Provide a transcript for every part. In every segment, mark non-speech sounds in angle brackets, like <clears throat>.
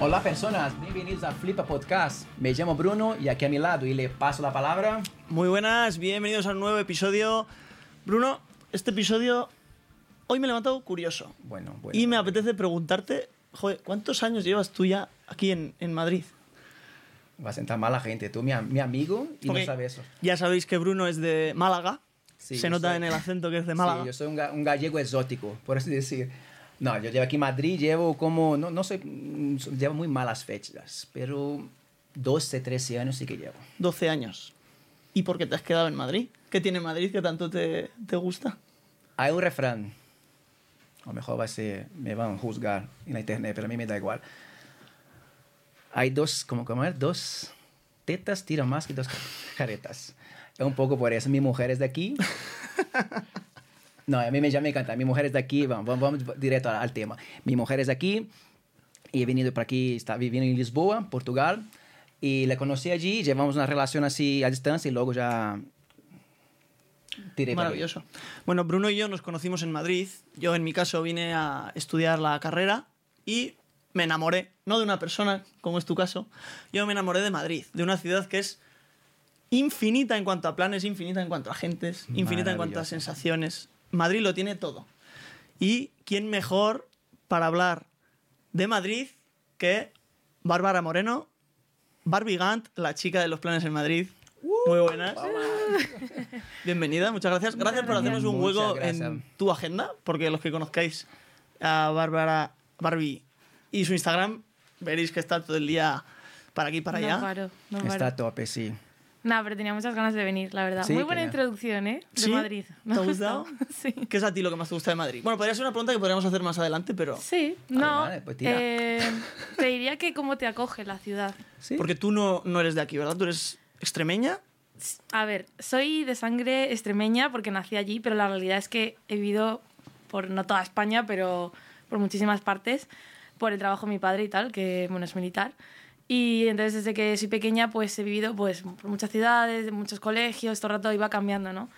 Hola personas, bienvenidos a Flipa Podcast. Me llamo Bruno y aquí a mi lado y le paso la palabra. Muy buenas, bienvenidos a un nuevo episodio. Bruno, este episodio hoy me he levantado curioso. Bueno, bueno. Y me apetece preguntarte, joder, ¿cuántos años llevas tú ya aquí en, en Madrid? Va a sentar mala gente. Tú, mi, mi amigo, y Porque no sabes eso. Ya sabéis que Bruno es de Málaga. Sí, Se nota soy- en el acento que es de Málaga. Sí, yo soy un, ga- un gallego exótico, por así decir. No, yo llevo aquí en Madrid, llevo como, no, no sé, mm, llevo muy malas fechas, pero 12, 13 años sí que llevo. 12 años. ¿Y por qué te has quedado en Madrid? ¿Qué tiene Madrid que tanto te, te gusta? Hay un refrán, lo mejor va a ser, me van a juzgar en la internet, pero a mí me da igual. Hay dos, como es, dos tetas tiran más que dos <laughs> caretas. Es un poco por eso. Mi mujer es de aquí. <laughs> No, a mí me, ya me encanta. Mi mujer es de aquí. Vamos, vamos, vamos directo al, al tema. Mi mujer es de aquí y he venido por aquí, está viviendo en Lisboa, Portugal. Y la conocí allí, llevamos una relación así a distancia y luego ya tiré para Maravilloso. Bueno, Bruno y yo nos conocimos en Madrid. Yo, en mi caso, vine a estudiar la carrera y me enamoré, no de una persona, como es tu caso, yo me enamoré de Madrid, de una ciudad que es infinita en cuanto a planes, infinita en cuanto a gentes, infinita en cuanto a sensaciones. Madrid lo tiene todo. Y quién mejor para hablar de Madrid que Bárbara Moreno, Barbie Gant, la chica de los planes en Madrid. Muy buenas. Bienvenida, muchas gracias. Gracias por hacernos un hueco en tu agenda, porque los que conozcáis a Bárbara, Barbie y su Instagram, veréis que está todo el día para aquí y para allá. No paro, no Está a tope, sí. Nada, pero tenía muchas ganas de venir, la verdad. Sí, Muy buena que- introducción, ¿eh? De ¿Sí? Madrid. ¿Te ha <laughs> gustado? sí. ¿Qué es a ti lo que más te gusta de Madrid? Bueno, podría ser una pregunta que podríamos hacer más adelante, pero... Sí, no. vale, pues tira. eh, te diría que cómo te acoge la ciudad. Sí. Porque tú no, no eres de aquí, ¿verdad? Tú eres extremeña. A ver, soy de sangre extremeña porque nací allí, pero la realidad es que he vivido por no toda España, pero por muchísimas partes, por el trabajo de mi padre y tal, que bueno, es militar. Y entonces desde que soy pequeña pues he vivido pues por muchas ciudades, de muchos colegios, todo el rato iba cambiando, ¿no?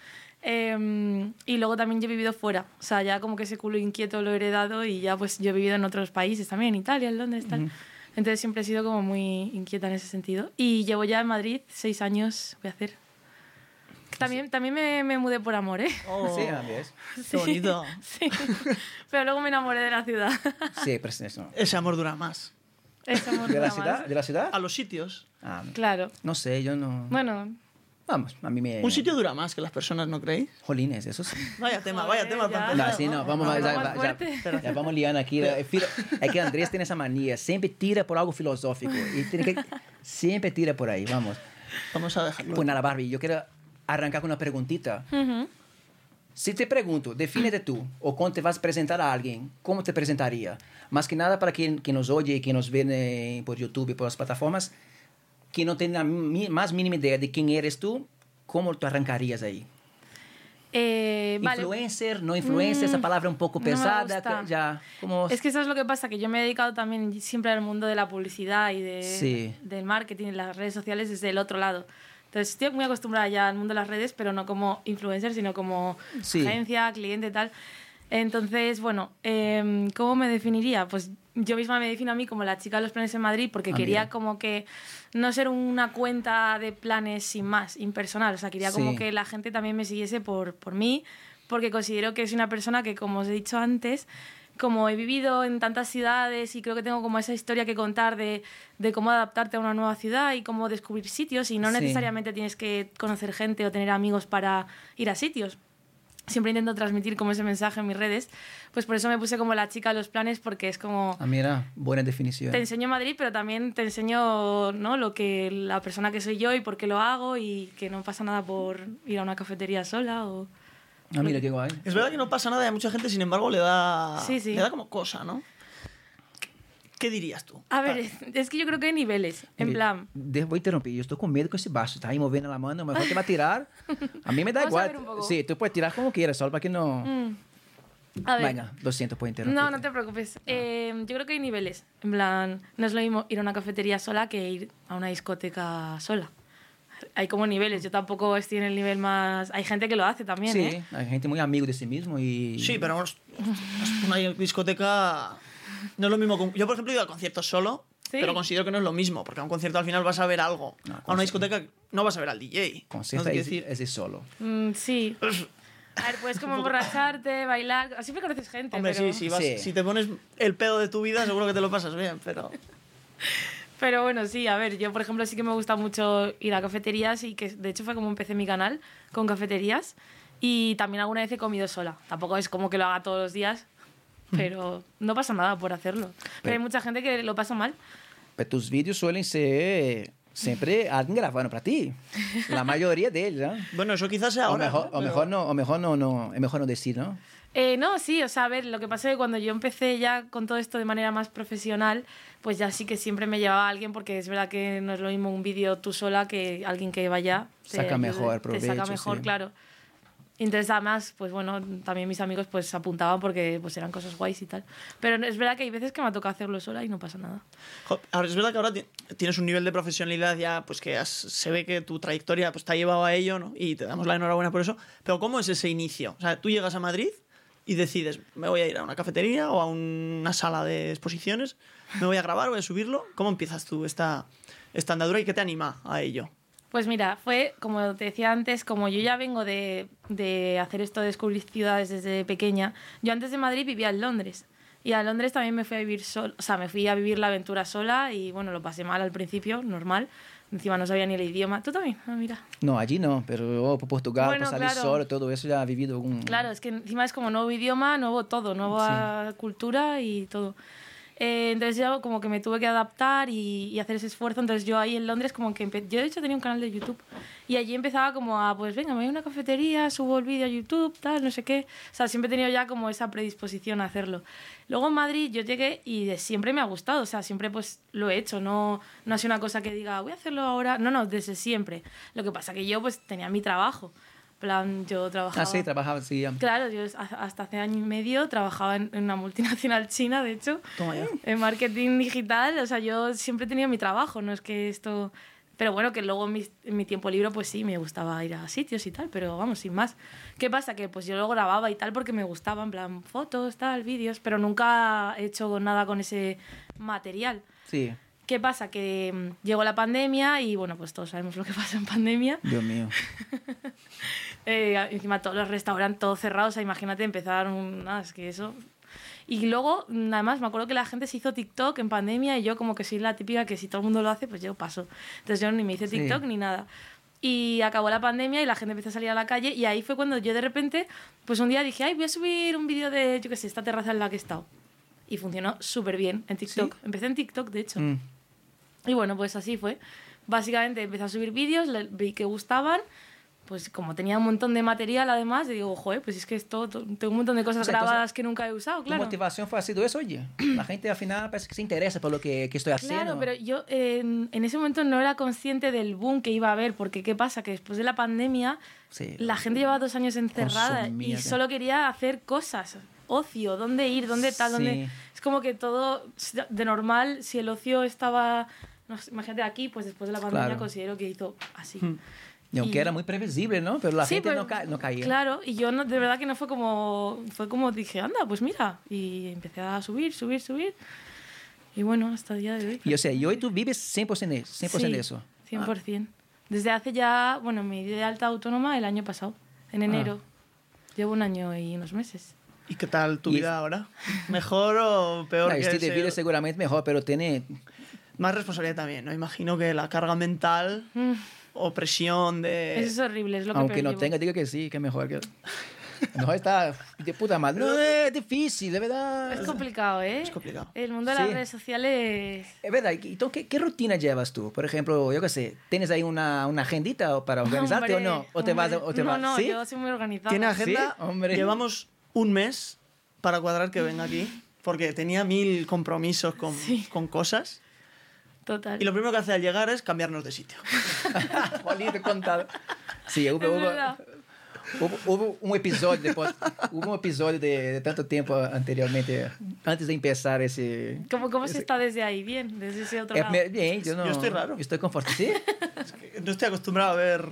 Eh, y luego también yo he vivido fuera, o sea, ya como que ese culo inquieto lo he heredado y ya pues yo he vivido en otros países también, en Italia, en Londres, tal. Entonces siempre he sido como muy inquieta en ese sentido. Y llevo ya en Madrid seis años, voy a hacer. También, también me, me mudé por amor, ¿eh? Sí, también <laughs> es. Qué bonito. <laughs> Sí. Pero luego me enamoré de la ciudad. Sí, pero es eso. Ese amor dura más. Eso ¿De la ciudad? ¿De la ciudad? A los sitios. Ah, Claro. no sé, yo no... Bueno, Vamos, a mí me... Un sitio dura más que las personas, ¿no creéis? Jolines, eso sí. Vaya tema, Joder, vaya tema. ya. No, sí, no, vamos, Vamos ya, más ya- ya- ya vamos liando aquí. Eh, Es que Andrés tiene esa manía, siempre tira por algo filosófico. Y tiene que, siempre tira por ahí, vamos. Vamos a dejarlo. Pues nada, Barbie, yo quiero arrancar con una preguntita. ujú. Si te pregunto, defínete tú, o cuando te vas a presentar a alguien, ¿cómo te presentaría? Más que nada para quien, quien nos oye y quien nos ve eh, por YouTube y por las plataformas, que no tenga más mínima idea de quién eres tú, ¿cómo te arrancarías ahí? Eh, vale. Influencer, no influencer, esa palabra un poco no pesada, que ya, como... Es que eso es lo que pasa, que yo me he dedicado también siempre al mundo de la publicidad y de, Sí. del marketing, las redes sociales desde el otro lado. Entonces estoy muy acostumbrada ya al mundo de las redes, pero no como influencer, sino como Sí. agencia, cliente tal. Entonces, bueno, em, ¿cómo me definiría? Pues yo misma me defino a mí como la chica de los planes en Madrid porque Ah, quería como que no ser una cuenta de planes sin más, impersonal. O sea, quería como Sí. que la gente también me siguiese por, por mí, porque considero que soy una persona que, como os he dicho antes, como he vivido en tantas ciudades y creo que tengo como esa historia que contar de, de cómo adaptarte a una nueva ciudad y cómo descubrir sitios y no Sí. necesariamente tienes que conocer gente o tener amigos para ir a sitios. Siempre intento transmitir como ese mensaje en mis redes, pues por eso me puse como la chica de los planes porque es como Ah, mira, buena definición. te enseño Madrid, pero también te enseño ¿no? lo que la persona que soy yo y por qué lo hago y que no pasa nada por ir a una cafetería sola o Ah, mira, qué guay. Es verdad que no pasa nada y a mucha gente, sin embargo, le da, Sí, sí. le da como cosa, ¿no? ¿Qué, qué dirías tú? A ver, es, es que yo creo que hay niveles. En Mire, plan, de- Vou interromper. Eu estou com medo com esse baixo. Tá aí movendo a mano, mas te vai tirar. A mí me da <laughs> Vamos a igual. ver un poco. Sí, tú puedes tirar como quieras, solo para que no. mm, a ver. Venga, lo siento por interrumpir. No, no te preocupes. Eh, yo creo que hay niveles. En plan, no es lo mismo ir a una cafetería sola que ir a una discoteca sola. Hay como niveles. Yo tampoco estoy en el nivel más. Hay gente que lo hace también, Sí, ¿eh? hay gente muy amigo de sí mismo y. Sí, pero una discoteca no es lo mismo. con- Yo, por ejemplo, he ido a conciertos solo Sí. pero considero que no es lo mismo, porque a un concierto al final vas a ver algo. No, a una discoteca no vas a ver al DJ. Concierto No es, decir. es de solo. Mm, sí. <laughs> A ver, puedes como emborracharte, bailar. Siempre conoces gente. Hombre, pero... sí, si, vas- Sí. si te pones el pedo de tu vida, seguro que te lo pasas bien, pero... <laughs> Pero bueno, sí, a ver, yo por ejemplo sí que me gusta mucho ir a cafeterías y que de hecho fue como empecé mi canal con cafeterías y también alguna vez he comido sola. Tampoco es como que lo haga todos los días, pero no pasa nada por hacerlo. Pero, Pero- hay mucha gente que lo pasa mal. Pero tus vídeos suelen ser siempre alguien grabando para ti. La mayoría de ellos, ¿no? <laughs> Bueno, eso quizás sea O ahora. mejor, ¿no? o Pero- mejor no, o mejor no, no, es mejor no decir, ¿no? Eh, no, sí, o sea, a ver, lo que pasa es que cuando yo empecé ya con todo esto de manera más profesional, pues ya sí que siempre me llevaba a alguien, porque es verdad que no es lo mismo un vídeo tú sola que alguien que vaya. te Saca mejor Te provecho, saca mejor, sí. claro. Entonces, además, pues bueno, también mis amigos pues apuntaban porque pues eran cosas guays y tal. Pero es verdad que hay veces que me ha tocado hacerlo sola y no pasa nada. Ahora, es verdad que ahora ti- tienes un nivel de profesionalidad ya, pues que has- se ve que tu trayectoria pues, te ha llevado a ello, ¿no? Y te damos la enhorabuena por eso. Pero ¿cómo es ese inicio? O sea, tú llegas a Madrid y decides, me voy a ir a una cafetería o a una sala de exposiciones, me voy a grabar, voy a subirlo. ¿Cómo empiezas tú esta, esta andadura y qué te anima a ello? Pues mira, fue como te decía antes, como yo ya vengo de, de hacer esto de descubrir ciudades desde pequeña, yo antes de Madrid vivía en Londres. Y a Londres también me fui a vivir sola, o sea, me fui a vivir la aventura sola y bueno, lo pasé mal al principio, normal. Encima no sabía ni el idioma. ¿Tú también? Ah, mira. No, allí no, pero oh, por Portugal, Bueno, por salir claro. solo, todo eso ya ha vivido un... Claro, es que encima es como nuevo idioma, nuevo todo, nueva cultura y todo. Eh, entonces yo como que me tuve que adaptar y, y hacer ese esfuerzo. Entonces yo ahí en Londres como que... Yo de hecho tenía un canal de YouTube y allí empezaba como a, pues venga, me voy a una cafetería, subo el vídeo a YouTube, tal, no sé qué. O sea, siempre he tenido ya como esa predisposición a hacerlo. Luego en Madrid yo llegué y de siempre me ha gustado, o sea, siempre pues lo he hecho, no, no ha sido una cosa que diga, voy a hacerlo ahora. No, no, desde siempre. Lo que pasa que yo pues tenía mi trabajo. Plan, yo trabajaba... Ah, sí, trabajaba así. ya. Claro, yo hasta hace año y medio trabajaba en, en una multinacional china, de hecho, Toma ya. en marketing digital. O sea, yo siempre he tenido mi trabajo, no es que esto... Pero bueno, que luego en mi, en mi tiempo libre, pues sí, me gustaba ir a sitios y tal, pero vamos, sin más. ¿Qué pasa? Que pues yo lo grababa y tal porque me gustaba, en plan, fotos, tal, vídeos, pero nunca he hecho nada con ese material. Sí, ¿Qué pasa? Que mm, llegó la pandemia y bueno, pues todos sabemos lo que pasa en pandemia. Dios mío. <laughs> Eh, encima todos los restaurantes todos cerrados, o sea, imagínate empezar un... Nada, es que eso... Y luego, nada más, me acuerdo que la gente se hizo TikTok en pandemia y yo como que soy la típica que si todo el mundo lo hace, pues yo paso. Entonces yo ni me hice Sí. TikTok ni nada. Y acabó la pandemia y la gente empezó a salir a la calle y ahí fue cuando yo de repente, pues un día dije, ay, voy a subir un vídeo de, yo qué sé, esta terraza en la que he estado. Y funcionó súper bien en TikTok. Empecé en TikTok, de hecho. Mm. Y bueno, pues así fue. Básicamente empecé a subir vídeos, vi que gustaban. Pues como tenía un montón de material además, digo, joder, pues es que esto, to- tengo un montón de cosas O sea, entonces, grabadas que nunca he usado, claro. motivación fue así, todo eso, oye. <clears throat> La gente al final parece que se interesa por lo que, que estoy haciendo. Claro, pero yo eh, en, ese momento no era consciente del boom que iba a haber, porque ¿qué pasa? Que después de la pandemia, Sí. la gente llevaba dos años encerrada y Consumía, solo quería hacer cosas, ocio, dónde ir, dónde tal, dónde... Sí. Es como que todo, de normal, si el ocio estaba, no imagínate aquí, pues después de la pandemia Claro. considero que hizo así. Y aunque y- era muy previsible, ¿no? Pero la Sí, gente pero- no, ca- no caía. Claro, y yo no, de verdad que no fue como, fue como dije, anda, pues mira, y empecé a subir, subir, subir. Y bueno, hasta el día de hoy. Y o sea, y hoy tú vives 100% de, 100% Sí, de eso. 100%. Desde hace ya, bueno, me di de alta autónoma el año pasado, en enero. Llevo un año y unos meses. ¿Y qué tal tu Y- vida ahora? ¿Mejor o peor? <laughs> No, que de vida seguramente mejor, pero tiene... Más responsabilidad también, ¿no? Imagino que la carga mental Mm, o presión de... Eso es horrible, es lo que Aunque no llevo. tenga, diga que sí, que mejor que... <laughs> No, está de puta madre. No, es difícil, de verdad. Es complicado, ¿eh? Es complicado. El mundo de las Sí. redes sociales... Es verdad. ¿y tú qué, qué rutina llevas tú? Por ejemplo, yo qué sé, ¿tienes ahí una, una agendita para organizarte Hombre, o no? ¿O te vas? hombre. O te no, vas? no, ¿Sí? yo soy muy organizada. ¿Tiene agenda? Sí, hombre. Llevamos un mes para cuadrar que venga aquí, porque tenía mil compromisos con, Sí. con cosas. Total. Y lo primero que hace al llegar es cambiarnos de sitio. <laughs> Jolín, contado. Sí, hubo, Es hubo, hubo- hubo un episodio después, hubo un episodio de, de tanto tiempo anteriormente, antes de empezar ese... ¿Cómo, cómo se ese- está desde ahí? Bien, desde ese otro Eh, lado. bien, yo, no, Yo estoy raro. yo estoy confortable. ¿Sí? No estoy acostumbrado a ver...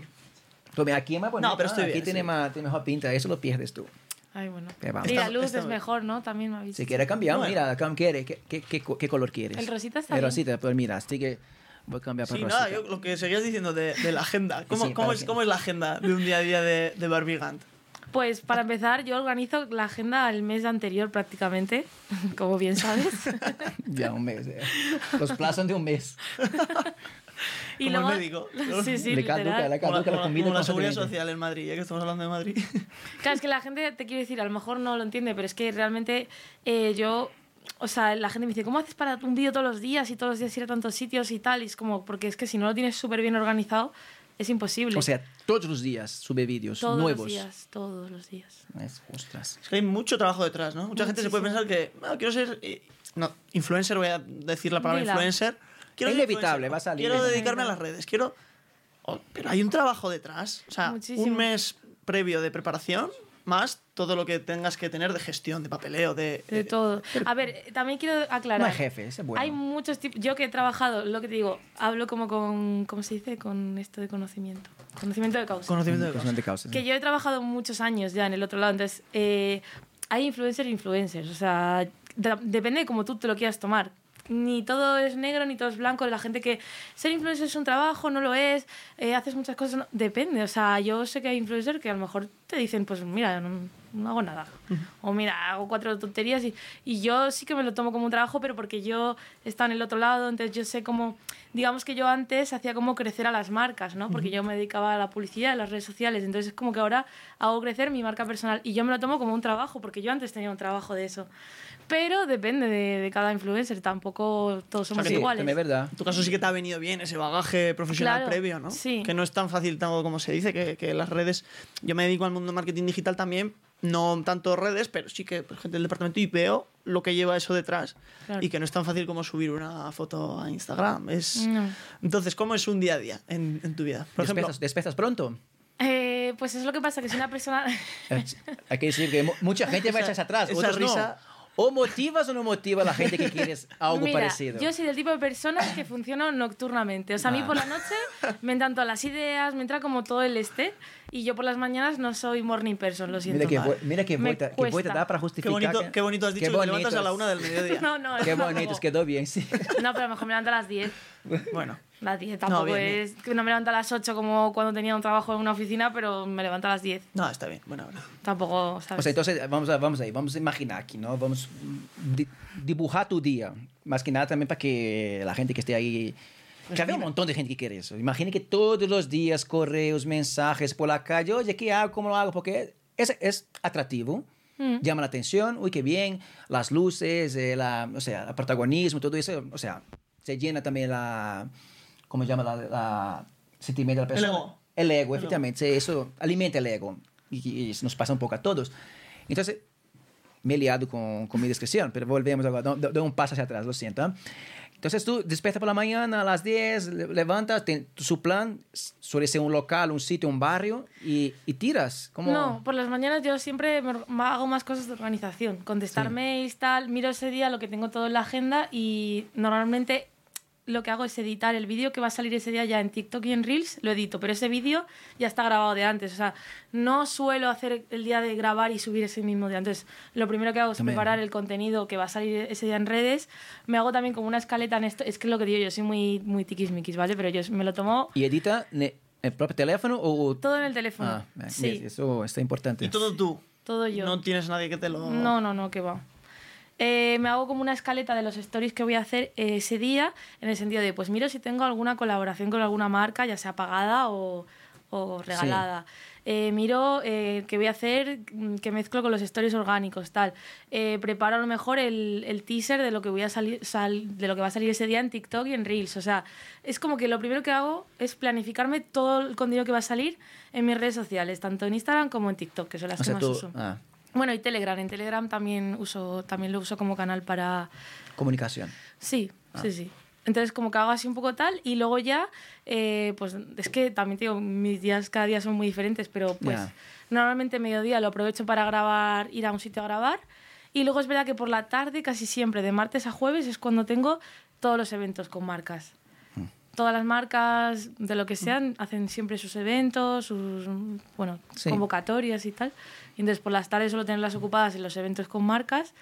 Aquí es más bonito. No, pero estoy Aquí bien, tiene, sí. más, tiene mejor pinta, eso lo pierdes tú. Ay, bueno. Y la luz está es bien. mejor, ¿no? También me habéis Si quiere cambiar, Bueno. mira, ¿cómo quiere? ¿Qué, qué, qué, qué color quieres? El rosita está El bien. rosita, pues mira, así que voy a cambiar por Sí, rosita. nada, yo, lo que seguías diciendo de, de la agenda. ¿Cómo, Sí, cómo para es, ¿Cómo es la agenda de un día a día de, de Barbie Gant? Pues para empezar, yo organizo la agenda el mes anterior prácticamente, <laughs> como bien sabes. <laughs> Ya, un mes. eh. Los plazos de un mes. <laughs> <laughs> y Como el luego, médico. <laughs> Sí, sí, Le caduca, literal. le caduca la como la- seguridad social en Madrid, ya que estamos hablando de Madrid. <laughs> Claro, es que la gente, te quiero decir, a lo mejor no lo entiende, pero es que realmente eh, yo, o sea, la gente me dice, ¿cómo haces para un vídeo todos los días y todos los días ir a tantos sitios y tal? Y es como, porque es que si no lo tienes súper bien organizado, es imposible. O sea, todos los días sube vídeos todos nuevos. los días, todos los días. Es, ostras. Es que hay mucho trabajo detrás, ¿no? Mucha gente se puede pensar Muchísimo. que, "Ah, quiero ser... eh, No, influencer, voy a decir la palabra Dila. influencer. Quiero Es inevitable, va a salir. Quiero dedicarme a las redes, quiero... Oh, pero hay un trabajo detrás. O sea, Muchísimo. un mes previo de preparación, más todo lo que tengas que tener de gestión, de papeleo, de... De eh, todo. A ver, eh, también quiero aclarar. No hay jefe, ese es bueno. Hay muchos tipos. Yo que he trabajado, lo que te digo, hablo como con. ¿Cómo se dice? Con esto de conocimiento. Conocimiento de causa. Conocimiento de Cosas cosas. de causas, que yo he trabajado muchos años ya en el otro lado, entonces eh, hay influencers e influencers, o sea, de- depende de cómo tú te lo quieras tomar. Ni todo es negro, ni todo es blanco. La gente que ser influencer es un trabajo, no lo es, eh, haces muchas cosas, no- depende. O sea, yo sé que hay influencers que a lo mejor te dicen, pues mira, no, no hago nada. O mira, hago cuatro tonterías y, y yo sí que me lo tomo como un trabajo, pero porque yo estado en el otro lado, entonces yo sé cómo, digamos que yo antes hacía como crecer a las marcas, ¿no? Porque yo me dedicaba a la publicidad, a las redes sociales, entonces es como que ahora hago crecer mi marca personal y yo me lo tomo como un trabajo, porque yo antes tenía un trabajo de eso. Pero depende de, de cada influencer, tampoco todos somos Sí, iguales. también es verdad. En tu caso sí que te ha venido bien ese bagaje profesional Claro, previo, ¿no? sí. Que no es tan fácil tanto como se dice, que, que las redes... Yo me dedico al mundo de marketing digital también, no tanto redes, pero sí que por gente del departamento y veo lo que lleva eso detrás. Claro. Y que no es tan fácil como subir una foto a Instagram. Es... No. Entonces, ¿cómo es un día a día en, en tu vida? Por ejemplo, ¿Despezas, despezas pronto? Eh, pues es lo que pasa, que si una persona... Eh, Hay que decir que mu- mucha <laughs> gente va a echarse atrás. esa otros no. O motivas o no motivas a la gente que quieres algo Mira, parecido. Yo soy del tipo de personas que funciono nocturnamente. O sea, a mí Ah. por la noche me entran todas las ideas, me entra como todo el este. Y yo por las mañanas no soy morning person, lo siento. Mira que, mira que vuelta, que vuelta da para qué justificar. bonito, que- qué bonito has dicho qué que te levantas a la una del mediodía. <laughs> No, no, Qué bonitos, tampoco. quedó bien, sí. No, pero a lo mejor me levanto a las 10. Bueno, <laughs> Las 10 tampoco bien, bien. es... Que no me levanto a las 8 como cuando tenía un trabajo en una oficina, pero me levanto a las 10. no, está bien. Buena hora. Tampoco, ¿sabes? O sea, entonces vamos a, vamos ahí, vamos a imaginar aquí, ¿no? Vamos a di- dibujar tu día. Más que nada también para que la gente que esté ahí... Que había un montón de gente que quiere eso. Imagina que todos los días correos, mensajes por la calle. Oye, ¿qué hago? ¿Cómo lo hago? Porque es, es atractivo. Llama la atención. Uy, qué bien. Las luces, eh, la, o sea, el protagonismo, todo eso. O sea, se llena también la... ¿Cómo se llama? La, la sentimiento de la El persona. ego. El ego, efectivamente. Eso alimenta el ego. Y, y nos pasa un poco a todos. Entonces, me he liado con, con mi descripción, pero volvemos ahora, do- do- doy un paso hacia atrás, lo siento. ¿eh? Entonces tú despiertas por la mañana a las 10, le- levantas, ten- su plan suele ser un local, un sitio, un barrio, y, y tiras. Como... No, por las mañanas yo siempre me hago más cosas de organización. Contestar Sí. mails, tal. Miro ese día lo que tengo todo en la agenda y normalmente lo que hago es editar el vídeo que va a salir ese día ya en TikTok y en Reels, lo edito, pero ese vídeo ya está grabado de antes. O sea, no suelo hacer el día de grabar y subir ese mismo día. Entonces, lo primero que hago es También. preparar el contenido que va a salir ese día en redes. Me hago también como una escaleta en esto. Es que es lo que digo, yo soy muy, muy tiquismiquis, ¿vale? Pero yo me lo tomo ¿Y edita el propio teléfono o...? todo en el teléfono. Ah, sí, eso está importante. Y todo tú. todo yo. No tienes nadie que te lo... No, no, no, que va. Eh, me hago como una escaleta de los stories que voy a hacer eh, ese día, en el sentido de, pues miro si tengo alguna colaboración con alguna marca, ya sea pagada o, o regalada. Eh, miro eh, qué voy a hacer, mm, que mezclo con los stories orgánicos, tal. Eh, preparo a lo mejor el, el teaser de lo que voy a salir, sal- de lo que va a salir ese día en TikTok y en Reels. O sea, es como que lo primero que hago es planificarme todo el contenido que va a salir en mis redes sociales, tanto en Instagram como en TikTok, que son las O que sea, más tú... uso. ah, Bueno, y Telegram. En Telegram también uso, también lo uso como canal para. comunicación. Sí, Ah. sí, sí. Entonces, como que hago así un poco tal, y luego ya, eh, pues es que también te digo, mis días cada día son muy diferentes, pero pues Ya. normalmente mediodía lo aprovecho para grabar, ir a un sitio a grabar. Y luego es verdad que por la tarde, casi siempre, de martes a jueves, es cuando tengo todos los eventos con marcas. todas las marcas, de lo que sean, hacen siempre sus eventos, sus bueno, Sí. convocatorias y tal. Y entonces por las tardes suelo tenerlas ocupadas en los eventos con marcas.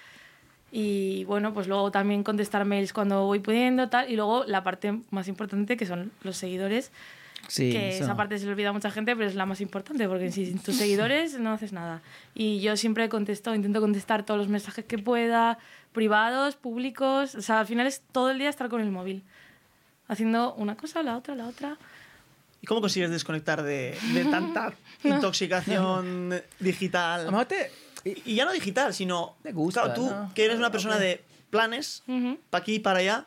Y bueno, pues luego también contestar mails cuando voy pudiendo, tal. Y luego la parte más importante, que son los seguidores, Sí, que eso. esa parte se le olvida a mucha gente, pero es la más importante, porque sin tus <laughs> seguidores no haces nada. Y yo siempre contesto, intento contestar todos los mensajes que pueda, privados, públicos. O sea, al final es todo el día estar con el móvil, haciendo una cosa, la otra, la otra. ¿Y cómo consigues desconectar de, de tanta <laughs> intoxicación digital? A lo mejor te- Y y ya no digital, sino. Te gusta, Claro, tú, ¿no? que eres una persona de planes, Ujú. para aquí y para allá.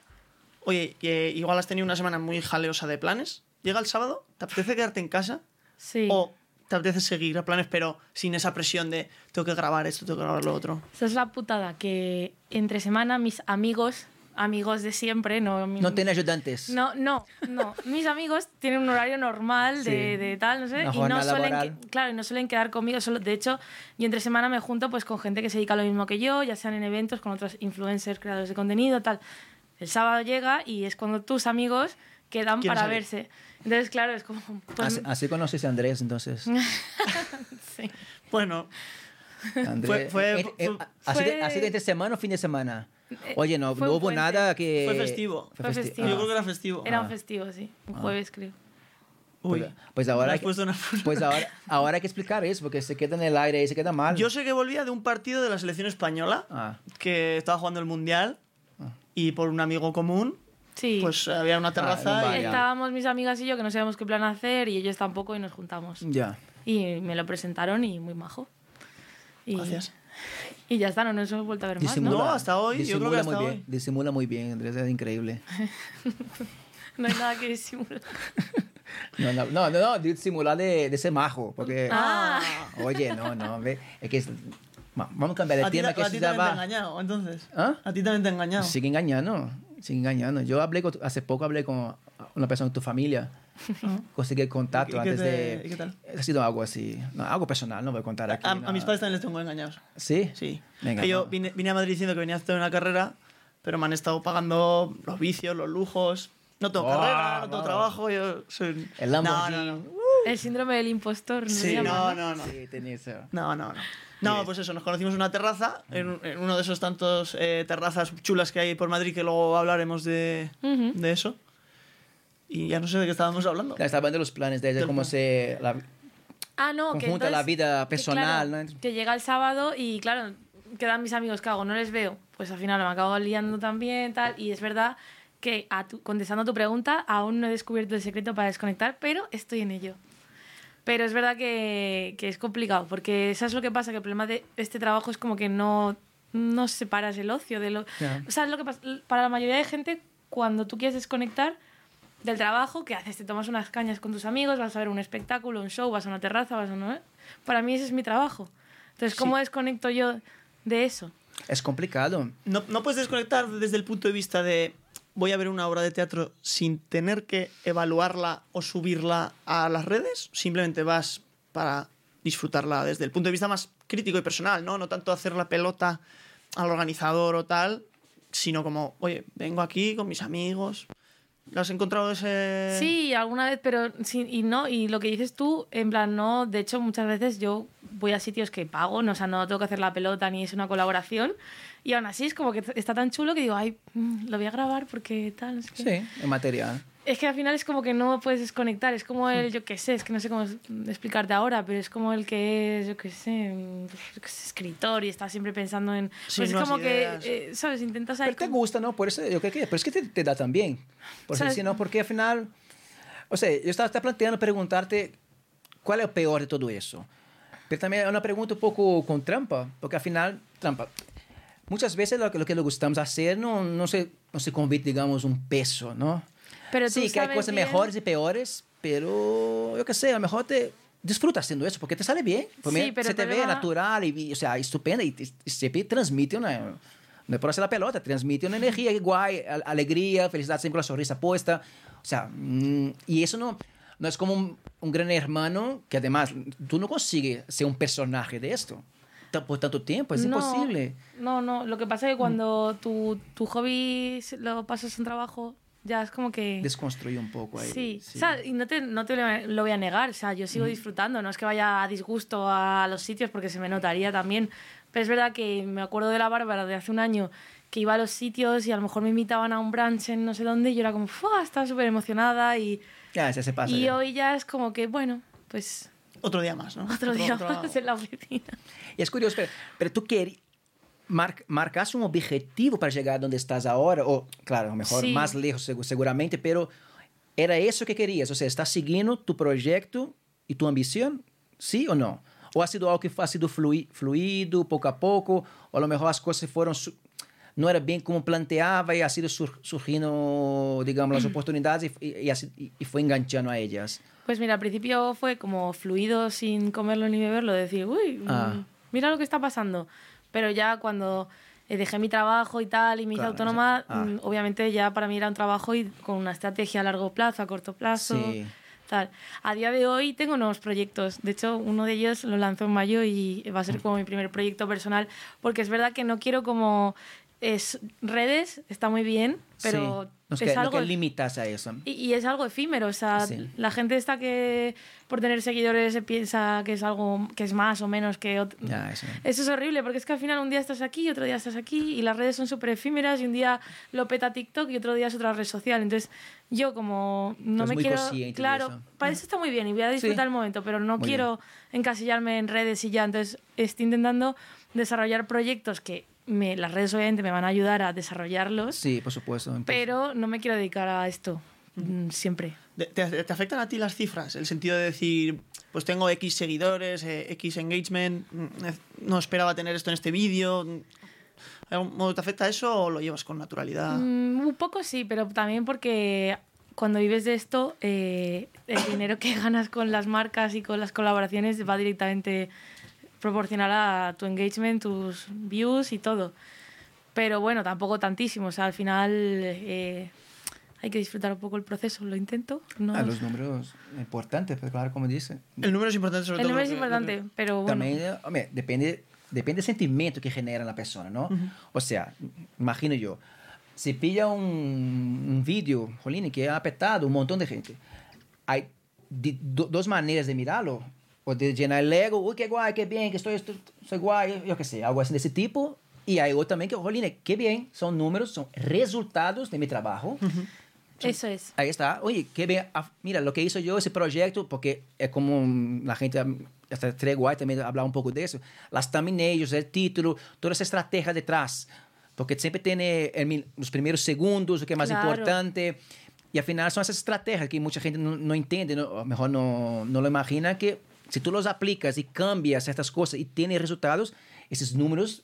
Oye, que igual has tenido una semana muy jaleosa de planes. Llega el sábado, ¿te apetece quedarte en casa? Sí. ¿O te apetece seguir a planes, pero sin esa presión de tengo que grabar esto, tengo que grabar lo otro? Esa es la putada, que entre semana mis amigos, amigos de siempre, no... mi- no tiene ayudantes. No, no, no. Mis amigos tienen un horario normal de, Sí. de tal, no sé, Una y no jornada suelen, laboral. que- claro, y no suelen quedar conmigo. Solo, de hecho, yo entre semana me junto pues con gente que se dedica a lo mismo que yo, ya sean en eventos con otros influencers, creadores de contenido, tal. El sábado llega y es cuando tus amigos quedan ¿Quieren para salir? verse. Entonces, claro, es como... pues, Así, así conoces a Andrés, entonces. <laughs> sí. Bueno, Andrés, fue- eh, eh, fue- así, de, fue- así de entre semana o fin de semana. Oye, no, no un hubo nada que... Fue festivo. Fue festi- festivo. yo ah. creo que era festivo. Era Ah. un festivo, sí. Un jueves, creo. Uy, Pues, pues ahora, me hay una- pues ahora, ahora hay que explicar eso, porque se queda en el aire y se queda mal. Yo sé que volvía de un partido de la selección española Ah, que estaba jugando el mundial y por un amigo común, Sí. pues había una un terraza bar, y ya. Estábamos mis amigas y yo que no sabíamos qué plan hacer y ellos tampoco y nos juntamos. ya. Y me lo presentaron y muy majo. Y, Gracias. Y ya está, no nos hemos vuelto a ver más, Disimula, ¿no? No, hasta hoy, yo creo que disimula hasta muy hoy. bien, Disimula muy bien, Andrés, es increíble. <laughs> No hay nada que disimular. <laughs> No, no, no, no, de, de ser majo, porque... Ah. <laughs> Oye, no, no, ve, es que... es- va- vamos a cambiar de A ti, tema, a que ti se también te ha llama... engañado, entonces. ¿Ah? A ti también te ha engañado. Sigue engañando, sigue engañando. Yo hablé con, hace poco hablé con una persona de tu familia, conseguí el contacto ¿Y qué antes te- de... y qué tal? Ha sido algo así, no, algo personal, no voy a contar aquí. A, a no. mis padres también les tengo engañados. ¿Sí? Sí. Venga, que yo no. vine, vine a Madrid diciendo que venía a hacer una carrera, pero me han estado pagando los vicios, los lujos. No tengo Oh, carrera, no tengo no. trabajo. Yo soy... El no, Lamborghini. no, no. El síndrome del impostor. ¿no Sí, no, no, no. Sí, tenía eso. No, no, no. No, pues eso, nos conocimos en una terraza, en, en uno de esos tantos eh, terrazas chulas que hay por Madrid, que luego hablaremos de, Ujú. de eso. Y ya no sé de qué estábamos hablando. Ya Estaba hablando de los planes de Del cómo plan. se... la- Ah, no, que Conjunta la entonces- vida que personal, claro, ¿no? Que llega el sábado y, claro, quedan mis amigos que hago, no les veo. Pues al final me acabo liando también, tal. Y es verdad que, a tu- contestando a tu pregunta, aún no he descubierto el secreto para desconectar, pero estoy en ello. Pero es verdad que, que es complicado, porque eso es lo que pasa, que el problema de este trabajo es como que no, no separas el ocio de lo... Ya. O sea, es lo que pasa, para la mayoría de gente, cuando tú quieres desconectar del trabajo, ¿qué haces? Te tomas unas cañas con tus amigos, vas a ver un espectáculo, un show, vas a una terraza, vas a una... Para mí ese es mi trabajo. Entonces, ¿cómo desconecto yo de eso? Es complicado. No, no puedes desconectar desde el punto de vista de voy a ver una obra de teatro sin tener que evaluarla o subirla a las redes. Simplemente vas para disfrutarla desde el punto de vista más crítico y personal, ¿no? No tanto hacer la pelota al organizador o tal, sino como, oye, vengo aquí con mis amigos. ¿Lo has encontrado ese...? Sí, alguna vez, pero sí, y no, y lo que dices tú, en plan, no, de hecho muchas veces yo voy a sitios que pago, no, o sea, no tengo que hacer la pelota ni es una colaboración, y aún así es como que está tan chulo que digo, ay, mm, lo voy a grabar porque tal, no sé. Sí, en material. Es que al final es como que no puedes desconectar, es como el, yo qué sé, es que no sé cómo es- explicarte ahora, pero es como el que es, yo qué sé, mm, qué sé, escritor y está siempre pensando en... Sí, pues es como ideas. que, eh, ¿sabes? Intentas. Pero te como- gusta, ¿no? Por eso yo creo que... Pero es que te, te da también. Por si no, porque al final... O sea, yo estaba, estaba planteando preguntarte cuál es lo peor de todo eso. Pero también es una pregunta un poco con trampa, porque al final, trampa. Muchas veces lo que, lo que le gustamos hacer no, no, se, no se convierte, digamos, un peso, ¿no? Pero sí, que hay cosas bien- mejores y peores, pero yo qué sé, a lo mejor te disfrutas haciendo eso porque te sale bien. Pues Sí, mira, pero se te ve natural y, o sea, estupenda y, y siempre transmite una... No es por hacer la pelota, transmite una energía guay, al- alegría, felicidad, siempre la sonrisa puesta. O sea, mm, y eso no, no es como un, un gran hermano que además tú no consigues ser un personaje de esto por tanto tiempo, es No, imposible. No, no, lo que pasa es que cuando tu, tu hobby lo pasas en trabajo, Ya es como que... Desconstruí un poco ahí. Sí, O sea, y no te, no te lo- voy a negar, o sea, yo sigo disfrutando, no es que vaya a disgusto a los sitios porque se me notaría también, pero es verdad que me acuerdo de la Bárbara de hace un año que iba a los sitios y a lo mejor me invitaban a un brunch en no sé dónde y yo era como, ¡fua! Estaba súper emocionada y, Ya, ese se pasa. y ya. hoy ya es como que, bueno, pues Otro día más, ¿no? otro día más en la oficina. Y es curioso, pero, pero tú querías... Mar, marcaste un objetivo para llegar donde estás ahora, o claro, mejor Sí. más lejos segu- seguramente, pero era eso que querías, o sea, estás siguiendo tu proyecto y tu ambición, ¿sí o no? ¿O ha sido algo que ha sido flui- fluido poco a poco, o a lo mejor las cosas fueron, su- no era bien como planteaba y ha sido sur- surgiendo, digamos, las <clears throat> oportunidades así- y- y fue enganchando a ellas? Pues mira, al principio fue como fluido sin comerlo ni beberlo, decir, uy, Ah. mira lo que está pasando. Pero ya cuando eh, dejé mi trabajo y tal y me hice autónoma, ah. mm, obviamente ya para mí era un trabajo y con una estrategia a largo plazo, a corto plazo. Sí. Tal. A día de hoy tengo nuevos proyectos. De hecho, uno de ellos lo lanzó en mayo y va a ser como mi primer proyecto personal, porque es verdad que no quiero como es redes, está muy bien, pero sí. no es que, algo que limitas a eso. y, y es algo efímero, o sea, Sí. la gente está que por tener seguidores se piensa que es algo que es más o menos que otro. Ya, eso. Eso es horrible porque es que al final un día estás aquí, otro día estás aquí y las redes son súper efímeras y un día lo peta TikTok y otro día es otra red social. Entonces yo como no Estás me quiero... Claro, eso. para eso está muy bien y voy a disfrutar Sí. el momento, pero no Muy quiero encasillarme en redes y ya. Entonces estoy intentando desarrollar proyectos que me, las redes obviamente me van a ayudar a desarrollarlos, Sí, por supuesto. pero no me quiero dedicar a esto mm, siempre. ¿Te, te- afectan a ti las cifras? El sentido de decir, pues tengo X seguidores, eh, X engagement, mm, eh, no esperaba tener esto en este vídeo. mm, ¿De algún modo te afecta eso o lo llevas con naturalidad? Mm, un poco sí, pero también porque cuando vives de esto, eh, el dinero que <laughs> ganas con las marcas y con las colaboraciones va directamente proporcional a tu engagement, tus views y todo. Pero bueno, tampoco tantísimo. O sea, al final eh, hay que disfrutar un poco el proceso. Lo intento. No, A los números importantes, pero claro, como dice. El número es importante sobre el todo. número lo es que- importante, pero bueno. También, hombre, depende, depende del sentimiento que genera la persona, ¿no? O sea, imagino yo, si pilla un, un vídeo, Jolín, que ha apetado un montón de gente, hay di- do- dos maneras de mirarlo. O de llenar el ego, uy, qué guay, qué bien, que estoy, estoy soy guay, yo qué sé, algo así de ese tipo. Y hay otro también que, Jolín, qué bien, son números, son resultados de mi trabajo. Eso es. Ahí está. Oye, qué bien. ah, Mira, lo que hizo yo ese proyecto, porque es como la gente, hasta White también hablaba un poco de eso. Las thumbnails, el título, toda esa estrategia detrás. Porque siempre tiene el los primeros segundos, lo que es más Claro. importante. Y al final son esas estrategias que mucha gente no, no entiende, no, mejor no, no lo imagina, que si tú los aplicas y cambias ciertas cosas y tienes resultados, esos números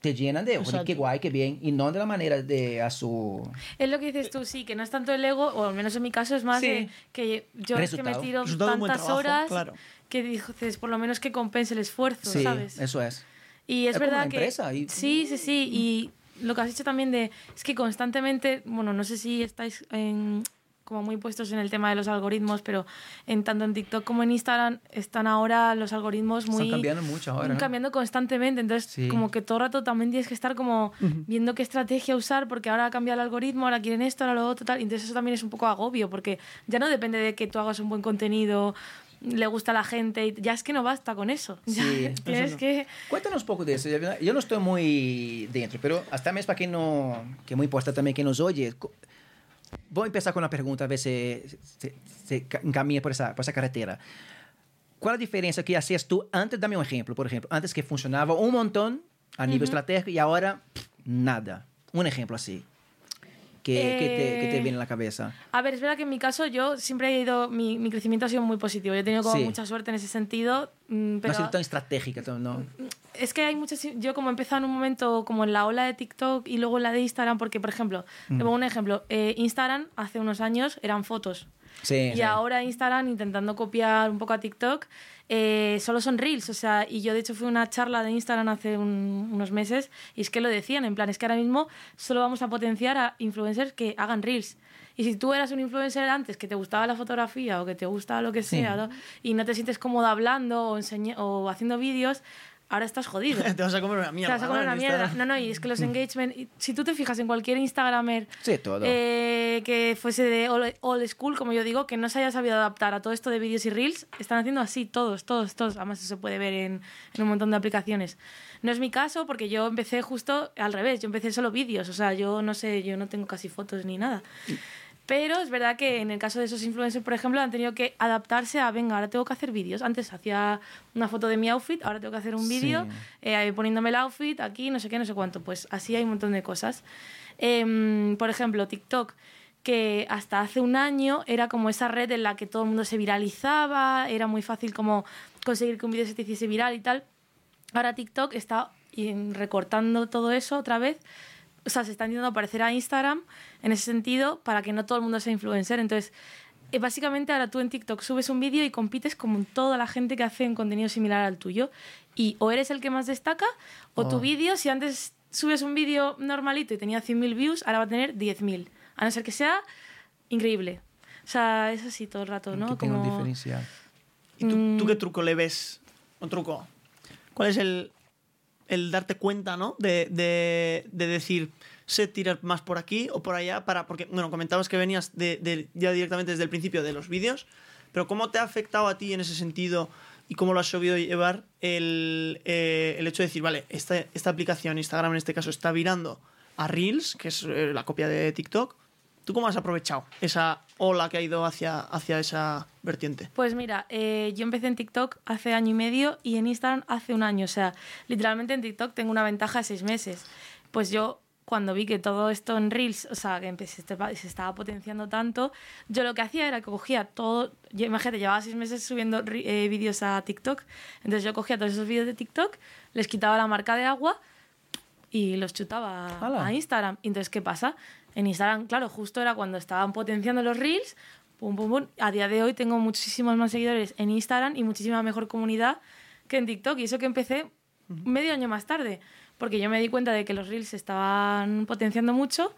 te llenan de, "Joder, Exacto. qué guay, qué bien, y no de la manera de a su... Es lo que dices tú, sí, que no es tanto el ego, o al menos en mi caso es más Sí. de que yo es que me Resultado. tiro Resultado tantas trabajo, horas claro. que dices, por lo menos que compense el esfuerzo, Sí, ¿sabes? eso es. Y es, Es como verdad una que... empresa y- Sí, sí, sí. Y lo que has dicho también de... Es que constantemente, bueno, no sé si estáis en- como muy puestos en el tema de los algoritmos, pero en tanto en TikTok como en Instagram están ahora los algoritmos muy... Están cambiando mucho ahora. cambiando constantemente, entonces Sí. como que todo el rato también tienes que estar como viendo qué estrategia usar porque ahora ha cambiado el algoritmo, ahora quieren esto, ahora lo otro, tal, entonces eso también es un poco agobio porque ya no depende de que tú hagas un buen contenido, le gusta a la gente, y ya es que no basta con eso, <laughs> Sí, no. que... Cuéntanos un poco de eso. Yo no estoy muy dentro, pero hasta mesmo para quien no, que es muy importante también que nos oye. Co- Voy a empezar con una pregunta, a ver si se, se ca- encamina por esa, por esa carretera. ¿Cuál es la diferencia que hacías tú antes? Dame un ejemplo, por ejemplo. Antes que funcionaba un montón a nivel estratégico y ahora pff, nada. Un ejemplo Que, que te, te Eh, viene a la cabeza. A ver, es verdad que en mi caso yo siempre he ido, mi, mi crecimiento ha sido muy positivo, yo he tenido como Sí. mucha suerte en ese sentido, mm, no pero ha sido tan estratégica, ¿no? es que hay muchas, yo como he empezado en un momento como en la ola de TikTok y luego en la de Instagram, porque por ejemplo, Mm. te pongo un ejemplo, eh, Instagram hace unos años eran fotos Sí, y sí. ahora Instagram intentando copiar un poco a TikTok eh, solo son reels, o sea, y yo de hecho fui a una charla de Instagram hace un- unos meses y es que lo decían, en plan, es que ahora mismo solo vamos a potenciar a influencers que hagan reels. Y si tú eras un influencer antes que te gustaba la fotografía o que te gusta lo que Sí. sea ¿no? y no te sientes cómodo hablando o, o haciendo vídeos, ahora estás jodido. <laughs> Te vas a comer una Te mierda. vas a comer ¿no? una mierda. No, no, y es que los engagement, y si tú te fijas en cualquier Instagramer Sí, todo. eh, que fuese de old, old school, como yo digo, que no se haya sabido adaptar a todo esto de vídeos y reels, están haciendo así todos, todos, todos. Además, eso se puede ver en, en un montón de aplicaciones. No es mi caso porque yo empecé justo al revés, yo empecé solo vídeos, o sea, yo no sé, yo no tengo casi fotos ni nada. Pero es verdad que en el caso de esos influencers, por ejemplo, han tenido que adaptarse a, venga, ahora tengo que hacer vídeos. Antes hacía una foto de mi outfit, ahora tengo que hacer un vídeo Sí. eh, poniéndome el outfit aquí, no sé qué, no sé cuánto. Pues así hay un montón de cosas. Em, por ejemplo, TikTok, que hasta hace un año era como esa red en la que todo el mundo se viralizaba, era muy fácil como conseguir que un vídeo se te hiciese viral y tal. Ahora TikTok está recortando todo eso otra vez. O sea, se está intentando parecer a Instagram en ese sentido para que no todo el mundo sea influencer. Entonces, eh, básicamente ahora tú en TikTok subes un vídeo y compites con toda la gente que hace un contenido similar al tuyo. Y o eres el que más destaca, o tu Oh. vídeo, si antes subes un vídeo normalito y tenía 100.000 views, ahora va a tener 10.000. A no ser que sea increíble. O sea, es así todo el rato, ¿no? Como- diferencial. ¿Y tú, tú Mm. qué truco le ves? Un truco. ¿Cuál es el, el darte cuenta, ¿no? De, de, de decir, sé tirar más por aquí o por allá para... Porque, bueno, comentabas que venías de, de- ya directamente desde el principio de los vídeos, pero ¿cómo te ha afectado a ti en ese sentido y cómo lo has sabido llevar el, eh, el hecho de decir, vale, esta, esta aplicación, Instagram en este caso, está virando a Reels, que es eh, la copia de TikTok? ¿Tú cómo has aprovechado esa ola que ha ido hacia, hacia esa vertiente? Pues mira, eh, yo empecé en TikTok hace año y medio y en Instagram hace un año. O sea, literalmente en TikTok tengo una ventaja de seis meses. Pues yo, cuando vi que todo esto en Reels, o sea, que empecé, se estaba potenciando tanto, yo lo que hacía era que cogía todo. Yo, imagínate, llevaba seis meses subiendo eh, vídeos a TikTok. Entonces yo cogía todos esos vídeos de TikTok, les quitaba la marca de agua y los chutaba ¡Hala! a Instagram. Entonces, ¿qué pasa? En Instagram, claro, justo era cuando estaban potenciando los reels. Pum, pum, pum. A día de hoy tengo muchísimos más seguidores en Instagram y muchísima mejor comunidad que en TikTok. Y eso que empecé medio año más tarde. Porque yo me di cuenta de que los reels se estaban potenciando mucho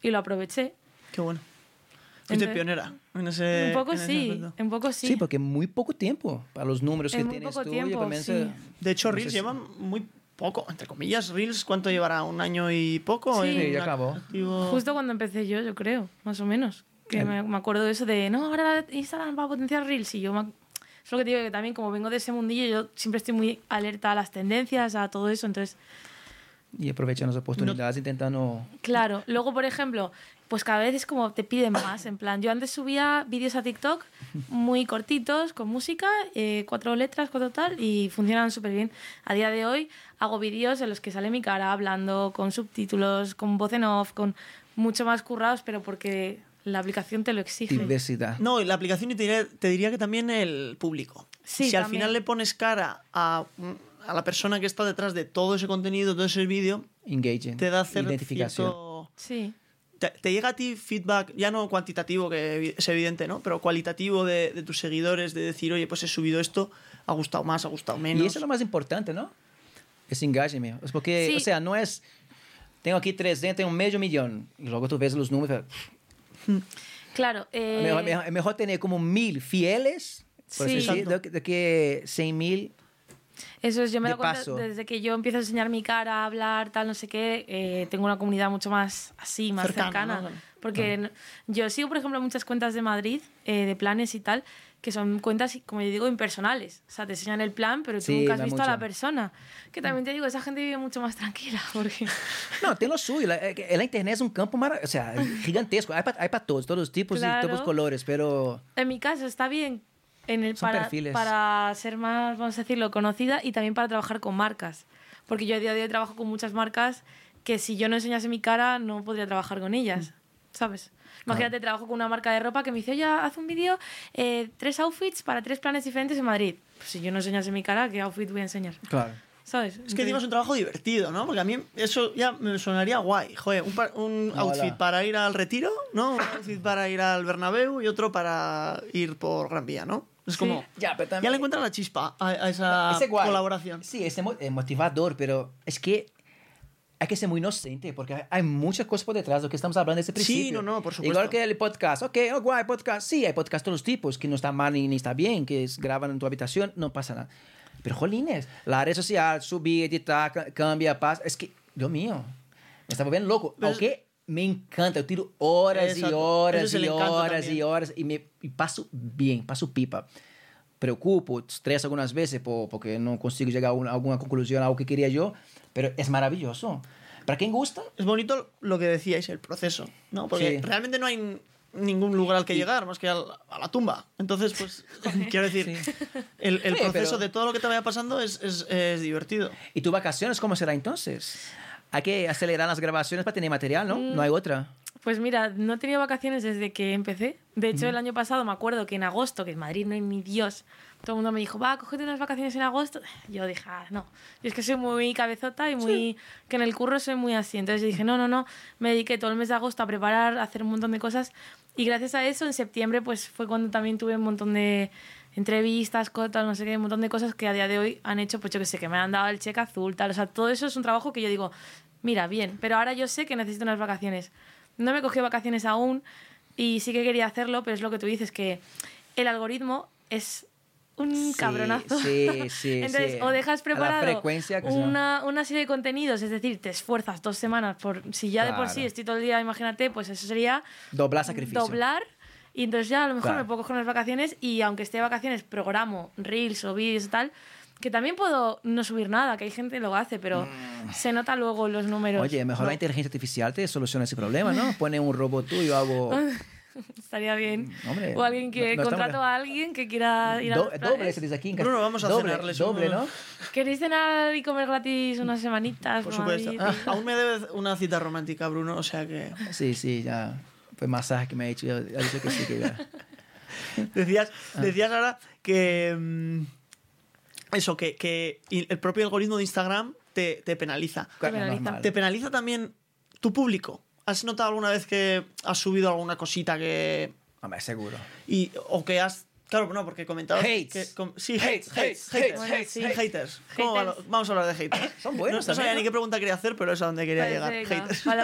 y lo aproveché. Qué bueno. Fuiste pionera en ese un poco en sí, un poco sí. Sí, porque muy poco tiempo para los números que En muy tienes poco tú. tiempo, sí. De hecho, no sé Reels si- lleva muy poco, entre comillas. Reels, ¿cuánto llevará? ¿Un año y poco? Sí. ya acabó. activo? Justo cuando empecé yo, yo creo, más o menos. Que El- me, me acuerdo de eso de, no, ahora Instagram va a potenciar Reels. Y yo, me, es lo que te digo, que también como vengo de ese mundillo, yo siempre estoy muy alerta a las tendencias, a todo eso. Entonces, Y aprovechando las oportunidades, intentando... claro. Luego, por ejemplo, pues cada vez es como te piden más. En plan, yo antes subía vídeos a TikTok muy cortitos, con música, eh, cuatro letras, cuatro tal, y funcionan súper bien. A día de hoy hago vídeos en los que sale mi cara hablando, con subtítulos, con voz en off, con mucho más currados, pero porque la aplicación te lo exige. Diversidad. No, y la aplicación y te diría, te diría que también el público. Sí, si al también. final le pones cara a, a la persona que está detrás de todo ese contenido, todo ese vídeo, Engaging. te da hacer Identificación. cierto- Sí. Te, te llega a ti feedback, ya no cuantitativo, que es evidente, ¿no? Pero cualitativo de, de tus seguidores, de decir, oye, pues he subido esto, ha gustado más, ha gustado menos. Y eso es lo más importante, ¿no? Ese engagement. Es porque, Sí. o sea, no es... Tengo aquí 300, tengo medio millón. Y luego tú ves los números. <laughs> Claro. eh, Es mejor, mejor- mejor tener como mil fieles, por Sí. así decir, de, de que 100 mil. Eso es, yo me cuenta paso. desde que yo empiezo a enseñar mi cara, a hablar, tal, no sé qué, eh, tengo una comunidad mucho más así, más Cercana, cercana. ¿no? Porque n- yo sigo, por ejemplo, muchas cuentas de Madrid, eh, de planes y tal, que son cuentas, como yo digo, impersonales. O sea, te enseñan el plan, pero tú Sí, nunca has visto a la mucho. persona. Que también te digo, esa gente vive mucho más tranquila. <laughs> Porque... No, tem lo suyo. La, eh, la internet es un campo o sea, gigantesco. Hay para todos, todos los tipos y Claro. todos los colores, pero En mi caso está bien en el, Son para, perfiles. para ser más, vamos a decirlo, conocida y también para trabajar con marcas. Porque yo a día de hoy trabajo con muchas marcas que si yo no enseñase mi cara no podría trabajar con ellas, ¿sabes? Imagínate, trabajo con una marca de ropa que me dice, oye, haz un vídeo, eh, tres outfits para tres planes diferentes en Madrid. Pues si yo no enseñase mi cara, ¿qué outfit voy a enseñar? claro. ¿Sabes? Es que es un trabajo divertido, ¿no? Porque a mí eso ya me sonaría guay. Joder, un, par- un outfit para ir al retiro, ¿no? Un outfit para ir al Bernabéu y otro para ir por Gran Vía, ¿no? Es Sí. como... Ya, pero Ya también... le encuentra la chispa a, a esa guay. colaboración. Sí, es motivador, pero es que hay que ser muy inocente porque hay- muchas cosas por detrás de lo que estamos hablando desde el Sí, principio. no, no, por supuesto. Igual que el podcast. Ok, oh, guay, podcast. Sí, hay podcast de todos los tipos, que no está mal ni, ni está bien, que es, graban en tu habitación, no pasa nada. Pero, jolines, la red social, subir, editar, ca- cambia, pasa. Es que, Dios mío, me está volviendo loco. Aunque me encanta, yo tiro horas y Exacto. Horas y horas y horas y, me, y paso bien, paso pipa. Preocupo, estreso algunas veces por- porque no consigo llegar a, una- a alguna conclusión, a algo que quería yo, pero es maravilloso. Para quien gusta, Es bonito lo que decíais, el proceso, ¿no? Porque Sí. realmente no hay ningún lugar al que llegar más que al- a la tumba. Entonces, pues, <laughs> quiero decir, el, el Sí, proceso pero- de todo lo que te vaya pasando es, es, es divertido. ¿Y tus vacaciones cómo será entonces? Hay que acelerar las grabaciones para tener material, ¿no? No hay otra. Pues mira, no he tenido vacaciones desde que empecé. De hecho, el año pasado me acuerdo que en agosto, que en Madrid no hay ni Dios, todo el mundo me dijo, va, cógete unas vacaciones en agosto. Yo dije, ah, no. Yo es que soy muy cabezota y muy. que en el curro soy muy así. Entonces yo dije, no, no, no. Me dediqué todo el mes de agosto a preparar, a hacer un montón de cosas. Y gracias a eso, en septiembre, pues fue cuando también tuve un montón de entrevistas, cotas, no sé qué, un montón de cosas que a día de hoy han hecho, pues yo que sé, que me han dado el cheque azul, tal. O sea, todo eso es un trabajo que yo digo, mira, bien, pero ahora yo sé que necesito unas vacaciones. No me cogido vacaciones aún y sí que quería hacerlo, pero es lo que tú dices, que el algoritmo es un Sí, cabronazo. sí, <laughs> sí, Entonces, sí. o dejas preparado una, una serie de contenidos, es decir, te esfuerzas dos semanas por... Si ya de por Claro. sí estoy todo el día, imagínate, pues eso sería Doblar sacrificio. doblar y entonces ya a lo mejor Claro. me puedo coger unas vacaciones y aunque esté de vacaciones programo reels o vídeos y tal que también puedo no subir nada que hay gente que lo hace pero se nota luego los números Mm. Oye, mejor No, la inteligencia artificial te soluciona ese problema, ¿no? <laughs> Pone un robot tú y yo hago... <laughs> estaría bien Hombre, o alguien que no- no estamos- contrato a alguien que quiera ir a Do- doble se dice aquí en Bruno, vamos a doble, cenarles Doble, uno. ¿no? ¿Queréis cenar y comer gratis unas semanitas Por supuesto. Madrid? <laughs> Aún me debes una cita romántica, Bruno, o sea que... Sí, sí, ya. Fue masaje que me ha hecho. Ya, ya dice que sí, que ya. <laughs> Decías, Ah. decías ahora que... mm, Eso, que, que el propio algoritmo de Instagram te, te penaliza. ¿Te penaliza también tu público? ¿Has notado alguna vez que has subido alguna cosita que... Hombre, seguro. Y, o que has... Claro, no, porque comentabas Hates. que... com- sí, Hates, hates, hates, hates, haters. Haters. ¿Cómo Haters. va lo- Vamos a hablar de haters. <laughs> Son buenos No, no sabía también, ni qué pregunta quería hacer, pero es a donde quería llegar. Venga, Haters. como-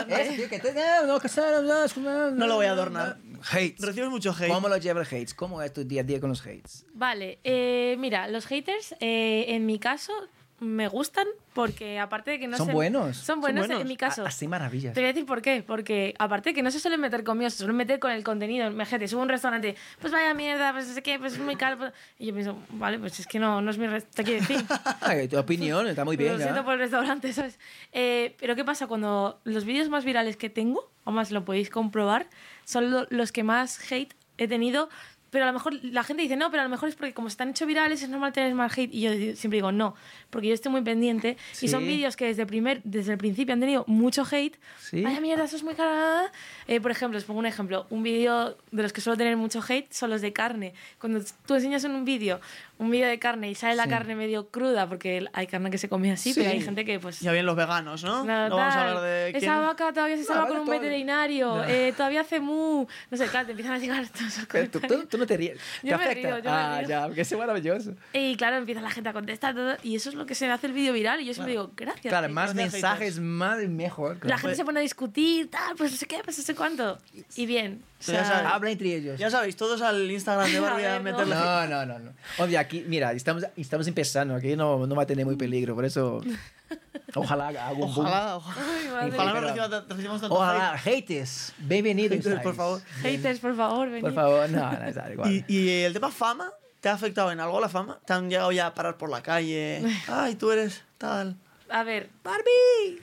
<laughs> No lo voy a adornar. Hates. Recibes mucho hate. ¿Cómo lo lleva el hates? ¿Cómo es tu día a día con los hates? Vale, eh, mira, los haters, eh, en mi caso, me gustan porque aparte de que no Son se- buenos. Son buenos, buenos. en mi caso. A- Así maravillas. Te voy a decir por qué. Porque aparte de que no se suelen meter conmigo, se suelen meter con el contenido. Imagínate, subo a un restaurante, pues vaya mierda, pues no sé qué, pues es muy caro. pues- Y yo pienso, vale, pues es que no, no es mi te quiero decir. Ay, <laughs> tu opinión está muy bien. Lo siento por el restaurante, ¿sabes? Eh, pero ¿qué pasa? Cuando los vídeos más virales que tengo, además lo podéis comprobar, son lo- los que más hate he tenido. Pero a lo mejor la gente dice, no, pero a lo mejor es porque como se están hecho virales es normal tener más hate. Y yo siempre digo, no, porque yo estoy muy pendiente. Y son Sí. vídeos que desde, primer, desde el principio han tenido mucho hate. Sí. Vaya mierda, eso es muy caro. Eh, por ejemplo, os pongo un ejemplo. Un vídeo de los que suelo tener mucho hate son los de carne. Cuando tú enseñas en un vídeo un vídeo de carne y sale la Sí. carne medio cruda, porque hay carne que se come así, Sí. pero hay gente que pues Ya bien los veganos, ¿no? Nada, no vamos a hablar de quién... Esa vaca todavía se No, salva con un todo- veterinario, No. eh, todavía hace mu. No sé, claro, te empiezan a llegar todos Pero tú, no te ríes. <laughs> ¿Te Yo me afecta? río, yo me ah, río. ya, porque es maravilloso. Y claro, empieza la gente a contestar todo, y eso es lo que se hace el vídeo viral. Y yo siempre digo, gracias. Claro, más mensajes, más mejor. La claro. gente se pone a discutir, tal, pues no sé qué, pues no sé cuánto. Y bien. O ya sea, sabes, Habla entre ellos. Ya sabéis, todos al Instagram de <laughs> Barbie A a meterle No, no, no, no. Obvio, aquí, mira, estamos, estamos empezando, aquí no, no va a tener muy peligro, por eso <laughs> ojalá haga un. Ojalá, ojalá. Ay, Ojalá no recibamos, recibamos tanto Ojalá, haters, bienvenidos. Haters, por favor. Haters, por favor, venid. Por favor, no, no, está igual. hate. ¿Y, y el tema fama? ¿Te ha afectado en algo la fama? ¿Te han llegado ya a parar por la calle? <laughs> Ay, tú eres tal. A ver, ¡Barbie!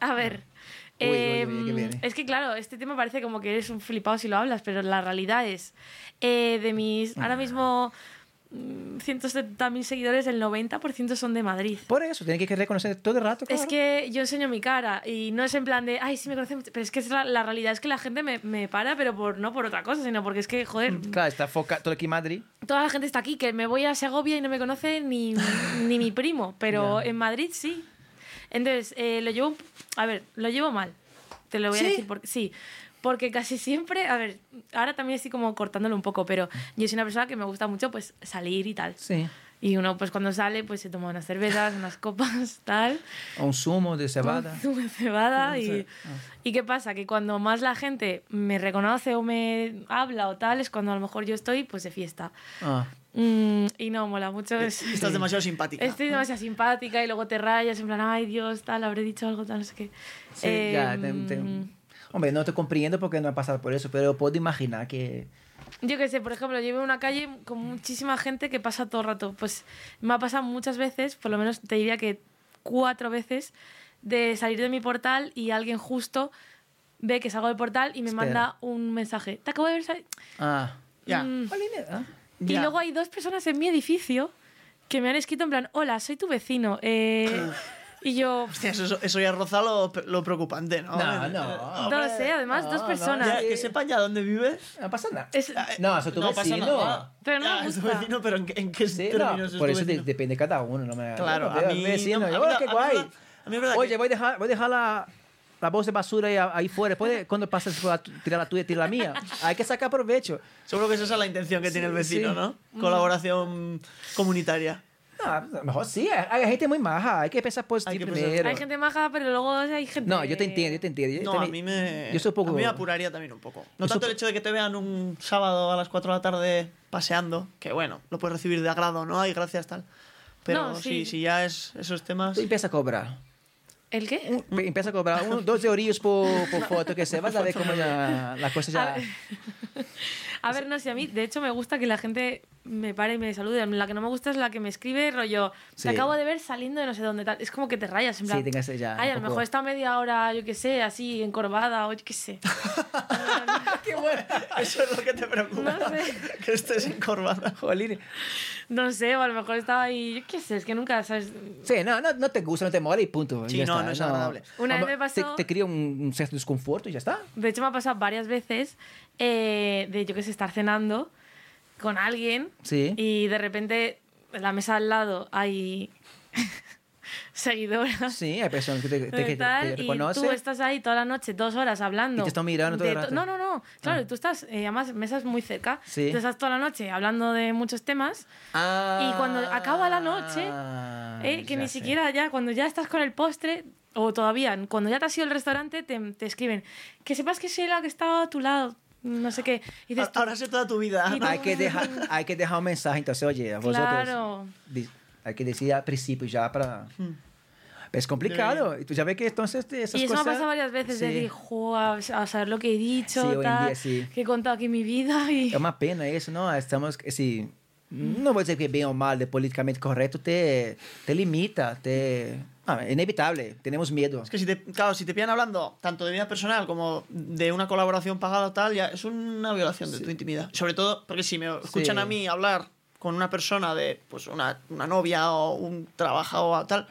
A ver. Uy, uy, uy, em, es que claro, este tema parece como que eres un flipado si lo hablas, pero la realidad es, eh, de mis, ahora mismo, mm, 170.000 seguidores, el 90% son de Madrid. Por eso, tiene que reconocer todo el rato. Es que yo enseño mi cara y no es en plan de, ay, sí me conocen, pero es que es la, la realidad es que la gente me, me para, pero por, no por otra cosa, sino porque es que, joder, Claro, está foca todo aquí Madrid. toda la gente está aquí, que me voy a Segovia y no me conoce ni, <laughs> ni mi primo, pero en Madrid sí. Entonces, eh, lo llevo, a ver, lo llevo mal. Te lo voy ¿Sí? a decir porque sí. Porque casi siempre, a ver, ahora también estoy como cortándolo un poco, pero yo soy una persona que me gusta mucho pues salir y tal. Sí. Y uno, pues cuando sale, pues se toma unas cervezas, unas copas, <laughs> tal. Un zumo de cebada. Un zumo de cebada. Sí. Y, ¿Y qué pasa? Que cuando más la gente me reconoce o me habla o tal, es cuando a lo mejor yo estoy pues de fiesta. Ah. Mm, y no, mola mucho. Es, Estás <laughs> demasiado simpática. Estoy demasiado simpática y luego te rayas en plan, ay Dios, tal, habré dicho algo, tal, no sé qué. Sí, ya, te- Em, te- Hombre, no te comprendo porque no he pasado por eso, pero puedo imaginar que... Yo qué sé, por ejemplo, yo vivo en una calle con muchísima gente que pasa todo el rato. Pues me ha pasado muchas veces, por lo menos te diría que cuatro veces, de salir de mi portal y alguien justo ve que salgo del portal y me Espera. manda un mensaje. Te acabo de ver salir. Ah. Ya. Mm. Y Ya. luego hay dos personas en mi edificio que me han escrito en plan, hola, soy tu vecino. eh", <laughs> y yo, Hostia, eso, eso ya roza lo, lo preocupante, ¿no? No, Eh, no. no lo sé, además, no, dos no, personas. Ya, que sepan ya dónde vives. No pasa nada. Es- No, eso tu no pasa vecino. nada. Pero no me Ya, es tu gusta. vecino, pero ¿en, qué- en qué Sí, no, términos es por tu eso de- vecino? depende de cada uno. No me, Claro, no a mí vecino, no- a yo, mí "Oh, qué a mí guay. a mí es verdad Oye, que- voy a dejar, voy a dejar la, la bolsa de basura ahí, ahí fuera. Puede, cuando pasas por la tu- tira la tuya, tira la mía. Hay que sacar provecho. Seguro que esa es la intención que tiene el vecino, sí. ¿no? Colaboración comunitaria. No, a lo mejor sí, hay, hay gente muy maja. Hay que pensar positivo Hay que pensar- primero. hay gente maja, pero luego hay gente... No, yo te entiendo, yo te entiendo. Yo No, a también- mí me. Yo soy un poco... A mí me apuraría también un poco. No Yo tanto soy- el hecho de que te vean un sábado a las 4 de la tarde paseando, que bueno, lo puedes recibir de agrado, ¿no? Ay, gracias, tal. Pero No, sí. sí. si ya es esos temas. Tú empieza a cobrar. ¿El qué? Empieza a cobrar un, dos eurillos por, por foto, que se vas <laughs> a ver cómo ya, la cosa A ya... ver, a ver, no sé, a mí de hecho me gusta que la gente me pare y me salude. La que no me gusta es la que me escribe rollo, Sí. te acabo de ver saliendo de no sé dónde tal. Es como que te rayas, en plan. Sí, tengas ya Ay, a lo poco- mejor está media hora, yo qué sé, así encorvada o yo qué sé. <laughs> ¡Qué bueno! Eso es lo que te preocupa. No sé. <laughs> que estés encorvada. Jolín. No sé, o a lo mejor estaba ahí, yo qué sé, es que nunca sabes. Sí, no, no, no te gusta, no te mola y punto. Sí, ya no, está, no es agradable. Una vez me pasó- Te, te un, cierto desconforto y ya está. De hecho, me ha pasado varias veces eh, de yo que sé, estar cenando con alguien Sí. y de repente en la mesa al lado hay <laughs> seguidoras. Sí, hay personas que te, te, te- tal, te y tú estás ahí toda la noche, dos horas hablando. Y te están mirando todo el to- rato. No, no, no. Claro, Ah. tú estás, eh, además, mesas muy cerca. Sí. Tú estás toda la noche hablando de muchos temas. Ah, Y cuando acaba la noche, eh, que ni sé. siquiera ya, cuando ya estás con el postre, o todavía, cuando ya te has ido al restaurante, te, te escriben que sepas que soy la que está a tu lado, no sé qué. Y dices, Ahora sé toda tu vida. Tú- Hay que, dejar, hay que dejar un mensaje, entonces, oye, a vosotros. claro. Hay que decir al principio ya para. Es complicado. Y tú ya ves que entonces te- esas Y eso cosas. me ha pasado varias veces, de Sí. decir, "Jo, a, a saber lo que he dicho, Sí, hoy en tal, día sí. que he contado aquí mi vida. Y... Es una pena eso, ¿no? Estamos, sí, no voy a decir que bien o mal de políticamente correcto te, te limita, te... Ah, inevitable, tenemos miedo. Es que si te, claro, si te pillan hablando tanto de vida personal como de una colaboración pagada tal, ya es una violación de tu intimidad. Sobre todo porque si me escuchan Sí. a mí hablar con una persona de pues una, una novia o un trabajo o tal,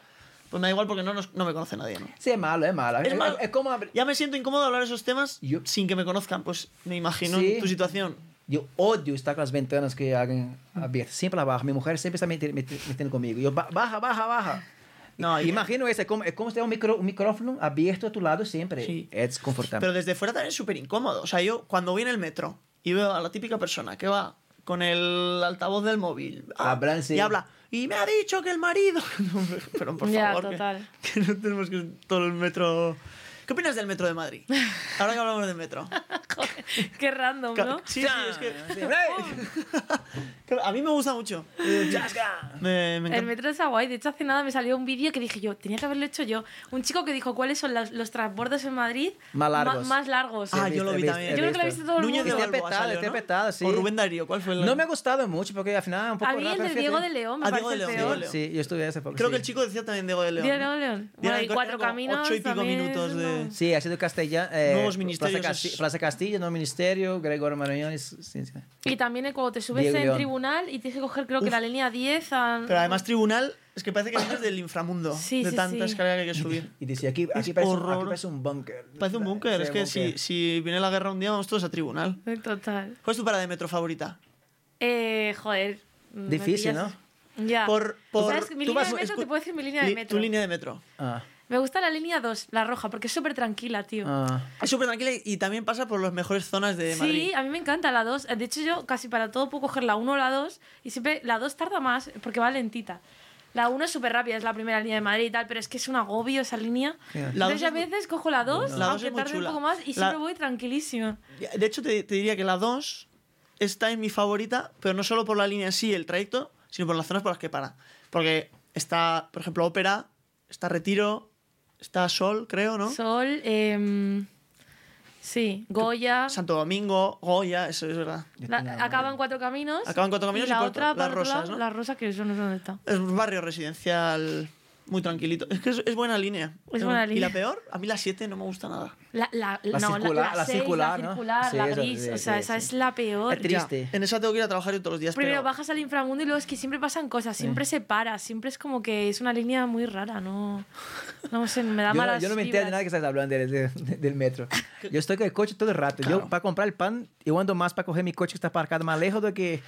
pues me da igual porque no, nos- no me conoce nadie. ¿no? Sí, es malo, es malo. Es malo. es como... Ya me siento incómodo hablar esos temas Yo- sin que me conozcan, pues me imagino Sí. tu situación. Yo odio estar con las ventanas que hagan abiertas. Siempre las bajo. Mi mujer siempre está meti- meti- metiendo conmigo. Yo, "Ba- baja, baja, baja. No, Imagino eso, es como, como si un, micro, un micrófono abierto a tu lado siempre. Sí. Es confortable. Pero desde fuera también es súper incómodo. O sea, yo cuando voy en el metro y veo a la típica persona que va con el altavoz del móvil ah, y habla, y me ha dicho que el marido... <laughs> Pero por Ya, favor. Que, <laughs> no tenemos que todo el metro... ¿Qué opinas del metro de Madrid? Ahora que hablamos del metro. <laughs> Joder, qué random, ¿no? Sí, sí, es que... <laughs> A mí me gusta mucho. Eh, Me, me El metro está guay. De hecho, hace nada me salió un vídeo que dije yo, tenía que haberlo hecho yo. Un chico que dijo cuáles son las- los transbordos en Madrid Más largos. ma- más largos. Ah, yo lo vi también. Yo creo que lo visto todo el Núñez de mundo. Balboa petado, ¿no? petado, sí. O Rubén Darío, ¿cuál fue el...? No me ha gustado mucho porque al final un poco A mí el de. Diego de León me Ah, Diego parece de León, de Sí, yo estuve hace poco. Creo sí. que el chico decía también Diego de León. Diego de León. Bueno, y cuatro caminos. Ocho y pico minutos es de... Sí, ha sido Castilla. Eh, Nuevos ministerios Plaza, Casti- es- Plaza Castilla, Nuevo Ministerio, Gregorio Marañón. y- sí, sí. Y también cuando te subes Diego en León. tribunal y tienes que coger, creo que la línea 10 a... Pero además tribunal, es que parece que vienes del inframundo. <laughs> Sí, de sí, tanta sí. escalera que hay que subir. Y decía, aquí, aquí, parece, un- aquí parece un búnker. Parece un búnker, es que si, si viene la guerra un día vamos todos a tribunal. Total. ¿Cuál es tu parada de metro favorita? Eh, joder. me Difícil, ¿no? Ya. Por, por, ¿Sabes? Mi tú línea vas- de metro, te puedo decir mi línea de metro. Tu línea de metro. Ah, Me gusta la línea 2, la roja, porque es súper tranquila, tío. Ah, Es súper tranquila y- también pasa por las mejores zonas de Madrid. Sí, a mí me encanta la 2. De hecho, yo casi para todo puedo coger la 1 o la 2 y siempre la 2 tarda más porque va lentita. La 1 es súper rápida, es la primera línea de Madrid y tal, pero es que es un agobio esa línea. La dos Entonces, a veces cojo la 2, La dos aunque tarde un poco más, y La- siempre voy tranquilísima. De hecho, te, te diría que la 2 está en mi favorita, pero no solo por la línea en sí, el trayecto, sino por las zonas por las que para. Porque está, por ejemplo, Ópera, está Retiro, está Sol, creo, ¿no? Sol, em, sí, Goya. Santo Domingo, Goya, eso es verdad. la- acaban cuatro caminos. Acaban Cuatro Caminos y la y otra, otro- Las Rosas, lado, ¿no? La rosa, que eso no sé dónde está. Es un barrio residencial muy tranquilito. Es que es, es buena línea. Es buena Y línea. la peor, a mí la 7 no me gusta nada. La, la, La no, circular, la seis, circular, la ¿no? circular, Sí, la gris. sí, o sea, sí, esa sí. es la peor. Es triste. En esa tengo que ir a trabajar yo todos los días. Primero pero bajas al inframundo y luego es que siempre pasan cosas, siempre se para, siempre es como que es una línea muy rara, no, no sé, me da Yo no, malas yo no me entero de nada que estás hablando del, del- del metro. <laughs> Yo estoy con el coche todo el rato. Yo, para comprar el pan, yo ando más para coger mi coche que está aparcado más lejos de que...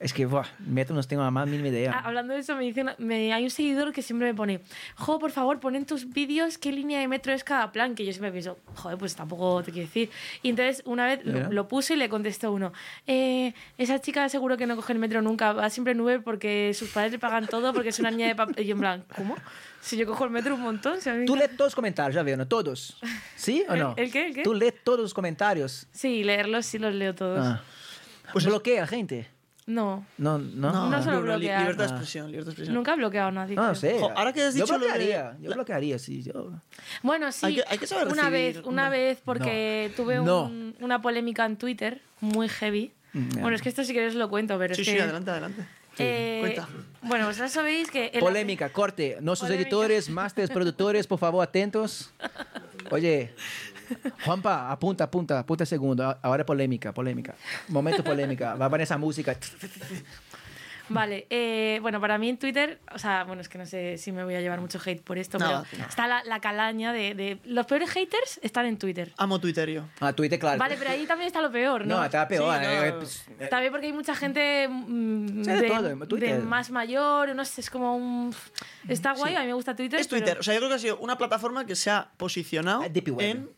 Es que, buah, metro no tengo la más mínima idea. Ah, Hablando de eso, me dice una- me, hay un seguidor que siempre me pone, jo, por favor, pon en tus vídeos qué línea de metro es cada plan, que yo siempre pienso, joder, pues tampoco te quiero decir. Y entonces una vez lo, lo puse y le contestó uno, "Eh, esa chica seguro que no coge el metro nunca, va siempre en Uber porque sus padres le pagan todo porque es una niña de papel. Y yo en plan, ¿cómo? Si yo cojo el metro un montón. si a mí me Tú encanta". lees todos los comentarios, ya veo, ¿no? Todos. ¿Sí o <laughs> ¿El- no? el qué, el qué? Tú lees todos los comentarios. Sí, leerlos sí los leo todos. Ah. Pues bloquea a gente. No, No, no. no, No no, li- bloquear. libertad de Ah. expresión, libertad de expresión. nunca he bloqueado a nadie. No, no sé. Jo, ahora que has yo dicho lo de- yo bloquearía, sí. Yo... Bueno, sí. Hay que- hay que saber una vez, una hombre. vez, porque tuve No. un- una polémica en Twitter muy heavy. Mm. Bueno, es que esto si queréis lo cuento, pero Sí, es sí, que... adelante, adelante. eh. Bueno, vosotros sabéis que... el- Polémica, corte. Nuestros Polémica. editores, másteres, productores, por favor, atentos. Oye, Juanpa, apunta, apunta, apunta segundo. Ahora polémica, polémica. Momento polémica. Va a poner esa música. Vale, eh, bueno, para mí en Twitter, o sea, bueno, es que no sé si me voy a llevar mucho hate por esto, No, pero no. está la, la calaña de, de... Los peores haters están en Twitter. Amo Twitterio. Ah, Twitter, claro. Vale, pero ahí también está lo peor, ¿no? No, está peor. Sí, eh, no. pues, eh, También porque hay mucha gente mm, Sí, de todo, Twitter. de más mayor, no sé, es como un... Está guay, a mí me gusta Twitter. Es Twitter. pero- O sea, yo creo que ha sido una plataforma que se ha posicionado web. en,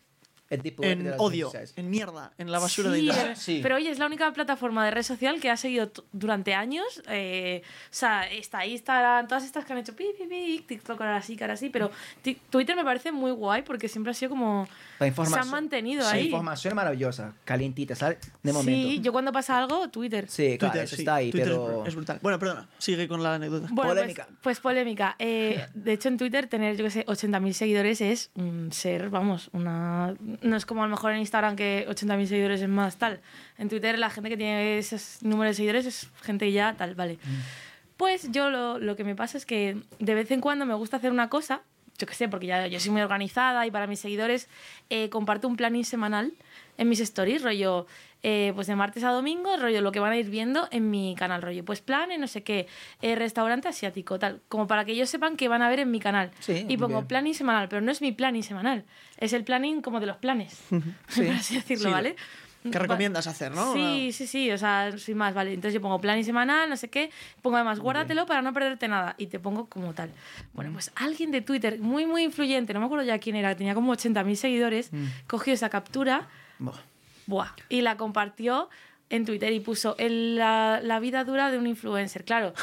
El de en las odio, sociales. en mierda, en la basura de internet. eh, Sí. Pero oye, es la única plataforma de red social que ha seguido durante años. eh, o sea, está Instagram, todas estas que han hecho pi, pi, pi, TikTok ahora así, cara así. Pero Twitter me parece muy guay porque siempre ha sido como. La Se información. han mantenido La ahí. información es maravillosa, calientita, ¿sabes? De momento. Sí, yo cuando pasa algo, Twitter. Sí, claro, Twitter, eso sí, está ahí, Twitter pero... es brutal. Bueno, perdona, sigue con la anécdota. Bueno, Polémica. Pues, pues polémica. Eh, de hecho, en Twitter tener, yo que sé, 80.000 seguidores es un ser, vamos, una... No es como a lo mejor en Instagram que 80.000 seguidores es más tal. En Twitter la gente que tiene esos números de seguidores es gente ya tal, vale. Pues yo lo, lo que me pasa es que de vez en cuando me gusta hacer una cosa, yo que sé, porque ya yo soy muy organizada y para mis seguidores eh, comparto un planning semanal en mis stories, rollo, eh, pues de martes a domingo, rollo, lo que van a ir viendo en mi canal, rollo, pues planes, no sé qué, eh, restaurante asiático, tal, como para que ellos sepan que van a ver en mi canal. Sí, y pongo bien. planning semanal, pero no es mi planning semanal, es el planning como de los planes, <laughs> Sí. por así decirlo, Sí, ¿vale? ¿Qué recomiendas hacer, no? Sí, sí, sí, o sea, sin más, vale. Entonces yo pongo planning semanal, no sé qué, pongo además guárdatelo para no perderte nada y te pongo como tal. Bueno, pues alguien de Twitter, muy, muy influyente, no me acuerdo ya quién era, tenía como 80.000 seguidores, cogió esa captura Buah. Buah, y la compartió en Twitter y puso el- la, la vida dura de un influencer. Claro,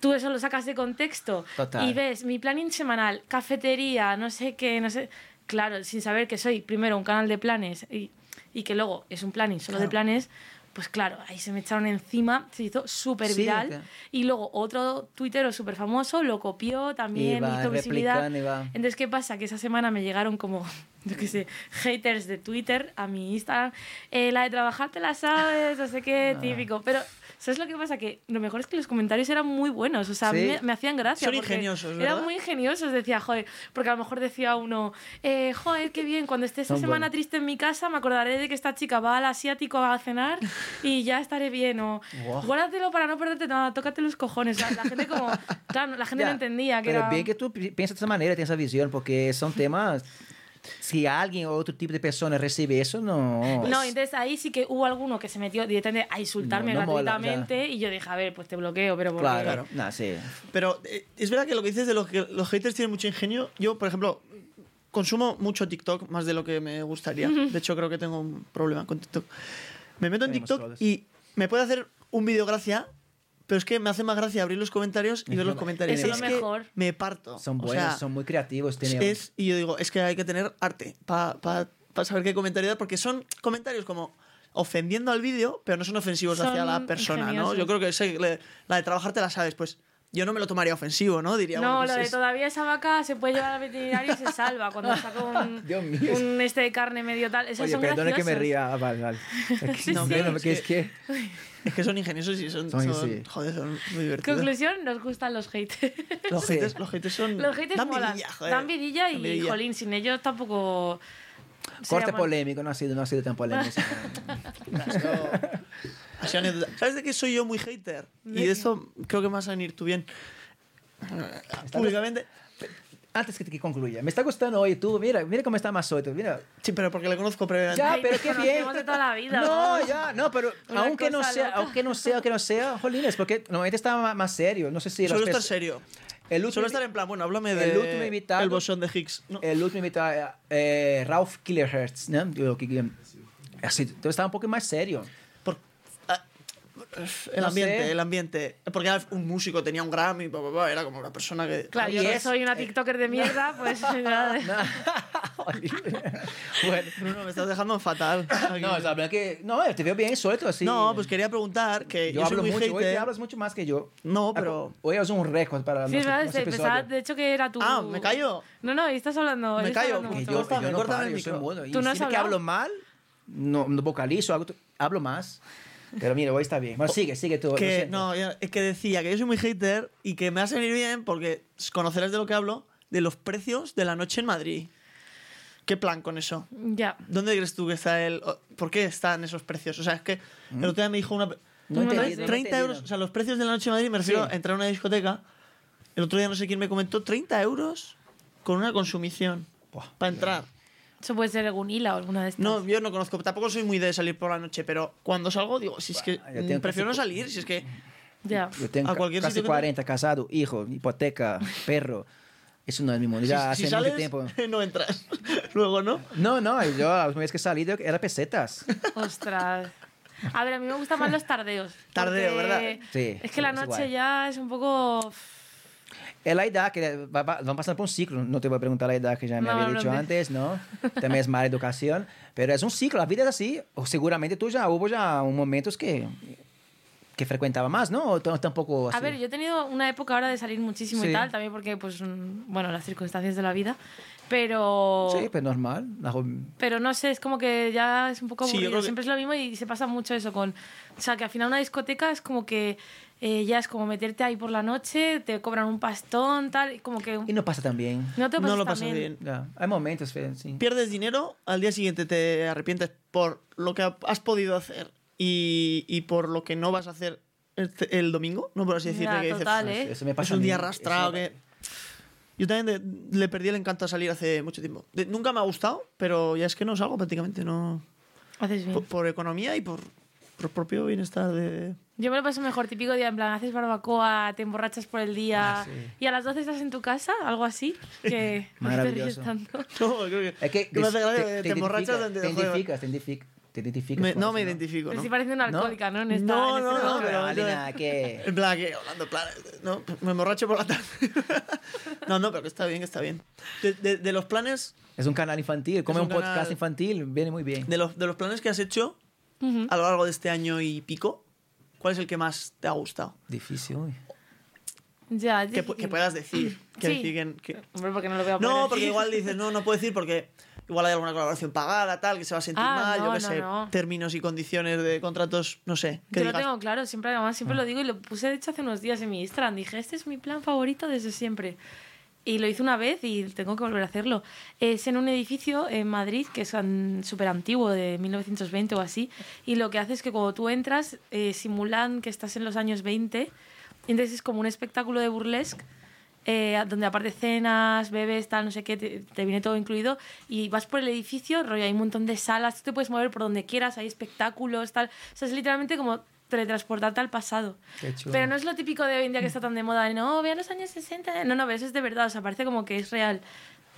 tú eso lo sacas de contexto Total. y ves mi planning semanal, cafetería, no sé qué, no sé. Claro, sin saber que soy primero un canal de planes y, y que luego es un planning solo de planes. Pues claro, ahí se me echaron encima, se hizo súper viral. Y luego otro tuitero súper famoso lo copió también, va hizo visibilidad. Entonces, ¿qué pasa? Que esa semana me llegaron como, <laughs> yo qué sé, haters de Twitter a mi Instagram. Eh, la de trabajar te la sabes, no sé Ah. qué, típico. Pero, ¿sabes lo que pasa? Que lo mejor es que los comentarios eran muy buenos. O sea, a mí me, me hacían gracia. Son Eran muy ingeniosos. Decía, joder, porque a lo mejor decía uno, eh, joder, qué bien, cuando esté esta Son semana triste en mi casa, me acordaré de que esta chica va al asiático a cenar y ya estaré bien. O guárdatelo para no perderte nada, tócate los cojones. La, la gente como, <laughs> claro, la gente Ya, no entendía que Pero era... bien que tú pi- piensas de esa manera, tienes esa visión, porque son <laughs> temas... Si alguien o otro tipo de persona recibe eso, no... No, entonces ahí sí que hubo alguno que se metió directamente a insultarme No, no mola, gratuitamente y yo dije, a ver, pues te bloqueo, pero porque... Claro, claro. Nah, sí. Pero eh, es verdad que lo que dices de los que los haters tienen mucho ingenio. Yo, por ejemplo, consumo mucho TikTok, más de lo que me gustaría. <laughs> De hecho, creo que tengo un problema con TikTok. Me meto en TikTok y me puede hacer un vídeo gracia, pero es que me hace más gracia abrir los comentarios y ver los comentarios. Eso es es lo que mejor. me parto. Son O buenos, sea, son muy creativos. tienen- es, y yo digo, es que hay que tener arte para saber qué comentario dar, porque son comentarios como ofendiendo al vídeo, pero no son ofensivos hacia Son la persona, ¿no? ingeniosos. Yo creo que ese- le- la de trabajar te la sabes, pues yo no me lo tomaría ofensivo, ¿no? Diría, No, bueno, pues lo de es- todavía esa vaca se puede llevar al veterinario y se salva cuando <laughs> saca un, Dios mío. un este de carne medio tal. Esos Oye, son perdona que me graciosos. ría. Vale, vale. Es <laughs> que, Sí, no, sí. no, porque es que... Es que son ingeniosos y son, Son- son- sí. joder, son muy divertidos. Conclusión, nos gustan los haters. Los Sí. haters, los haters son... Los haters dan molan. vidilla, joder. Dan vidilla y, Dan vidilla. jolín, sin ellos tampoco... Corte polémico, no ha sido, no ha sido tan polémico. Ha <laughs> sido anécdota. ¿Sabes de qué soy yo muy hater? Y de esto creo que me vas a venir tú bien. Públicamente. Antes que, que concluya, me está gustando hoy tú, mira, mira cómo está más hoy, tú, mira. Sí, pero porque le conozco previamente. Ya, pero qué bien. de toda la vida, No, ¿no? ya, no, pero <laughs> Una aunque no sea, aunque no sea, aunque no sea, jolines, porque normalmente está más, más serio, no sé si Suelo estar serio. El último, Suelo estar en plan, bueno, háblame el de último invitado- el bosón de Higgs. No. el último invitado, eh, Ralph Killerhertz, ¿no? Yo, que, que- así, tú estaba un poco más serio. El No ambiente, sé. el ambiente. Porque era un músico, tenía un Grammy, bla, bla, bla, era como una persona que... Claro, yo que es- soy una eh, TikToker de mierda, pues <laughs> <laughs> ya- <laughs> bueno, Bruno, me estás dejando fatal. aquí. no, o sea, verdad que, no, te veo bien suelto así. No, pues quería preguntar que yo, yo, soy hablo muy mucho, hoy hablas mucho más que yo. No, pero... Hoy es un récord para Sí, verdad, pensaba, de hecho que era tu... Ah, ¿me callo? No, no, y estás hablando... Me callo, hablando que mucho. yo- Yo, no paro, el yo soy micro. ¿Tú no has que hablo mal, no, no vocalizo, hablo más. Pero mira, hoy está bien. Bueno, sigue, sigue tú. Que, no, es que decía que yo soy muy hater y que me hace venir bien porque conocerás de lo que hablo, de los precios de la noche en Madrid. ¿Qué plan con eso? Ya. ¿Dónde crees tú que está el...? ¿Por qué están esos precios? O sea, es que el otro día me dijo una... No no, no, no he 30 entendido. euros, o sea, los precios de la noche en Madrid, me refiero Sí. a entrar a una discoteca. El otro día no sé quién me comentó, 30 euros con una consumición Buah, para entrar. Eso puede ser Gunila o alguna de estas. No, yo no conozco, tampoco soy muy de salir por la noche, pero cuando salgo digo, si es que prefiero no salir, si es que... Ya. Yo tengo a cualquier casi sitio que 40, casado, hijo, hipoteca, perro. Eso no es mi mundo. Ya si, hace si mucho tiempo. <laughs> no entras. <laughs> Luego, ¿no? No, no, yo la última vez que salí era pesetas. <laughs> Ostras. A ver, a mí me gustan más los tardeos. Tardeo, ¿verdad? Sí, Es que la noche igual. ya es un poco. Es la edad que va, va- van pasando por un ciclo. No te voy a preguntar la edad que ya me No, había no dicho te- antes, ¿no? <laughs> También es mala educación. Pero es un ciclo, la vida es así. O seguramente tú ya hubo ya momentos que, que frecuentaba más, ¿no? O tampoco así. A ver, yo he tenido una época ahora de salir muchísimo Sí. y tal, también porque, pues, mm, bueno, las circunstancias de la vida. Pero. Sí, pues normal. Pero no sé, es como que ya es un poco Sí, aburrido. creo que- Siempre es lo mismo y se pasa mucho eso con... O sea, que al final una discoteca es como que eh, ya es como meterte ahí por la noche, te cobran un pastón, tal, y como que... Y no pasa tan bien. No te No lo tan pasas bien. Ya, Hay momentos, fe- sí. Pierdes dinero, al día siguiente te arrepientes por lo que has podido hacer y, y por lo que no vas a hacer el, el domingo, ¿no? Por así decirlo. Ya, que dices, total, Eso- ¿eh? Eso me pasa es un día arrastrado que... Yo también de- le perdí el encanto a salir hace mucho tiempo. De- nunca me ha gustado, pero ya es que no salgo prácticamente, no... Haces bien. Por, por economía y por, por propio bienestar de... Yo me lo paso mejor, típico día, en plan, haces barbacoa, te emborrachas por el día Ah, sí. y a las 12 estás en tu casa, algo así, que <laughs> ¿por qué te ríes Maravilloso. tanto? <laughs> No, creo que... Es que que que te, identificas, emborrachas te, de- te identificas, te identificas, te identificas me- no eso, me identifico, Me ¿no? estoy pareciendo una ¿No? alcohólica, ¿no? En esta, No, en no, no, pero- Alina, que... <laughs> En plan, que hablando plan, no, me emborracho por la tarde. no, no, pero que está bien, que está bien. De, de- de los planes, Es un canal infantil, como Es un, un podcast canal- infantil, viene muy bien. de los, de los planes que has hecho Ujú. a lo largo de este año y pico, ¿cuál es el que más te ha gustado? Difícil, uy. Ya, Que, que puedas decir. Que Sí. decir que- que- Hombre, porque no lo voy a poder No, porque igual dices, no, no puedo decir porque igual hay alguna colaboración pagada, tal, que se va a sentir Ah, mal, yo no, qué no, sé, no. términos y condiciones de contratos, no sé. Que Yo lo digas, tengo claro, siempre, además siempre lo digo y lo puse de hecho hace unos días en mi Instagram. Dije, este es mi plan favorito desde siempre. Y lo hice una vez y tengo que volver a hacerlo. Es en un edificio en Madrid que es súper antiguo, de 1920 o así. Y lo que hace es que cuando tú entras, eh, simulan que estás en los años 20. Y entonces es como un espectáculo de burlesque. eh, donde aparte cenas, bebes, tal, no sé qué, te, te viene todo incluido. Y vas por el edificio, rollo, hay un montón de salas, tú te puedes mover por donde quieras, hay espectáculos, tal. O sea, es literalmente como teletransportarte al pasado. Qué chulo. Pero no es lo típico de hoy en día que está tan de moda, de, no, vean los años 60. No, no, pero eso es de verdad, o sea, parece como que es real.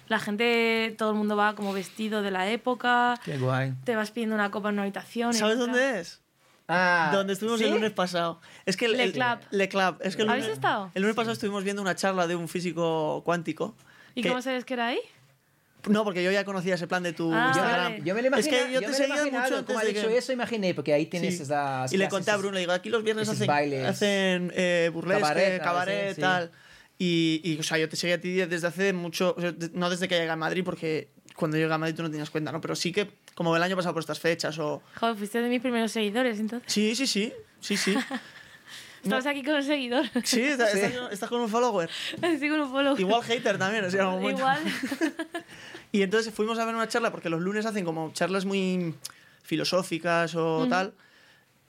La gente, todo el mundo va como vestido de la época. Qué guay. Te vas pidiendo una copa en una habitación. ¿Sabes dónde es? Ah, Donde estuvimos el ¿sí? lunes pasado. Es que el, Le el- Club. Le Club. Es que el ¿Habéis lunes- estado? El lunes pasado estuvimos viendo una charla de un físico cuántico. ¿Y que- cómo sabes que era ahí? No, porque yo ya conocía ese plan de tu Ah, Instagram. vale. Yo me lo Es que yo te me lo seguía mucho antes Como de dicho que- eso, imaginé, porque ahí tienes Sí. esas Y le conté a Bruno, le digo, aquí los viernes hacen, bailes. hacen eh, burlesque, Cabaret, cabaret, ah, sí, sí. tal. Y, y, o sea, yo te seguía a ti desde hace mucho, o sea, no desde que llegué a Madrid, porque cuando llegué a Madrid tú no tenías cuenta, ¿no? Pero sí que, como el año pasado por estas fechas, o... Joder, fuiste de mis primeros seguidores, entonces. Sí, sí, sí, sí, sí. <laughs> Estamos aquí con un seguidor. Sí, estás, con- estás con un follower. Así con un follow. Igual hater también, o sea, en algún momento. Igual. <laughs> <laughs> Y entonces fuimos a ver una charla, porque los lunes hacen como charlas muy filosóficas o tal.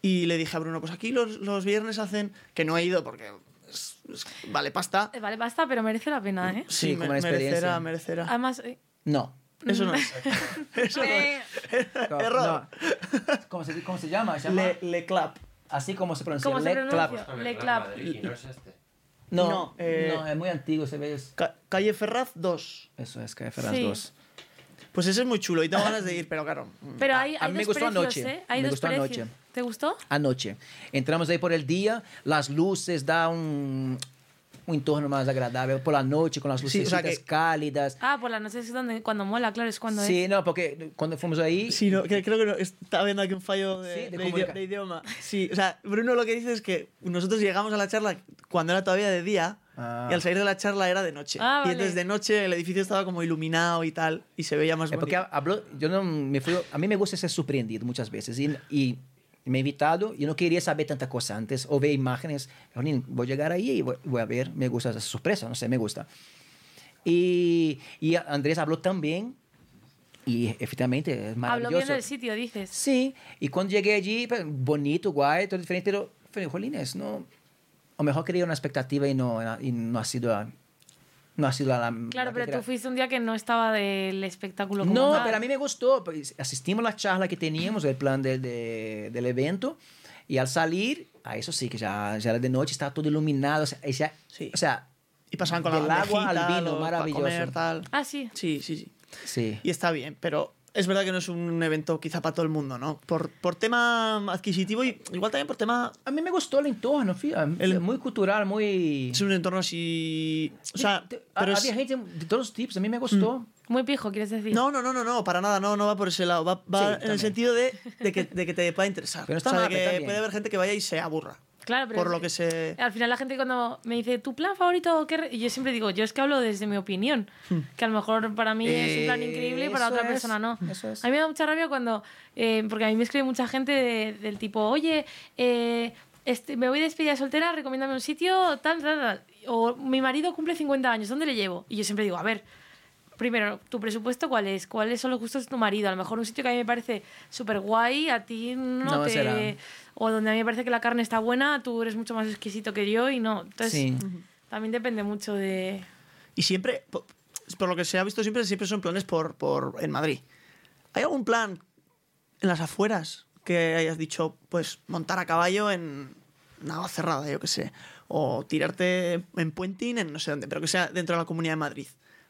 Y le dije a Bruno, pues aquí los, los viernes hacen, que no he ido porque es- es- vale pasta. Eh, Vale, basta, pero merece la pena, ¿eh? Sí, como me- una experiencia. merecerá, merecerá. Además, eh, No. Eso no es. <laughs> Eso no es. No, Error. no. ¿Cómo, se, ¿Cómo se llama? Se llama Le, le clap. Así como se pronuncia. ¿cómo se Le Clap. pronuncia? Le Clap. No es este. No, No, eh, no, es muy antiguo, se ve. es- Ca- calle Ferraz 2. Eso es que Ferraz Sí. 2. Pues ese es muy chulo y tengo ganas de ir, pero claro. mm. Pero hay, a hay mí me gustó precios, anoche. ¿eh? Hay Me dos gustó precios. anoche. ¿Te gustó? Anoche. Entramos ahí por el día, las luces da un, un entorno más agradable. Por la noche, con las Sí, luces o sea que- cálidas. Ah, por la noche es donde, cuando mola, claro, es cuando Sí, es. no, porque cuando fuimos ahí. Sí, no, que creo que no, está habiendo aquí un fallo de, Sí, de de de idioma. Sí, o sea, Bruno lo que dice es que nosotros llegamos a la charla cuando era todavía de día Ah. y al salir de la charla era de noche. Ah, Y vale. entonces de noche el edificio estaba como iluminado y tal y se veía más Es porque bonito. habló, yo no me fui, a mí me gusta ser sorprendido muchas veces y, y me invitado y no quería saber tanta cosa antes o ver imágenes. Voy a llegar ahí y voy, voy a ver, me gusta esa sorpresa, no sé, me gusta. Y, y Andrés habló también y efectivamente es Habló maravilloso. bien del sitio, dices. Sí, y cuando llegué allí, pues, bonito, guay, todo diferente, pero, pero jolines, no, a lo mejor quería una expectativa y no, y no ha sido, no ha sido la, la Claro, que pero tú fuiste un día que no estaba del espectáculo como No, tal. pero a mí me gustó. pues, Asistimos a la charla que teníamos, el plan de- de- del evento, y al salir, a eso sí, que ya, ya era de noche, estaba todo iluminado. O sea, y ya- Sí. o sea Y pasaban con del la agua al vino, maravilloso. comer, tal. Ah, sí. Sí, sí, sí. sí. Y está bien, pero es verdad que no es un evento quizá para todo el mundo, ¿no? Por, por tema adquisitivo y igual también por tema... A mí me gustó el entorno, fíjate, El- muy cultural, muy... Es un entorno así... O sea, Te- pero es- había gente de todos los tipos, a mí me gustó. Muy pijo, quieres decir. No, no, no, no, no, para nada, no, no va por ese lado. Va, va Sí, en el también. sentido de, de, que, de que te pueda interesar. Pero está o sea, de mal, que está bien. puede haber gente que vaya y se aburra. Claro, pero por lo que se... Al final la gente cuando me dice, ¿tu plan favorito? qué re-?" Y yo siempre digo, yo es que hablo desde mi opinión. Que a lo mejor para mí es un plan increíble y para otra es, persona no. eso es. A mí me da mucha rabia cuando... eh, porque a mí me escribe mucha gente de- del tipo, oye, eh, este, me voy de despedida soltera, recomiéndame un sitio, tal, tal, tal. O mi marido cumple 50 años, ¿dónde le llevo? Y yo siempre digo, a ver... Primero, ¿tu presupuesto cuál es? ¿Cuáles son los gustos de tu marido? A lo mejor un sitio que a mí me parece súper guay, a ti no, No te... será. O donde a mí me parece que la carne está buena, tú eres mucho más exquisito que yo y no. Entonces, Sí. también depende mucho de... Y siempre, po- por, lo que se ha visto siempre, siempre son planes por, por en Madrid. ¿Hay algún plan en las afueras que hayas dicho, pues, montar a caballo en una cerrada, yo qué sé? O tirarte en puenting en no sé dónde, pero que sea dentro de la Comunidad de Madrid.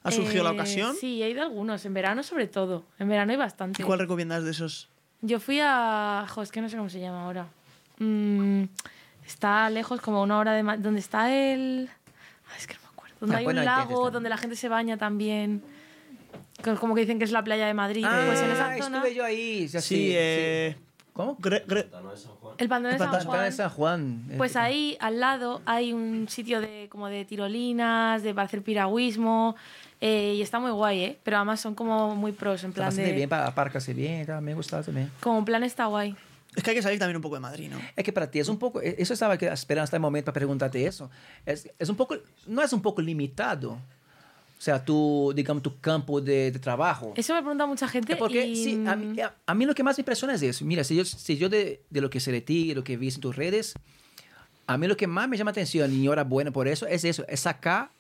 ¿Ha surgido la Eh, ocasión? Sí, he ido a algunos. En verano sobre todo. En verano hay bastante. ¿Y cuál recomiendas de esos? Yo fui a... Jo, es que no sé cómo se llama ahora. Mm, está lejos, como una hora de... Ma- Donde está el... Ay, es que no me acuerdo. Donde Ah, hay bueno, un lago, donde la gente se baña también. Como que dicen que es la playa de Madrid. pues en esa Ah, zona... estuve yo ahí. Sí, sí, eh, sí. ¿Cómo? Gre- Gre- Pantano de San Juan. El pantano de El San Juan. San Juan. Pues ahí al lado hay un sitio de como de tirolinas, de para hacer piragüismo eh, y está muy guay, ¿eh? Pero además son como muy pros en Está plan bastante de bien, para aparcarse bien, tal, me gusta también. como plan está guay. Es que hay que salir también un poco de Madrid, ¿no? Es que para ti es un poco, eso estaba esperando hasta el momento para preguntarte eso. Es, es un poco, no es un poco limitado. O sea, tu, digamos, tu campo de, de trabajo. Eso me pregunta mucha gente Es porque y sí, a, mí, a- a mí lo que más me impresiona es eso. Mira, si yo, si yo de, de lo que sé de ti, de lo que visto en tus redes, a mí lo que más me llama atención, y enhorabuena por eso, es eso, es sacar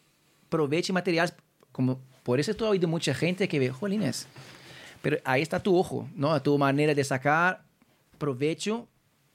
provecho y materiales. Como, por eso estoy oído mucha gente que ve, jolines, pero ahí está tu ojo, ¿no? Tu manera de sacar provecho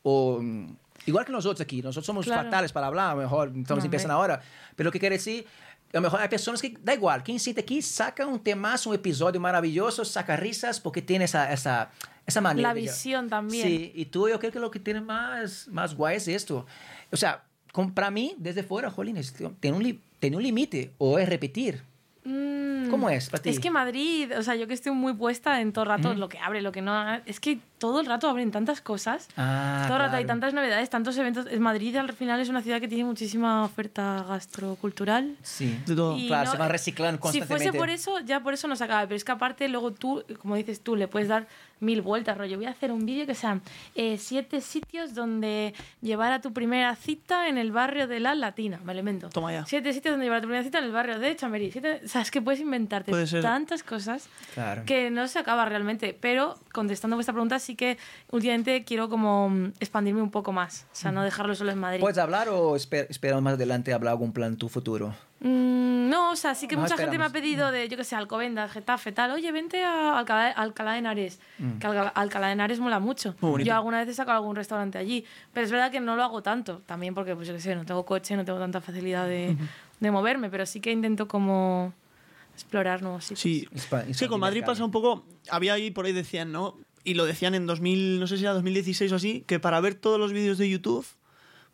o... mm, Igual que nosotros aquí, nosotros somos Claro. fatales para hablar, a lo mejor estamos No, empezando eh. ahora, pero lo que quiere decir, a lo mejor hay personas que, da igual, quien siente aquí saca un temazo, un episodio maravilloso, saca risas porque tiene esa, esa, esa manera. La visión también. Sí, y tú yo creo que lo que tiene más, más guay es esto. O sea, con- para mí, desde fuera, jolín, es- tiene un, tiene un límite o es repetir. Mm, ¿Cómo es para ti? Es que Madrid, o sea, yo que estoy muy puesta en todo el rato, lo que abre, lo que no. Es que todo el rato abren tantas cosas. Ah, todo el rato hay claro. tantas novedades, tantos eventos. Madrid al final es una ciudad que tiene muchísima oferta gastrocultural. Sí. De todo. Claro, no- se van reciclando Si constantemente. fuese por eso, ya por eso no se acaba. Pero es que aparte, luego tú, como dices tú, le puedes dar mil vueltas, rollo. Voy a hacer un vídeo que sean eh, siete sitios donde llevar a tu primera cita en el barrio de la Latina, me lo invento. Toma ya. Siete sitios donde llevar a tu primera cita en el barrio de Chamberí. Siete, o sea, es que puedes inventarte tantas cosas Claro. que no se acaba realmente. Pero contestando vuestra pregunta, sí que últimamente quiero como mm, expandirme un poco más. O sea, no dejarlo solo en Madrid. ¿Puedes hablar o esper- esperamos más adelante hablar algún plan tu futuro? Mm, no, o sea, sí que No, mucha gente me ha esperamos. pedido de, yo que sé, Alcobendas, Getafe, tal. Oye, vente a Alcalá, Alcalá de Henares. Que Alca- Alcalá de Henares mola mucho. Yo alguna vez he sacado algún restaurante allí. Pero es verdad que no lo hago tanto. También porque, pues yo que sé, no tengo coche, no tengo tanta facilidad de, de moverme. Pero sí que intento como explorar nuevos sitios. Sí, es que con Madrid pasa un poco. Había ahí por ahí decían, ¿no? Y lo decían en 2000, no sé si era 2016 o así, que para ver todos los vídeos de YouTube,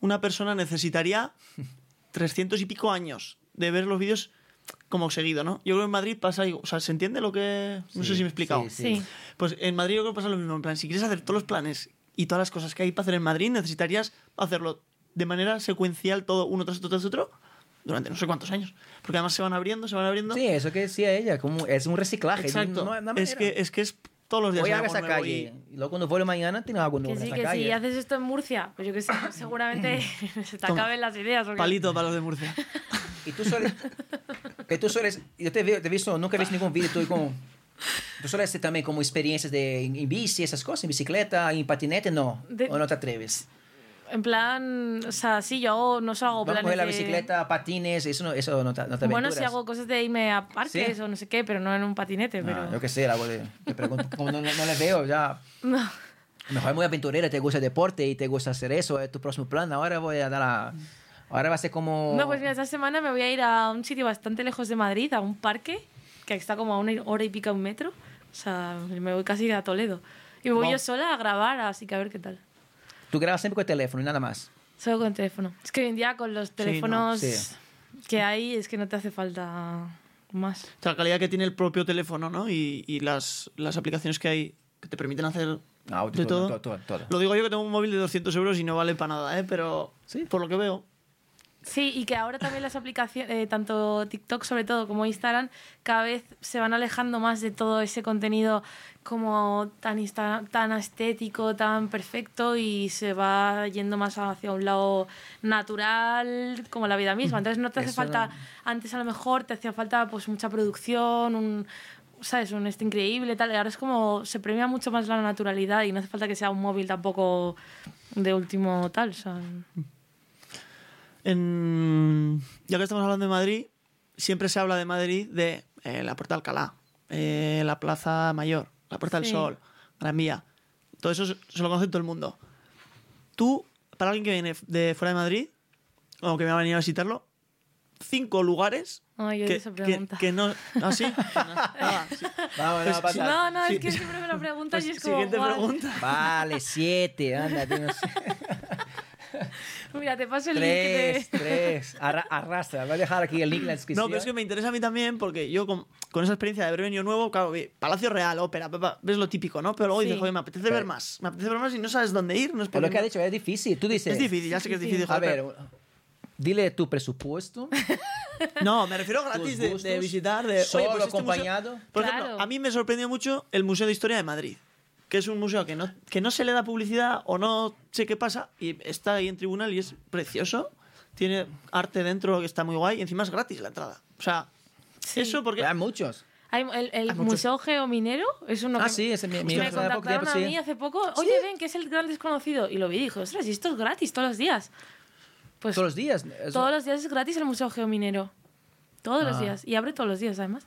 una persona necesitaría <laughs> 300 y pico años de ver los vídeos como seguido, ¿no? Yo creo que en Madrid pasa. algo- O sea, ¿se entiende lo que.? No sé Sí, si me he explicado. sí, Sí. Pues en Madrid yo creo que pasa lo mismo. En plan, si quieres hacer todos los planes y todas las cosas que hay para hacer en Madrid, necesitarías hacerlo de manera secuencial, todo uno tras otro tras otro, durante no sé cuántos años. Porque además se van abriendo, se van abriendo. Sí, eso que decía ella, como es un reciclaje. Exacto. No- no hay es, que, es que es todos los días. Hoy hay haga algo esa calle. y- Y luego cuando vuelvo mañana tiene algo nuevo Que en sí, esa que calle. si haces esto en Murcia, pues yo que sé, <laughs> seguramente <laughs> se te Toma. acaben las ideas. porque- Palito para los de Murcia. Y tú sueles... que tú sueles... Yo te, veo- te he visto, nunca he visto ningún vídeo tú como... Tú sueles hacer también como experiencias de en, en bici, esas cosas, en bicicleta, en patinete, no. De- ¿O no te atreves? En plan, o sea, sí, yo hago- no solo hago Vamos a planes la de- bicicleta, patines, eso no, eso no te, no te Bueno, sí hago cosas de irme a parques ¿Sí? o no sé qué, pero no en un patinete. No, Pero... yo qué sé, de... Te pregunto, como no, no, no le veo ya... No. Mejor es muy aventurera, te gusta el deporte y te gusta hacer eso, es tu próximo plan. Ahora voy a dar a... Ahora va a ser como... No, pues mira, esta semana me voy a ir a un sitio bastante lejos de Madrid, a un parque, que está como a una hora y pica un metro. O sea, me voy casi a Toledo. Y voy yo sola a grabar, así que a ver qué tal. Tú grabas siempre con el teléfono y nada más. Solo con el teléfono. Es que hoy en día con los no, teléfonos sí. que hay es que no te hace falta más. O sea, la calidad que tiene el propio teléfono, ¿no? Y, y las, las aplicaciones que hay que te permiten hacer Audio, de todo. todo, todo, todo. Lo digo yo que tengo un móvil de 200 euros y no vale para nada, ¿eh? Pero Sí. por lo que veo. Sí, y que ahora también las aplicaciones, eh, tanto TikTok sobre todo como Instagram, cada vez se van alejando más de todo ese contenido como tan, tan estético, tan perfecto y se va yendo más hacia un lado natural, como la vida misma. Entonces no te hace Eso falta, no- antes a lo mejor te hacía falta pues mucha producción, un... ¿Sabes? Un este increíble, tal. Y ahora es como. Se premia mucho más la naturalidad y no hace falta que sea un móvil tampoco de último tal. Sea, En- ya que estamos hablando de Madrid, siempre se habla de Madrid de eh, la Puerta de Alcalá, eh, la Plaza Mayor, la Puerta del Sí. Sol, Gran Vía. Todo eso se, lo conoce todo el mundo. Tú, para alguien que viene de fuera de Madrid, o que me va a venir a visitarlo, cinco lugares Ay, yo que, esa pregunta. que no... ¿Ah, sí? Que <laughs> no- ah, sí. Vamos, Pues no. No, no, Sí. es que siempre me lo preguntan Pues y es como. siguiente "Guau". pregunta. Vale, siete, anda, tú no sé. <laughs> Mira, te paso el Tres, link. de- tres. Arra- arrastra. Voy a dejar aquí el link en la descripción. No, pero es que me interesa a mí también porque yo con, con esa experiencia de haber venido nuevo, claro, Palacio Real, ópera, pa, pa, ves lo típico, ¿no? Pero luego dices, Sí. joder, me apetece Sí. ver más, me apetece ver más y no sabes dónde ir, no es Pero lo que ha dicho es difícil. Tú dices. Es difícil, ya sé que es Sí, difícil. A joder, ver, dile tu presupuesto. pero- <laughs> No, me refiero gratis tus de, de visitar, de... solo oye, pues este acompañado. museo- Por ejemplo, Claro. a mí me sorprendió mucho el Museo de Historia de Madrid, que es un museo que no, que no se le da publicidad o no sé qué pasa y está ahí en tribunal y es precioso. Tiene arte dentro que está muy guay y encima es gratis la entrada. O sea, Sí. eso porque... Hay muchos. Hay el, el Hay muchos. Museo Geominero es uno Ah, que sí, ese mi, mi me contactaron tiempo, a sí. mí hace poco. Oye, ven, que es el gran desconocido. Y lo vi y dije, ostras, y esto es gratis todos los días. Pues Todos los días. Eso- todos los días es gratis el Museo Geominero. Todos los Ah. días. Y abre todos los días, además.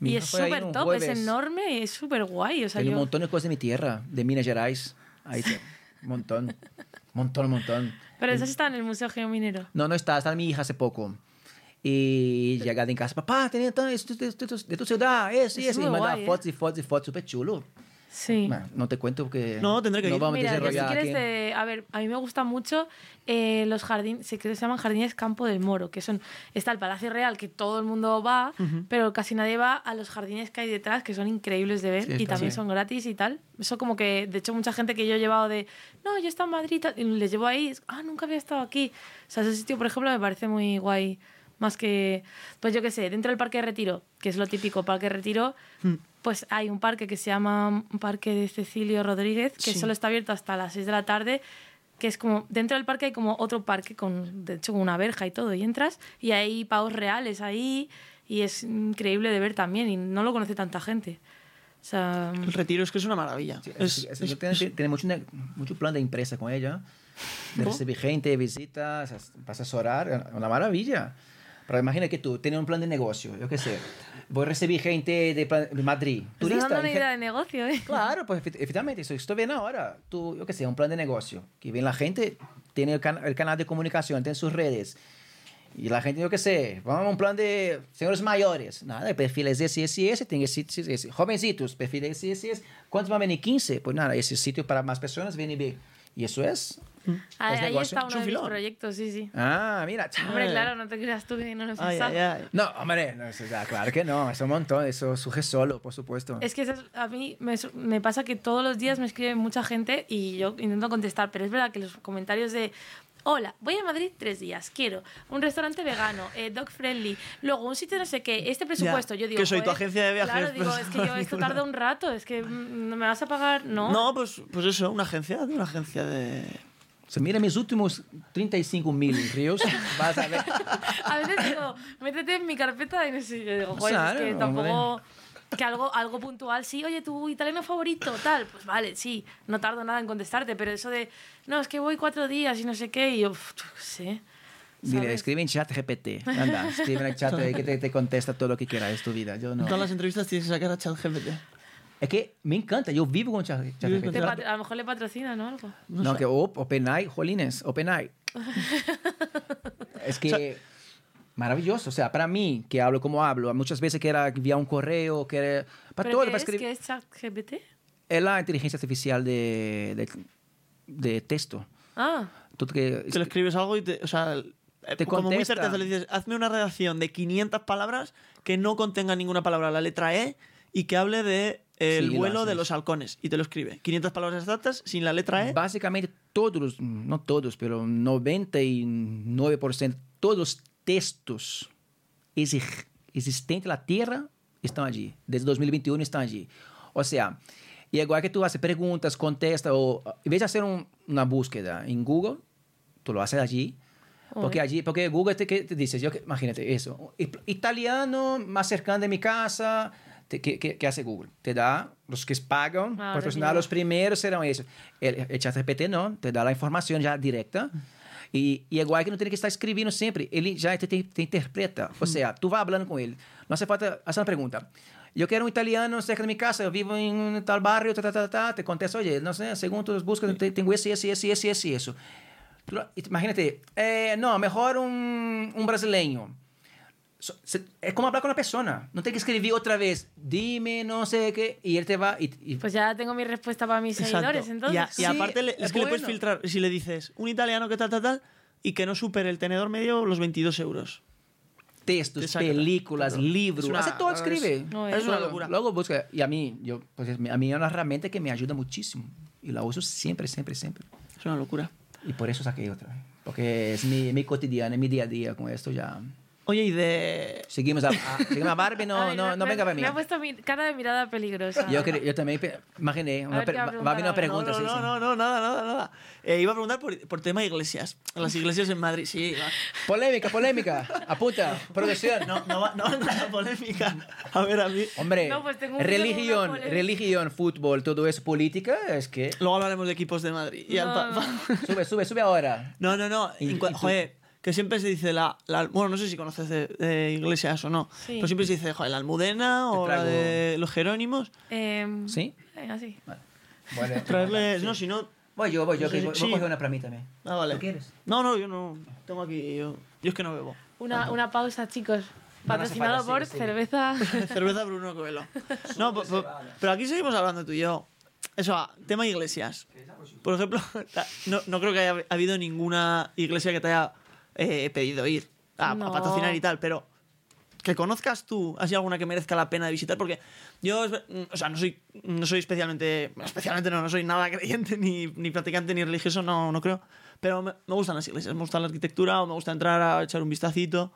Mi y es súper top, es jueves. enorme y es súper guay. O sea, Tiene yo- un montón de cosas de mi tierra, de Minas Gerais. Ahí está. Un montón. Montón, montón. Pero esas están en el Museo Geominero. No, no está, está mi hija hace poco. Y llegada en casa, papá, tenía todo esto de, tu ciudad, eso y Es eso. Y muy manda guay, ¿eh? fotos y fotos y fotos, súper chulo. Sí. No te cuento porque No, tendré que no ir. vamos a Mira, yo si desarrollar quieres, aquí. de- a ver, a mí me gustan mucho eh, los jardines, se, se llaman jardines Campo del Moro, que son, está el Palacio Real, que todo el mundo va, pero casi nadie va a los jardines que hay detrás, que son increíbles de ver Sí, y también bien. son gratis y tal. Eso como que, de hecho, mucha gente que yo he llevado de, no, yo he estado en Madrid y tal", y les llevo ahí, es, ah, nunca había estado aquí. O sea, ese sitio, por ejemplo, me parece muy guay. Más que, pues yo qué sé, dentro del Parque de Retiro, que es lo típico, Parque de Retiro, pues hay un parque que se llama Parque de Cecilio Rodríguez, que Sí. solo está abierto hasta las 6 de la tarde, que es como, dentro del parque hay como otro parque, con, de hecho con una verja y todo, y entras y hay pavos reales ahí, y es increíble de ver también, y no lo conoce tanta gente. O sea, El retiro es que es una maravilla. Sí, Es- es- es- es- tiene, tiene mucho, mucho plan de empresa con ella, de ¿No? recibir gente, visitas, as- para asesorar, una maravilla. Pero imagina que tú tienes un plan de negocio, yo qué sé, voy a recibir gente de, Madrid, estás turista. dando una idea de negocio, ¿eh? Claro, pues <laughs> efe- efectivamente, eso estoy viendo ahora. Tú, yo qué sé, un plan de negocio, que viene la gente, tiene el, can- el canal de comunicación, tiene sus redes. Y la gente, yo qué sé, vamos a un plan de señores mayores. Nada, perfiles ese, ese, ese, tiene ese, ese, ese. Jovencitos, perfiles ese, ese, ese. ¿Cuántos van a venir? 15. Pues nada, ese sitio para más personas viene bien. Y eso es. Ahí, es ahí está Es uno un de mis proyectos, sí, sí. Ah, mira. Hombre, claro, no te creas tú que no lo he Ay, ay, ay. No, hombre, no, claro que no, es un montón, eso surge solo, por supuesto. Es que a mí me, pasa que todos los días me escribe mucha gente y yo intento contestar, pero es verdad que los comentarios de Hola, voy a Madrid tres días, quiero un restaurante vegano, eh, dog friendly, luego un sitio no sé qué, este presupuesto, yo digo... que soy tu "Joder, agencia de viajes, Claro, digo, pues, es que yo esto tarda un rato, es que mm, no me vas a pagar, ¿no? No, pues, pues eso, una agencia, una agencia de... Sea, mira mis últimos 35 mil ríos, vas a ver. <laughs> A veces digo, métete en mi carpeta y no sé, yo digo, joder, Claro, es que tampoco... Que algo, algo puntual, sí, oye, tu italiano favorito, tal, pues vale, sí, no tardo nada en contestarte, pero eso de, no, es que voy cuatro días y no sé qué, y yo, uf, yo qué sé. Dile, ¿sabes? escribe en chat GPT. Anda, escribe en el chat que te, te contesta todo lo que quieras, es tu vida. Yo no. Todas las entrevistas tienes que sacar a ChatGPT. Es que me encanta, yo vivo con pat- a lo mejor le patrocinan o algo. No, que op, OpenAI, jolines, OpenAI. es que <laughs> maravilloso. O sea, para mí, que hablo como hablo, muchas veces que era enviar un correo, que era para ¿Pero todo, qué para es? escribir. ¿Qué es ChatGPT? Es la inteligencia artificial de, de, de texto. Ah, Tú que, Que le escribes algo y te... O sea, eh, Te como muy contesta. certeza le dices, hazme una redacción de 500 palabras que no contenga ninguna palabra la letra E y que hable de el Sí, lo vuelo de los halcones. Y te lo escribe. 500 palabras exactas sin la letra E. Básicamente todos, los- no todos, pero 99%, todos los textos exi- existentes en la Tierra están allí. Desde 2021 están allí. O sea, y igual que tú haces preguntas, contestas, o en vez de hacer un- una búsqueda en Google, tú lo haces allí. Porque allí, porque Google te, que te dice, yo, que- imagínate eso, italiano más cercano de mi casa, ¿qué, qué, qué hace Google? Te da los que pagan, Ah, patrocinar recibo. los primeros serán esos. El, el ChatGPT no, te da la información ya directa. Y, y igual que no tiene que estar escribiendo siempre, él ya te, te, te interpreta. O sea, tú vas hablando con él. No hace falta hacer una pregunta. Yo quiero un italiano cerca de mi casa, yo vivo en un tal barrio, ta, ta, ta, ta, te contesto, oye, no sé, según tus búsquedas, te- tengo ese, ese, ese, ese, ese, eso. Tú lo- Imagínate, eh, no, mejor un, un brasileño. Es como hablar con una persona. No tienes que escribir otra vez, dime, no sé qué, y él te va. Y, y- pues ya tengo mi respuesta para mis Exacto. seguidores, entonces. Y, a- y Sí, aparte le- es, es que le puedes bueno. filtrar. Si le dices un italiano que tal, tal, tal, y que no supere el tenedor medio los 22 euros. Te textos, saca- películas, claro. libros, Es una- hace todo, es- escribe. No, es una Luego- locura. Luego busca, y a mí, yo, pues, es- a mí es una herramienta que me ayuda muchísimo. Y la uso siempre, siempre, siempre. Es una locura. Y por eso saqué otra. Porque es mi, mi cotidiano, es mi día a día con esto ya. Oye, y de. Seguimos a, a- seguimos a Barbie, no, <laughs> Ay, no, no me- venga para mí. Me ha puesto mi cara de mirada peligrosa. Yo, yo también imaginé, una ver, per- ¿qué va a va, preguntar va a venir una ahora? pregunta. no, sí, no, sí. no, no, nada, nada, nada. Eh, iba a preguntar por, por tema iglesias. Las iglesias en Madrid, sí. va. Polémica, polémica. Apunta, producción. No, no no va a entrar polémica. A ver, a mí. Hombre, No, pues tengo religión, religión, fútbol, todo eso, política, es que... Luego hablaremos de equipos de Madrid. Y al No, no. pa- Sube, sube, sube ahora. No, no, no. En joder, que siempre se dice la, la- Bueno, no sé si conoces de, de iglesias o no. Sí. Pero siempre se dice, joder, la almudena o la de los jerónimos. Em, ¿Sí? Venga, sí. Bueno, <laughs> Traerles. No, si no. Voy yo, voy yo, Sí, que sí, voy, sí. voy a coger una para mí también. Ah, vale. ¿Tú quieres? No, no, yo no. Tengo aquí. Yo, yo es que no bebo. Una, una pausa, chicos. No, no Patrocinado falta, por cerveza. <laughs> <laughs> Cerveza Bruno Coelho. No, po- pero aquí seguimos hablando tú y yo. Eso, tema iglesias. Por ejemplo, no, no creo que haya habido ninguna iglesia que te haya eh, pedido ir a, patrocinar y tal, pero que conozcas tú, así alguna que merezca la pena de visitar, porque yo, o sea, no soy, no soy especialmente, especialmente no, no soy nada <laughs> creyente, ni, ni practicante, ni religioso, no, no creo, pero me, me gustan las iglesias, me gusta la arquitectura, o me gusta entrar a echar un vistacito.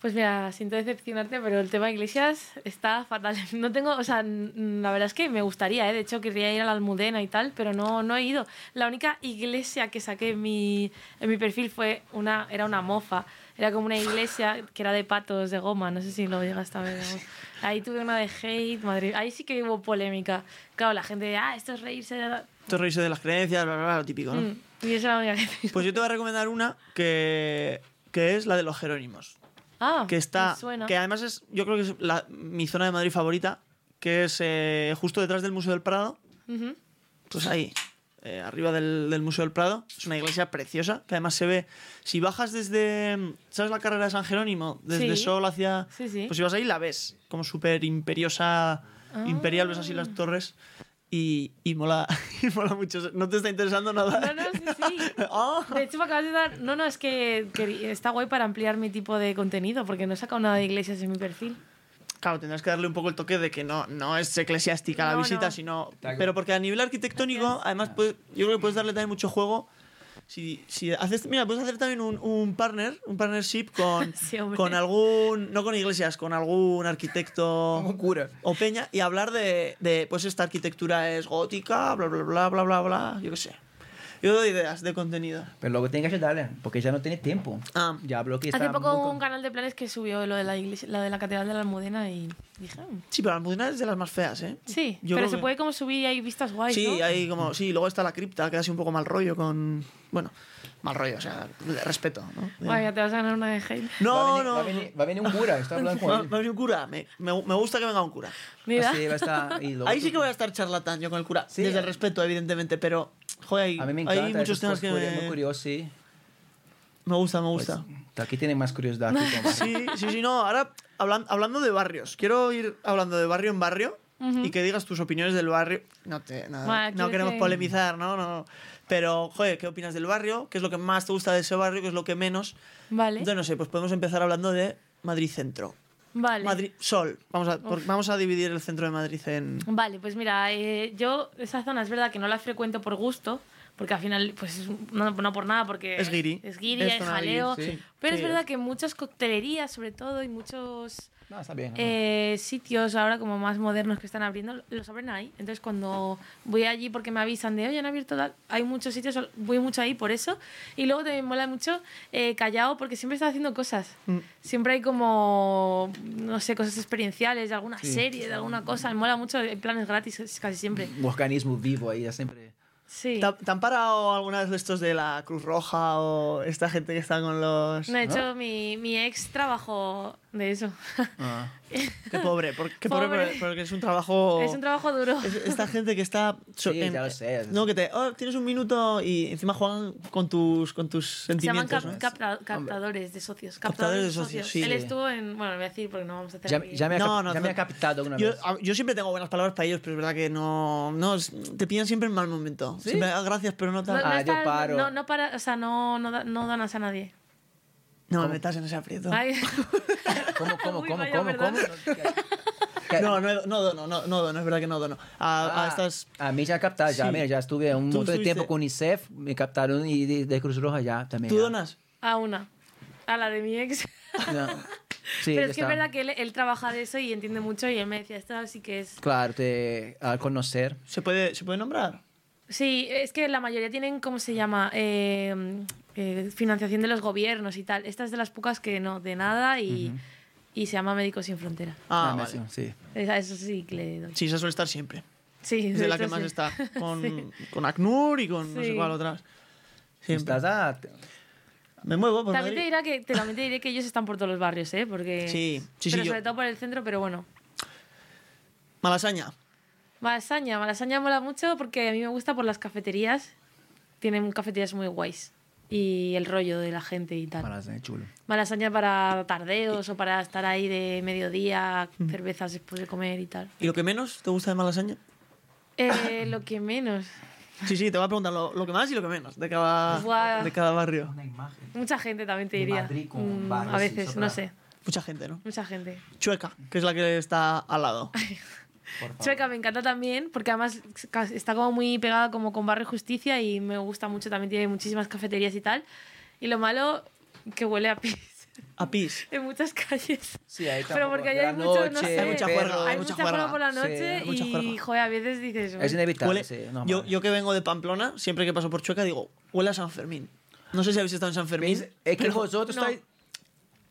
Pues mira, siento decepcionarte, pero el tema de iglesias está fatal. <laughs> No tengo, o sea, la verdad es que me gustaría, ¿eh? de hecho querría ir a la Almudena y tal, pero no, no he ido. La única iglesia que saqué en mi, en mi perfil fue una, era una mofa. Era como una iglesia que era de patos de goma, no sé si lo llegaste a ver. Ahí tuve una de hate, madre. Ahí sí que hubo polémica. Claro, la gente, ah, esto es reírse de la... Esto es reírse de las creencias, bla, bla, bla, lo típico, ¿no? Mm, Y esa era la única que <laughs> Pues yo te voy a recomendar una que, que es la de los Jerónimos. Ah, Que está. suena. Que además es. Yo creo que es la- mi zona de Madrid favorita. Que es eh, justo detrás del Museo del Prado. Pues ahí. eh, arriba del, del Museo del Prado. Es una iglesia preciosa. Que además se ve. Si bajas desde. ¿Sabes la carrera de San Jerónimo? Desde Sí. Sol hacia. Sí, sí. Pues si vas ahí la ves. Como súper imperiosa. Imperial, ves así Ah. las torres. Y, y mola, <laughs> y mola mucho. ¿No te está interesando nada? No, no, sí, sí. Ah. <laughs> De hecho, me acabas de dar. No, no, es que, que está guay para ampliar mi tipo de contenido, porque no he sacado nada de iglesias en mi perfil. Claro, tendrás que darle un poco el toque de que no, no es eclesiástica la No, visita, no. sino. Pero porque a nivel arquitectónico, además, puede- yo creo que puedes darle también mucho juego. Si, si haces, mira, puedes hacer también un, un partner, un partnership con, <laughs> Sí, con algún. No con iglesias, con algún arquitecto Como un cura. o peña y hablar de, de, pues esta arquitectura es gótica, bla, bla, bla, bla, bla, bla. Yo qué sé. Yo doy ideas de contenido. Pero luego tiene que ayudarle, porque ya no tiene tiempo. Ah. Ya que está Hace poco hubo con- un canal de planes que subió lo de la iglesia, lo de la catedral de la Almudena y dije, "Mm, Sí, pero la Almudena es de las más feas, ¿eh? sí, Yo pero se que- puede como subir y hay vistas guays, Sí, ¿no? hay como. Sí, luego está la cripta, que da así un poco mal rollo con. Bueno, mal rollo, o sea, de respeto, ¿no? Vaya, te vas a ganar una de hate. No, no. Va a, venir, va a venir un cura, está hablando con él. va a venir un cura. Me, me, me gusta que venga un cura. Mira, Así va a estar- <laughs> y luego Ahí tú- sí que voy a estar charlatán yo con el cura. Sí, desde el respeto, evidentemente, pero. Joder, hay, A mí me encanta. hay muchos temas que me, Muy curiosos, sí. me gusta, me Pues, gusta. aquí tienen más curiosidad. <laughs> que Sí, sí, sí, no. Ahora, hablan- hablando de barrios, quiero ir hablando de barrio en barrio y que digas tus opiniones del barrio. No, te, nada, Bueno, no quiero queremos que- polemizar, ¿no? no. Pero, joder, ¿qué opinas del barrio? ¿Qué es lo que más te gusta de ese barrio? ¿Qué es lo que menos? vale, Entonces, no sé, pues podemos empezar hablando de Madrid Centro. vale. Madrid Sol. Vamos a, por- vamos a dividir el centro de Madrid en. Vale, pues mira, eh, yo esa zona es verdad que no la frecuento por gusto, porque al final, pues es- no, no por nada, porque Es guiri. es guiri, Es hay jaleo, guiri, sí. pero Sí, es verdad que muchas coctelerías, sobre todo, y muchos No, está bien. eh, sitios ahora como más modernos que están abriendo, los abren ahí. Entonces cuando voy allí porque me avisan de, oye, han abierto tal, hay muchos sitios, voy mucho ahí por eso. Y luego también mola mucho eh, Callao porque siempre está haciendo cosas. Mm. Siempre hay como, no sé, cosas experienciales, de alguna Sí. serie, de alguna cosa. Me mola mucho, hay planes gratis casi siempre. Un organismo vivo ahí, ya siempre. Sí. ¿Te, te han parado alguna vez de estos de la Cruz Roja o esta gente que está con los. De hecho, mi, mi ex trabajó de eso. Ah. <laughs> Qué pobre, por- qué pobre, Pobre. porque- porque es un trabajo. es un trabajo duro. Es- Esta gente que está. so- Sí, ya lo sé. No, que te. oh, tienes un minuto y encima juegan con tus, con tus Se llaman sentimientos. cap- ¿no? capta- captadores de socios. Captadores de socios, sí. Él estuvo en. Bueno, voy a decir porque no vamos a hacer. Ya, ya me ha, No, cap- no, ya me no. ha captado una Yo, vez. yo siempre tengo buenas palabras para ellos, pero es verdad que no. no te pillan siempre en mal momento. ¿Sí? Siempre, "Ah, gracias, pero no No, tal. no Ah, yo está- paro. No, no para, o sea, no, no, da- no donas a nadie. No me metas en ese aprieto. Ay. <laughs> ¿Cómo, cómo, Uy, cómo, vaya, cómo, ¿verdad? cómo? <laughs> No, no, no dono, no, no dono, es verdad que no dono. A, a Ah, estas. a mí ya ha captado, ya, Sí. mira, ya estuve un montón de tiempo con UNICEF, me captaron y de, de Cruz Roja ya también. ¿Tú ya. donas? A una. A la de mi ex. No. <laughs> Sí, Pero es que está. es verdad que él, él trabaja de eso y entiende mucho y él me decía, esto sí que es... Claro, te, al conocer. ¿Se puede, ¿Se puede nombrar? Sí, es que la mayoría tienen, ¿cómo se llama? Eh, eh, financiación de los gobiernos y tal. Esta es de las pocas que no, de nada y, y se llama Médicos Sin Frontera. Ah, Ah, vale. sí. Esa- Eso sí que le doy. Sí, esa suele estar siempre. Sí, Es de la que más <laughs> sí. está. Con, Sí. con ACNUR y con no sé Sí. cuál otras. Siempre. Estás Me muevo por También te, dirá que, te, también te diré que ellos están por todos los barrios, ¿eh? Porque, Sí, sí, sí, pero yo- sobre todo por el centro, pero bueno. Malasaña. Malasaña, Malasaña mola mucho porque a mí me gusta por las cafeterías. Tienen cafeterías muy guays. y el rollo de la gente y tal. Malasaña chulo. Malasaña para tardeos o para estar ahí de mediodía, Mm. cervezas después de comer y tal. ¿Y lo que menos te gusta de Malasaña? Eh, lo que menos. Sí, sí, te voy a preguntar lo, lo que más y lo que menos de cada, Buah. de cada barrio. Una imagen. Mucha gente también te diría. Madrid con Mm, a veces, no sé. Mucha gente, ¿no? Mucha gente. Chueca, que es la que está al lado. <laughs> Chueca me encanta también porque además está como muy pegada como con Barrio Justicia y me gusta mucho, también tiene muchísimas cafeterías y tal. Y lo malo, que huele a pis A pis. <laughs> en muchas calles. Sí, ahí Pero porque la hay mucho, no noche, sé, Hay mucha juerga, hay hay mucha juerga por la noche y, joder, a veces dices... Es inevitable, Huele- sí, normal. yo, yo que vengo de Pamplona, siempre que paso por Chueca digo, huele a San Fermín. No sé si habéis estado en San Fermín. Es que vosotros no. estáis-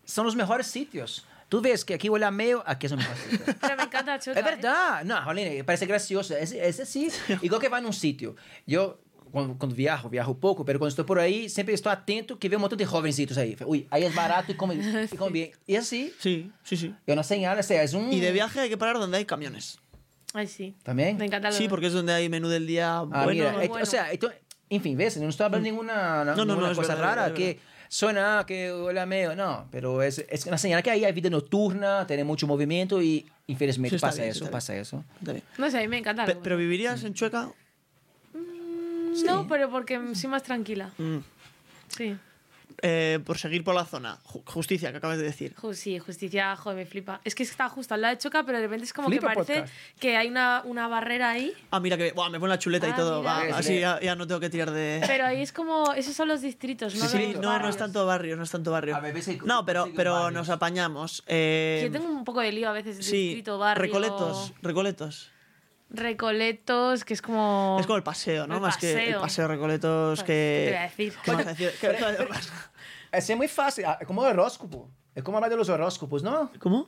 son los mejores sitios. Tú ves que aquí huele a medio, aquí los mejores <laughs> sitios. Pero me encanta Chueca. Es verdad, no, Jolene, parece gracioso. Es, <laughs> es así, igual que va num sítio. Yo, quando, quando viajo, viajo pouco, pero quando estou por aí, sempre estou atento que vê um montão de jovencitos aí. Ui, aí é barato e come, e come bem. E assim, Sí, sí, sí. eu não señalo, assim, é um... Y de viaje hay que parar donde hay camiones. Ay, sí. Também? Me encanta lo Sí, porque es donde hay menú del día Ah, bueno. mira, é- bueno. o sea, então, enfim, ves, não estou falando nenhuma, No, no, nenhuma no, es coisa verdad, rara es que suena que huele a meio, não, pero es, es una señal que aí hay vida noturna, tem muito movimento e, infelizmente, Sí, pasa bien, eso, pasa eso. No sé, a mí me encanta. Pe- pero vivirías en Chueca. No, pero porque soy más tranquila. Mm. Sí. Eh, por seguir por la zona. Ju- justicia, que acabas de decir. Sí, justicia, joder, me flipa. Es que está justo al lado de Choca, pero de repente es como Flipa que parece podcast. que hay una, una barrera ahí. Ah, mira que buah, me pone la chuleta y Ah, todo. mira. va, Sí, sí. así ya, ya no tengo que tirar de. Pero ahí es como. Esos son los distritos, ¿no? Sí, sí, no, no es tanto barrio, no es tanto barrio. A ver, ves que- no, pero, pero barrios. nos apañamos. Eh, Yo tengo un poco de lío a veces. sí, distrito, barrio. Recoletos, recoletos. Recoletos, que es como. Es como el paseo, ¿no? El Más que el paseo. Recoletos Pues, que. ¿qué te voy a decir? ¿Qué vas a decir? <laughs> ¿Qué- qué- Esse é muito fácil, é como horóscopo. É como hablar de los horóscopos, não? ¿Cómo?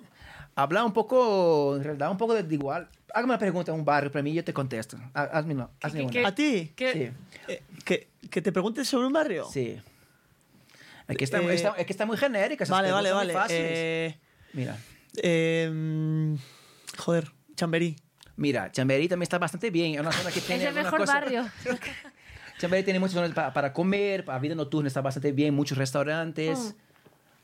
Hablar um pouco, en realidad, um pouco de igual. Hágame uma pergunta a um barrio para e eu te contesto. Ha- Hazme uma. Hazme ¿Qué- qué- ¿A ti? que- Sí, Eh, ¿Que, que te preguntes sobre un barrio? sí. É que está, Eh, está- é que está muito genérica. Vale, vale, vale. Eh, Mira, eh, mm, joder, Chamberí. Mira, Chamberí também está bastante bem. É uma zona que tem Es el mejor coisa- barrio. <laughs> Chamberí tem muitas zonas para, para comer, a vida noturna está bastante bem, muitos restaurantes. Mm.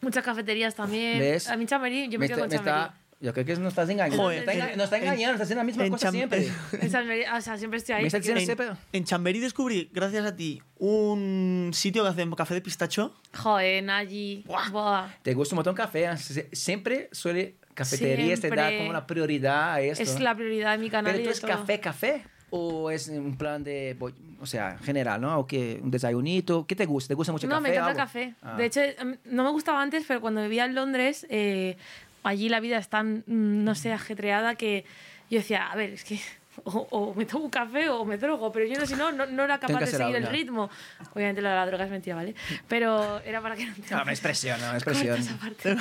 Muchas cafeterías también. ¿Ves? A mí Chamberí, yo me, quedo con está, Chamberí. yo creo que nos estás engañando. Joder, está enga- en- nos está en- engañando, está haciendo la misma en cosa Cham- siempre. En Chamberí, o sea, siempre estoy ahí. Me está En, en Chamberí descubrí, gracias a ti, un sitio que hace café de pistacho. Joder, allí. Buah. Te gusta un montón café. Sie- Siempre suele cafeterías te dar Siempre. como la prioridad a esto. Es la prioridad de mi canal. Pero tú es todo. café, café o es un plan de, o sea, general, ¿no? O que un desayunito. ¿Qué te gusta? ¿Te gusta mucho No, café? me encanta el café. Ah. De hecho, em, no me gustaba antes, pero cuando vivía en Londres, eh, allí la vida es tan, mm, no sé, ajetreada que yo decía, a ver, es que <laughs> o, o me tomo un café o me drogo, pero yo no, si no, no, no era capaz de seguir el ritmo. Obviamente lo de la droga es mentira, ¿vale? Pero era para que no te... No, una expresión, no, <laughs> una expresión. Pero-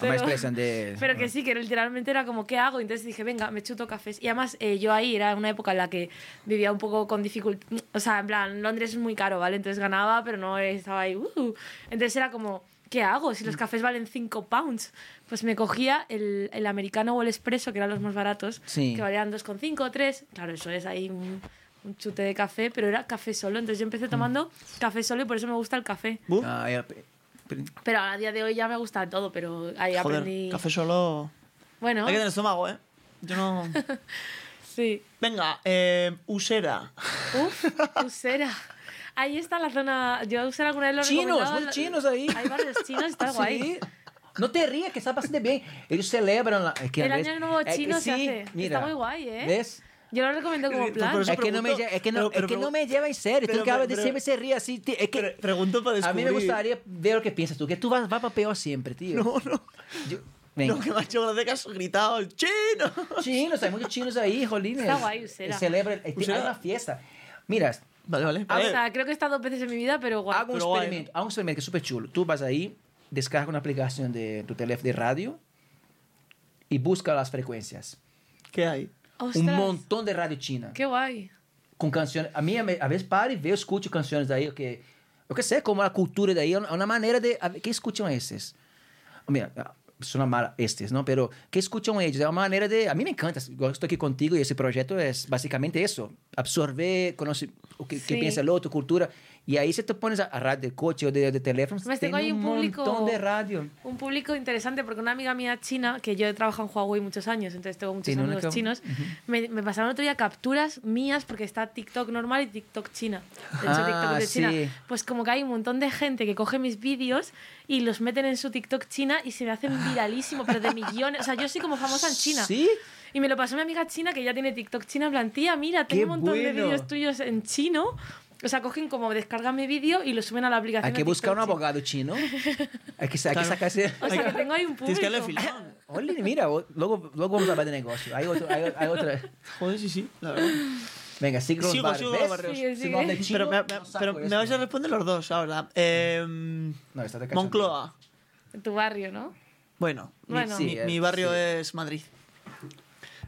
Una expresión de... Pero que sí, que literalmente era como, ¿qué hago? Entonces dije, venga, me chuto cafés. Y además, eh, yo ahí era una época en la que vivía un poco con dificultad. O sea, en plan, Londres es muy caro, ¿vale? Entonces ganaba, pero no estaba ahí. "Uh". Entonces era como, ¿qué hago? Si los cafés valen 5 pounds. Pues me cogía el, el americano o el espresso, que eran los más baratos, Sí. que valían 2,5 o 3. Claro, eso es ahí un, un chute de café, pero era café solo. Entonces yo empecé tomando café solo y por eso me gusta el café. Uh, Ah, Pero a día de hoy ya me gusta todo, pero ahí joder, aprendí. café solo. Bueno, Hay que tener estómago, ¿eh? Yo no. <laughs> sí. Venga, eh, Usera. Uf, Usera. Ahí está la zona. Yo Usera alguna vez lo Chinos, muy chinos ahí. Hay varios chinos, está <laughs> guay. Sí. No te rías, que está bastante bien. Ellos celebran la, es que El a veces- año nuevo que chino se sí, hace. Mira, está muy guay, ¿eh? ¿Ves? Yo lo recomiendo como plan. Es que, no me, es, que no, pero- pero es que no me lleva en serio. pero- tú que hablas de siempre se ríe así. tío, Es que, Pre- pregunto para a descubrir. mí me gustaría ver lo que piensas tú. Que tú vas, vas para peor siempre, tío. No, no. Yo- venga. Lo que me ha hecho gracia que has gritado, el chino. Chinos, hay muchos chinos ahí, jolines. Está guay, Usera. Celebran, hay Usera. una fiesta. Mira, Vale, vale. O sea, creo que he estado dos veces en mi vida, pero guay. haga un Pero guay, experimento. Haga un experimento que es súper chulo. Tú vas ahí, descarga una aplicación de tu teléfono de radio y busca las frecuencias. ¿Qué hay? Ostras, Un montón de radio china. Qué guay. com canções. A minha, a vez para e vê, eu escute canções daí, que eu que sei como a cultura daí é uma maneira de a- que escutam esses. Mira, suena mal estes, não? Pero que escutam eles é uma maneira de a mim me encanta. Igual estou aqui contigo e esse projeto é basicamente isso. absorber conoce, o que, que Sí. piensa el otro, cultura. Y ahí se te pones a, a radio de coche o de, de teléfono. Además, tengo ahí un público- montón de radio. Un público interesante porque una amiga mía china, que yo he trabajado en Huawei muchos años, entonces tengo muchos amigos que- chinos, me, me pasaron otro día capturas mías porque está TikTok normal y TikTok china. De hecho, Ah, TikTok de China. sí. Pues como que hay un montón de gente que coge mis vídeos y los meten en su TikTok china y se me hacen viralísimo, pero de millones. O sea, yo soy como famosa en China. ¿Sí? Y me lo pasó mi amiga china que ya tiene TikTok china. En plan, tía, mira, tengo ¡Qué un montón de bueno! vídeos tuyos en chino. O sea, cogen como descargan mi vídeo y lo suben a la aplicación. Hay que buscar un abogado chino. <laughs> Hay que, hay que Claro. sacar ese... O sea, que tengo ahí un público. Tienes que darle filón. Oye, mira, luego, luego vamos a hablar de negocio. Hay, otro, hay, hay otra... Joder, sí, sí, la verdad. Venga, sigue los Sigo, barrios. sigo no habla chino, Pero, me, me- no pero vais a responder los dos ahora. Eh, No, de cachondeo. Moncloa. En tu barrio, ¿no? Bueno, mi- Bueno. mi, Sí, mi barrio sí. es Madrid.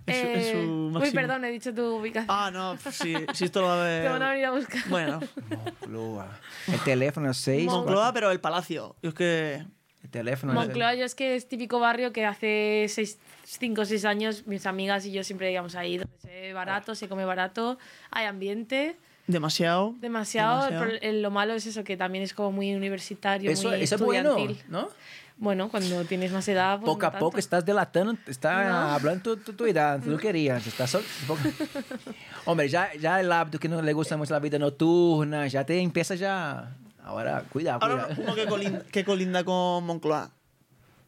Es, su- es su Eh, uy, máximo. perdón, he dicho tu ubicación. Ah, no, pues sí, sí, esto lo va a ver. <laughs> Te van a venir a buscar. Bueno, Moncloa. El teléfono es 6. Moncloa, pero el palacio. Yo es que. El teléfono es el- Moncloa yo es que es típico barrio que hace 5 o 6 años mis amigas y yo siempre íbamos ahí, donde se ve barato, se come barato, hay ambiente, Demasiado. demasiado. Demasiado. pero el- lo malo es eso, que también es como muy universitario, Eso, muy eso es bueno, estudiantil. ¿no? Bueno, cuando tienes más edad, pues poco a poco estás delatando, estás No. hablando tu, tu, tu edad, tú no querías. Estás sol- poco- <laughs> Hombre, ya, ya el hábito que no le gusta mucho la vida nocturna, ya te empieza ya... Ahora, cuidado, Ahora uno que colinda, <laughs> que colinda con Moncloa.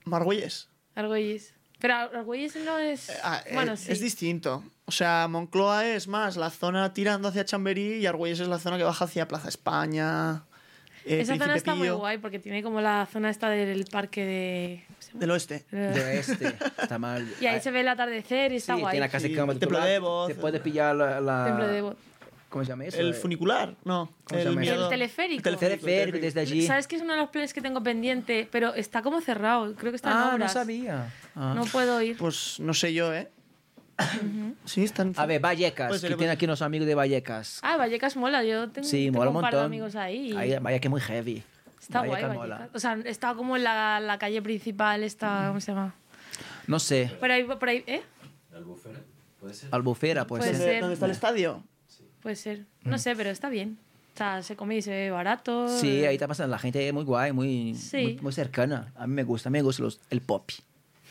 Margüelles. Argüelles. Pero Argüelles no es... Ah, eh, bueno, sí. Es distinto. O sea, Moncloa es más la zona tirando hacia Chamberí y Argüelles es la zona que baja hacia Plaza España. Eh, Esa zona está muy Pío, guay porque tiene como la zona esta del parque de... ¿cómo se? Del oeste. De este, <laughs> está mal. Y ahí se ve el atardecer y está sí, guay. tiene la casa Sí, de cama. el Templo de Evo, Te puede pillar la... la- Templo de. ¿Cómo se llama eso? El Eh, funicular, no. ¿Cómo se el llama eso? El teleférico. Teleférico, teleférico. desde allí. ¿Sabes que es uno de los planes que tengo pendiente? Pero está como cerrado. Creo que está en Ah, no obras. sabía. Ah. No puedo ir. Pues no sé yo, ¿eh? Sí, están. A ver, Vallecas, Puede ser, que tiene aquí unos amigos de Vallecas. Ah, Vallecas mola. Yo tengo, Sí, tengo mola un un par de montón. amigos ahí. y Ahí, Vallecas es muy heavy. está guay, Vallecas mola. O sea, está como en la, la calle principal. Está, ¿Cómo se llama? No sé, Por ahí, por ahí, ¿eh? ¿Albufera? ¿Puede ser? Albufera puede Puede ser. ¿Dónde, ser. dónde está el estadio? Puede ser. Mm. No sé, pero está bien. O sea, se come y se ve barato. Sí, ahí está pasando. La gente es muy guay, muy, Sí. muy, muy cercana. A mí me gusta, a mí me gusta los, el pop.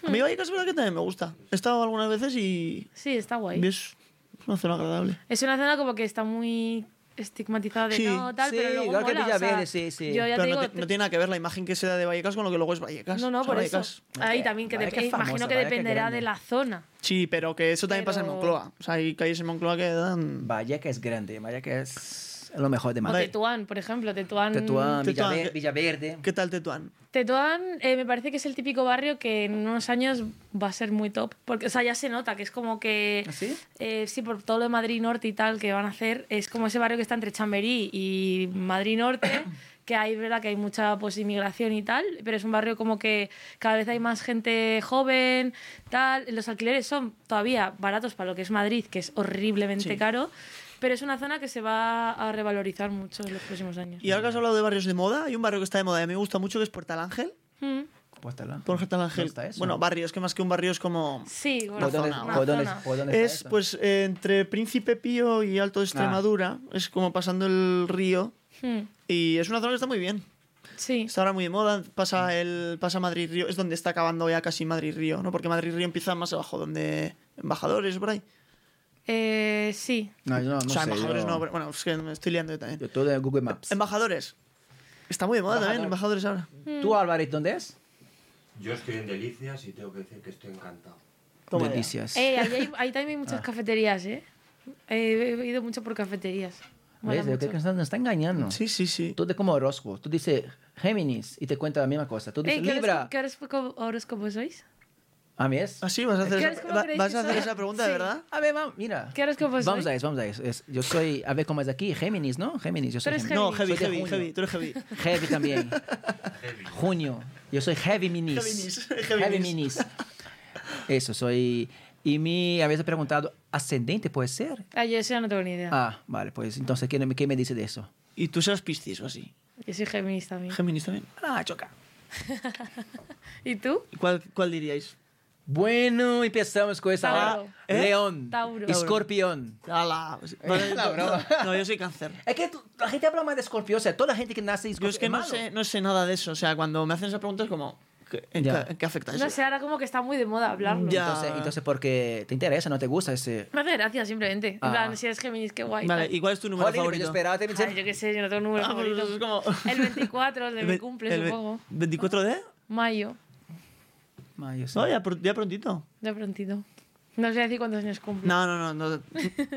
A mí Vallecas es verdad que también me gusta. He estado algunas veces y. Sí, está guay. y es una zona agradable. Es una zona como que está muy estigmatizada de Sí, no, tal, sí, pero luego igual que mola, o sea, Villaverde, sí, sí. Yo ya Pero te no, digo, te- no tiene nada que ver la imagen que se da de Vallecas con lo que luego es Vallecas. No, no, O sea, por eso. Vallecas- Ahí también, que Vaya que es imagino que vaya que dependerá grande. de la zona. Sí, pero que eso también pasa en Pero- Moncloa. O sea, hay calles en Moncloa que dan. Vallecas es grande, Vallecas es lo mejor de O Madrid. Tetuán, por ejemplo. Tetuán, Tetuán, Tetuán, Villaver- Villaverde. ¿Qué tal Tetuán? Tetuán eh, me parece que es el típico barrio que en unos años va a ser muy top. Porque, o sea, ya se nota que es como que. ¿Ah, sí? eh, sí, por todo lo de Madrid Norte y tal que van a hacer, es como ese barrio que está entre Chamberí y Madrid Norte, <coughs> que hay, verdad, que hay mucha pues, inmigración y tal, pero es un barrio como que cada vez hay más gente joven, tal. Los alquileres son todavía baratos para lo que es Madrid, que es horriblemente Sí. caro, pero es una zona que se va a revalorizar mucho en los próximos años. Y ahora que has hablado de barrios de moda, hay un barrio que está de moda y a mí me gusta mucho que es Puerta del Ángel. Mm. Puéstala. Puerta del Ángel. ¿Dónde está eso? Bueno, barrio, es que más que un barrio es como. Sí, ¿Por una zona, una dónde- zona. dónde Es eso? pues eh, entre Príncipe Pío y Alto de Extremadura. Es como pasando el río. Mm. Y es una zona que está muy bien. Sí. Está ahora muy de moda. Pasa el pasa Madrid Río. Es donde está acabando ya casi Madrid Río, ¿no? Porque Madrid Río empieza más abajo, donde. Embajadores, por ahí. Eh, sí. No, yo no, no o sea, sé, embajadores yo, no, pero- bueno, es que me estoy liando yo también. yo todo de Google Maps. Embajadores. Está muy de moda también, Embajador. embajadores ahora. ¿Tú, Álvarez, dónde es? Yo estoy en Delicias y tengo que decir que estoy encantado. Toma ya. Delicias. Eh, ahí, <laughs> hay- ahí también hay muchas cafeterías, ¿eh? Eh, he ido mucho por cafeterías. Mola ¿Ves? Yo mucho. que nos está engañando. Sí, sí, sí. Tú de como horóscopo. Tú dices Géminis y te cuenta la misma cosa. Tú Eh, dices ¿qué, Libra. ¿Qué horóscopo sois? A mí es. ¿Ah, sí? ¿Vas a hacer, ¿Qué esa, va- vas que a hacer soy? esa pregunta Sí. de verdad? A ver, vamos, mira. ¿Qué horóscopo Vamos soy? a eso, vamos a eso. Es- yo soy, a ver cómo es aquí, Géminis, ¿no? Géminis, yo soy Tú eres Géminis. No, heavy, Soy heavy, junio. heavy. Tú eres heavy. Heavy también. Heavy. Junio. Yo soy Heavy Minis. Géminis, Heavy Géminis. <laughs> Minis. Eso, soy... Y me habías preguntado, ¿ascendente puede ser? Ah, yo eso ya no tengo ni idea. Ah, vale, pues entonces, ¿qué, qué me dice de eso? Y tú serás Piscis o así. Yo soy Géminis también. Géminis también. Ah, choca. <laughs> ¿Y tú? ¿Y ¿Cuál, cuál diríais? Bueno, empezamos con esa. Tauro. ¿Eh? León. Tauro. Escorpión. Ala, La no, broma. no, yo soy cáncer. Es que tú- la gente habla más de escorpión, o sea, toda la gente que nace Yo escorpión. es que no sé, no sé nada de eso. O sea, cuando me hacen esa pregunta es como, ¿qué- ¿en, Ya. qué, en qué afecta eso? No sé, ahora como que está muy de moda hablarlo. Ya. Entonces, entonces, porque te interesa, no te gusta ese. Me hace gracia simplemente. En Ah. plan, si eres Géminis, qué guay. Vale. ¿y cuál es tu número yo favorito? esperaba te Ay, yo qué sé, yo no tengo número Ah, pues favorito. es como- El 24, el de <laughs> El mi cumple, el supongo. ¿24 de? Mayo, Mayo, sí. No, ya, pr- ya prontito. de prontito. No a decir cuántos años cumple. No, no, no, no.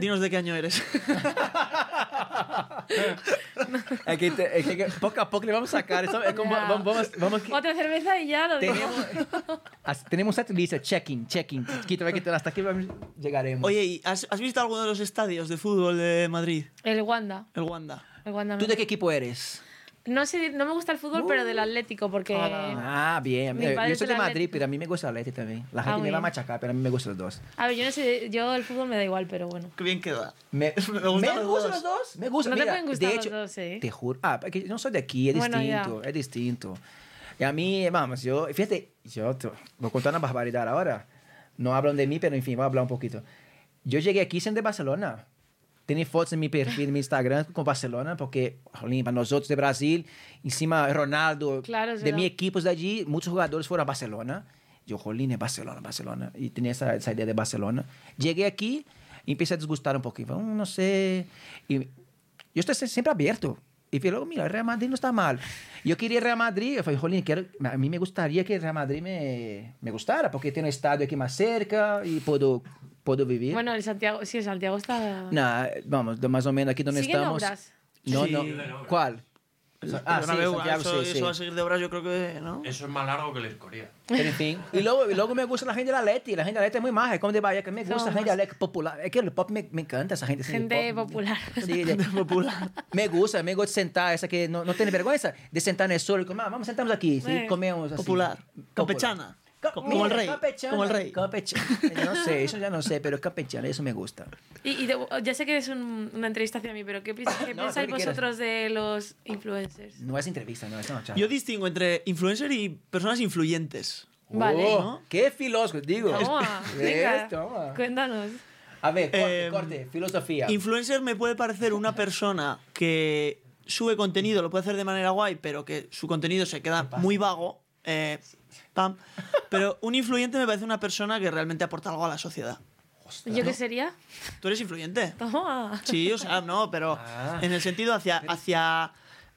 Dinos de qué año eres. Es que, te- es que- que poco a poco le vamos a sacar. eso es como, Ya. vamos, vamos, vamos Otra cerveza y ya lo digo. tenemos, as- tenemos lista, checking, checking. Quito, quito, hasta aquí vamos- llegaremos. Oye, ¿y has, has visto alguno de los estadios de fútbol de Madrid? El Wanda. El Wanda. El Wanda ¿tú de qué equipo eres? No sé, no me gusta el fútbol, pero del Atlético, porque... Ah, bien. Mi padre Yo soy de Madrid, Atlético. pero a mí me gusta el Atleti también. La gente muy me va a machacar, pero a mí me gustan los dos. A ver, yo no sé, yo el fútbol me da igual, pero bueno. Qué bien queda. Me, <laughs> Me gustan me los gustan dos. los dos. Me gusta. No te Mira, pueden gustar de los hecho, dos, ¿eh? Te juro. Ah, porque yo no soy de aquí, es Bueno, ya. distinto. Es distinto. Y a mí, vamos, yo, fíjate, yo te voy a contar una barbaridad ahora. No hablan de mí, pero en fin, voy a hablar un poquito. Yo llegué aquí siendo de Barcelona. Tenía fotos en mi perfil, en mi Instagram con Barcelona, porque, jolín, para nosotros de Brasil, encima Ronaldo, Claro, es de verdad. mi equipo de allí, muchos jugadores fueron a Barcelona. Yo, jolín, es Barcelona, Barcelona. Y tenía esa, esa idea de Barcelona. Llegué aquí y empecé a disgustar un poquito. "Mm, no sé. Y yo estoy siempre abierto. Y fui luego, mira, el Real Madrid no está mal. Yo quería el Real Madrid. Yo falei, jolín, quiero, a mí me gustaría que el Real Madrid me, me gustara, porque tiene un estadio aquí más cerca y puedo, puedo vivir. Bueno, el Santiago, sí, el Santiago está... Nah, vamos, de más o menos aquí donde ¿Siguen estamos. obras? No, Sí. no. Obras. ¿Cuál? Ah, sí, Bernabéu, Santiago, eso, sí, eso sí. va a seguir de obras, yo creo que, ¿no? Eso es más largo que el Escoria. En fin. <laughs> Y luego, y luego me gusta la gente de la Leti. La gente de la Leti es muy maja. Es como de Bahía, que me gusta Somos la gente de la Leti popular. Es que el pop me, me encanta, esa gente. Gente pop. popular. Sí, de- popular. Me gusta, me gusta sentar, esa que no, no tiene vergüenza de sentar en el sol y comer, "Ah, vamos, sentamos aquí, ¿sí? Comemos así. Popular. Popular. Campechana. Ca- Co- mira, como el rey. campechana, Como el rey. campechana. No sé, eso ya no sé, pero campechana, eso me gusta. Y, y de- ya sé que es un- una entrevista hacia mí, pero ¿qué, piensas- <coughs> qué No, pensáis lo que vosotros de los influencers? No es entrevista, no es una charla. Yo distingo entre influencer y personas influyentes. Vale. Oh, ¿no? Qué filósofo, digo. Toma, <laughs> ¿Ves? venga, Toma. cuéntanos. A ver, corte, Em, corte, filosofía. Influencer me puede parecer una persona que sube contenido, lo puede hacer de manera guay, pero que su contenido se queda muy vago. eh, pam. Pero un influyente me parece una persona que realmente aporta algo a la sociedad. ¿Yo qué sería? ¿Tú eres influyente? Toma. Sí, o sea, no, pero Ah. en el sentido hacia, hacia,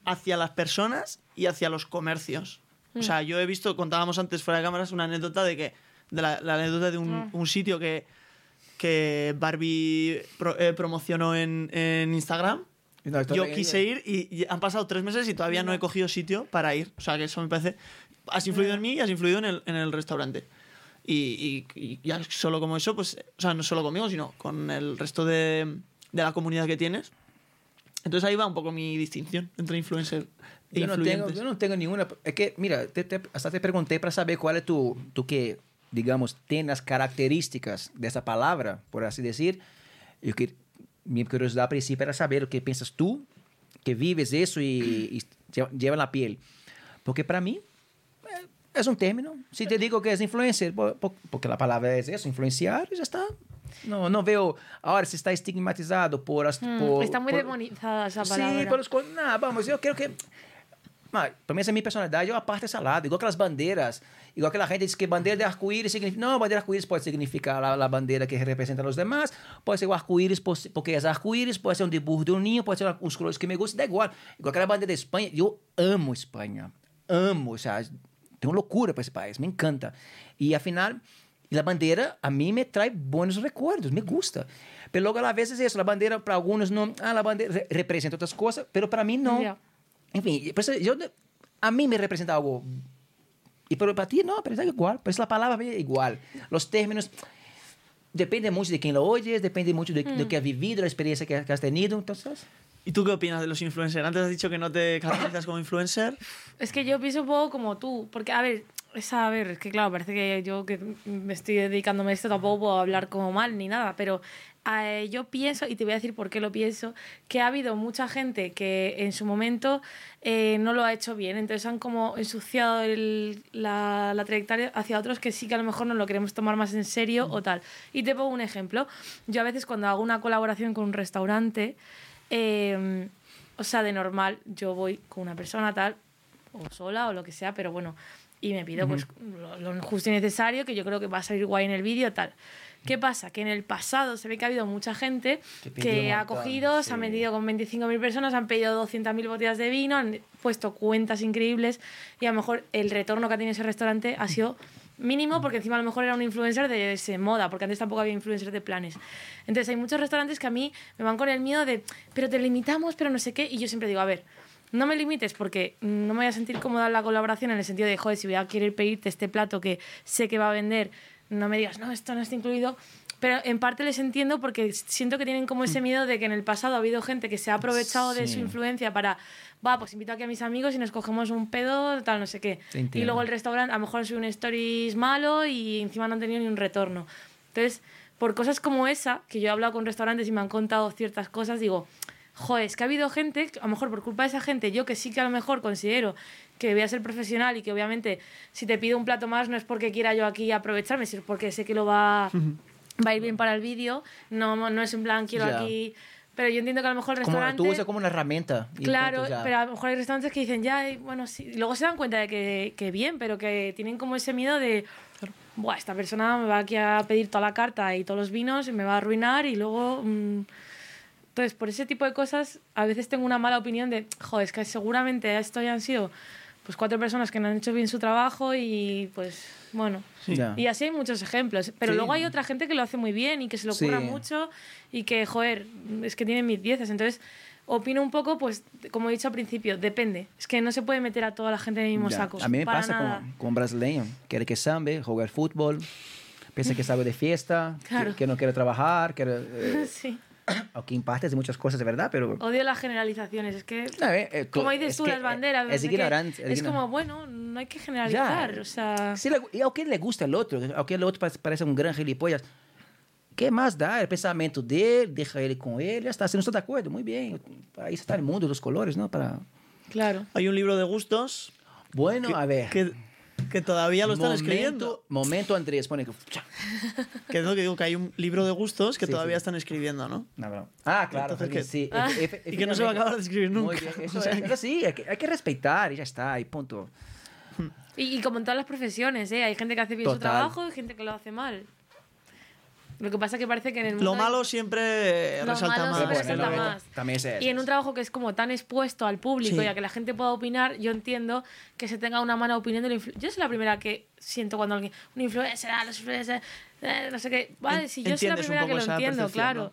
hacia las personas y hacia los comercios. O sea, yo he visto, contábamos antes fuera de cámaras, una anécdota de que, de la, la anécdota de un, Ah. un sitio que, que Barbie pro- eh, promocionó en, en Instagram. No, Yo quise ir y, y han pasado tres meses y todavía no he cogido sitio para ir. O sea, que eso me parece... Has influido en mí y has influido en el, en el restaurante. Y, y- y ya solo como eso, pues, o sea, no solo conmigo, sino con el resto de, de la comunidad que tienes. Entonces ahí va un poco mi distinción entre influencer e Yo no, tengo, influyentes. yo no tengo ninguna. Es que, mira, te- te- hasta te pregunté para saber cuál es tu, tu que, digamos, tiene las características de esa palabra, por así decir. Yo que, mi curiosidad principal era saber lo que piensas tú, que vives eso y, y lleva, en la piel. Porque para mí es un término. Si te digo que es influencer, po- po- porque la palabra es eso, influenciar, ya está. No, no veo ahora si está estigmatizado por... as- Mm, por- está muy por- demonizada esa palabra. Sí, por los col- Nah, vamos, eu quero que. Mas, pra mim, essa é a minha personalidade, eu aparto essa lado. Igual aquelas bandeiras. Igual aquela gente diz que bandeira de arco-íris significa. Não, bandeira de arco-íris pode significar a, a bandeira que representa os demais. Pode ser o arco-íris por- porque é arco-íris. Pode ser um dibujo de um ninho. Pode ser os colores que me gustam. Dá igual. Igual aquela bandeira da Espanha. Eu amo Espanha. Amo. O sea, tenho loucura para esse país. Me encanta. E afinal. E a bandeira, a mim, me traz bons recuerdos, me gusta. Pero logo, a vezes, é isso. A bandeira, para alguns, não. Ah, a bandeira re- representa outras coisas, pero para mim, não. Ya. Enfim, por isso, eu, a mim me representa algo. E para ti, não, representa igual. Por isso, a palavra é igual. Os términos. Depende muito de quem lo oyes, depende muito de, do que has vivido, da experiência que, que has tenido. Então, ¿Y tú qué opinas de los influencers? Antes has dicho que no te caracterizas como influencer. Es que yo pienso un poco como tú, porque a ver, es a ver, es que claro, parece que yo que me estoy dedicándome a esto tampoco puedo hablar como mal ni nada, pero eh, yo pienso, y te voy a decir por qué lo pienso, que ha habido mucha gente que en su momento eh, no lo ha hecho bien, entonces han como ensuciado el- la, la trayectoria hacia otros que sí que a lo mejor no lo queremos tomar más en serio o tal. Y te pongo un ejemplo. Yo a veces cuando hago una colaboración con un restaurante, eh, o sea, de normal, yo voy con una persona tal, o sola o lo que sea, pero bueno, y me pido pues lo, lo justo y necesario, que yo creo que va a salir guay en el vídeo, tal. ¿Qué pasa? Que en el pasado se ve que ha habido mucha gente Que ha cogido, se ha metido con 25.000 personas, han pedido 200.000 botellas de vino, han puesto cuentas increíbles y a lo mejor el retorno que ha tenido ese restaurante ha sido mínimo porque encima a lo mejor era un influencer de ese moda, porque antes tampoco había influencers de planes. Entonces hay muchos restaurantes que a mí me van con el miedo de, pero te limitamos, pero no sé qué, y yo siempre digo, a ver, no me limites porque no me voy a sentir cómoda en la colaboración en el sentido de, joder, si voy a querer pedirte este plato que sé que va a vender, no me digas, no, esto no está incluido. Pero en parte les entiendo porque siento que tienen como ese miedo de que en el pasado ha habido gente que se ha aprovechado de su influencia para, va, pues invito aquí a mis amigos y nos cogemos un pedo, tal, no sé qué. Y luego el restaurante a lo mejor sube un stories malo y encima no han tenido ni un retorno. Entonces, por cosas como esa, que yo he hablado con restaurantes y me han contado ciertas cosas, digo, joder, es que ha habido gente, a lo mejor por culpa de esa gente, yo que sí que a lo mejor considero que voy a ser profesional y que obviamente si te pido un plato más no es porque quiera yo aquí aprovecharme, sino porque sé que lo va, va a ir bien para el vídeo, no, no es en plan quiero aquí... Pero yo entiendo que a lo mejor el Como, restaurante... tú usas como una herramienta. y Claro, pero a lo mejor hay restaurantes que dicen ya, eh, bueno, sí. Y luego se dan cuenta de que, que bien, pero que tienen como ese miedo de, Buah, esta persona me va aquí a pedir toda la carta y todos los vinos y me va a arruinar y luego. mm". Entonces, por ese tipo de cosas, a veces tengo una mala opinión de, joder, es que seguramente esto ya han sido pues cuatro personas que no han hecho bien su trabajo y pues bueno. Ya. Y así hay muchos ejemplos. Pero Sí. luego hay otra gente que lo hace muy bien y que se lo Sí. ocurra mucho y que, joder, es que tienen mis dieces. Entonces, opino un poco, pues, como he dicho al principio, depende. Es que no se puede meter a toda la gente en el mismo Ya. saco. A mí me para pasa nada. con, con brasileño. Quiere que sambe, jugar fútbol, piensa que salgo de fiesta, que- Claro. que, no quiere trabajar, que, eh, <laughs> sí. <coughs> aunque en parte de muchas cosas de verdad, pero... Odio las generalizaciones. Es que, No, eh, como co- dices es tú, que, las banderas. eh, no Es sé qué, ignorante. Es como, bueno, no hay que generalizar. O sea, Si le, y aunque le gusta el otro, aunque el otro pa- parece un gran gilipollas, ¿qué más da? El pensamiento de él, deja él con él, ya está. Si no está de acuerdo, muy bien. Ahí está el mundo, los colores, ¿no? Para... claro. Hay un libro de gustos Bueno, que, a ver. que, que todavía lo están momento, escribiendo. Momento, Andrés, pone que... Que es lo que digo, que hay un libro de gustos que Sí, todavía sí. están escribiendo, ¿no? No, no. Ah, claro. Entonces, que- sí. <laughs> Ah. Y que no se va a acabar de escribir Muy nunca. bien, Eso, <laughs> O sea es, que- eso sí, hay que, hay que respetar y ya está, y punto. Y, y como en todas las profesiones, ¿eh? Hay gente que hace bien su Total. trabajo y gente que lo hace mal. Lo que pasa es que parece que en el mundo... Lo malo siempre Lo resalta malo más. siempre Bueno, resalta no, más. también es. Y en un trabajo que es como tan expuesto al público Sí. y a que la gente pueda opinar, yo entiendo que se tenga una mala opinión del influ- Yo soy la primera que siento cuando alguien, un influencer, ah, los influencers, eh, no sé qué. Vale, si yo soy la primera que lo entiendo, claro. ¿no?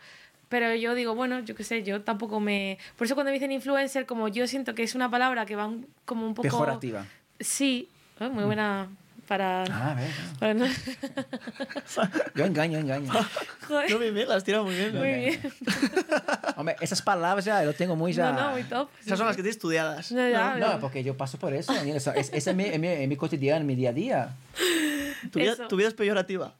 Pero yo digo, bueno, yo qué sé, yo tampoco me... Por eso cuando me dicen influencer, como yo siento que es una palabra que va como un poco... Pejorativa. Sí, eh, muy buena para... Ah, a ver. para no- <laughs> Yo engaño, engaño. Joder, No, bien, bien, las tira muy bien. muy bien. <laughs> Hombre, esas palabras ya lo tengo muy ya... No, no, muy top. Esas son las que tienes estudiadas. No, ya, No, pero- porque yo paso por eso. Eso- es, es mi, mi, mi cotidiano, mi día a día. Tu vida, tu vida es peyorativa.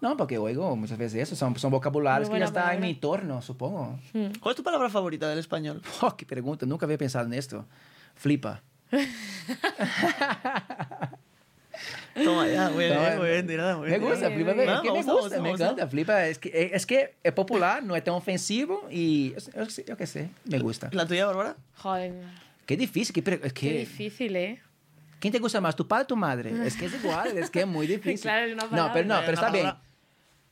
No, porque oigo muchas veces eso. Son, son vocabularios que ya buena está en palabra. mi entorno, supongo. ¿Cuál es tu palabra favorita del español? <laughs> Oh, qué pregunta. Nunca había pensado en esto. Flipa. Toma ya, muy bien, muy bien, tirada, muy Me bien. gusta, Bien, flipa. Es que Me me gusta, gusta, me me gusta. encanta. Flipa es que, es que es popular, no es tan ofensivo y yo, yo qué sé, me gusta. ¿La tuya, Bárbara? Joder, Qué difícil, qué, es qué que... difícil, ¿eh? ¿Quién te gusta más, tu padre o tu madre? Es que es igual, es que es muy <laughs> difícil. Claro, es una no, palabra. pero no, pero está bien.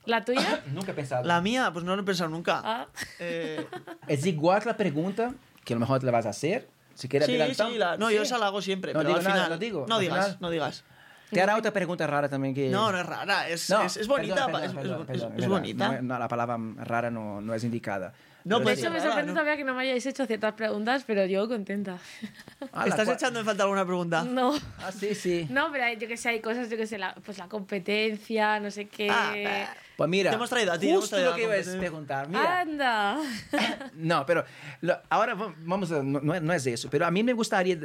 ¿La tuya? <coughs> Nunca he pensado. La mía, pues no lo he pensado nunca. Ah. Eh, Es igual que la pregunta, que a lo mejor te la vas a hacer. Si quieres sí, adelantar- sí, la- no, yo Sí. esa la hago siempre. No pero digo al nada, final, no digo, No al digas, final. no digas. Te hará otra pregunta rara también que... No, no es rara, es, No, es, es bonita. es- perdona, es- perdona, es- perdona, es perdona. bonita. No, no, la palabra rara no, no es indicada. No, Pero De pues hecho, me sorprende ¿no? todavía que no me hayáis hecho ciertas preguntas, pero yo contenta. Ah, ¿Estás cua- echando en falta alguna pregunta? No. Ah, sí, sí. No, pero yo que sé, hay cosas, yo que sé, la, pues la competencia, no sé qué. Ah. Pues mira, Te hemos traído a ti, justo traído lo que ibas a preguntar. Mira, Anda. <laughs> no, pero lo- ahora va- vamos a, no, no es eso, pero a mí me gustaría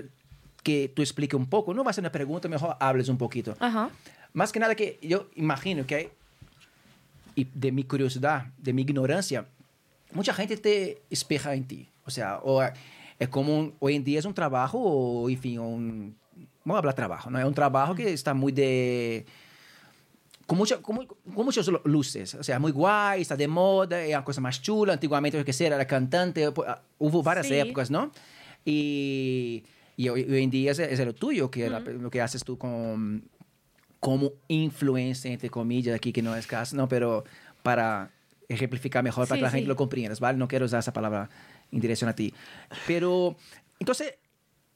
que tú expliques un poco, no va a ser una pregunta, mejor hables un poquito. Ajá. Más que nada que yo imagino que y de mi curiosidad, de mi ignorancia, mucha gente te espeja en ti. O sea, o es como un- hoy en día es un trabajo, o en fin, un, vamos a hablar trabajo, ¿no? Es un trabajo que está muy de... Com, mucha, com, com muchas lu- luces. O sea, muy guay, está de moda, es una cosa más chula. Antiguamente, yo que sé, era cantante. pues, ah, Hubo varias Sí. épocas, ¿no? Y, y hoy, hoy en día es, es lo tuyo, que la- lo que haces tú con, como influencia, entre comillas, aquí que no es caso, no, pero para ejemplificar mejor, para Sí, que la gente sí. lo comprenda, ¿vale? No quiero usar esa palabra en dirección a ti. Pero, entonces,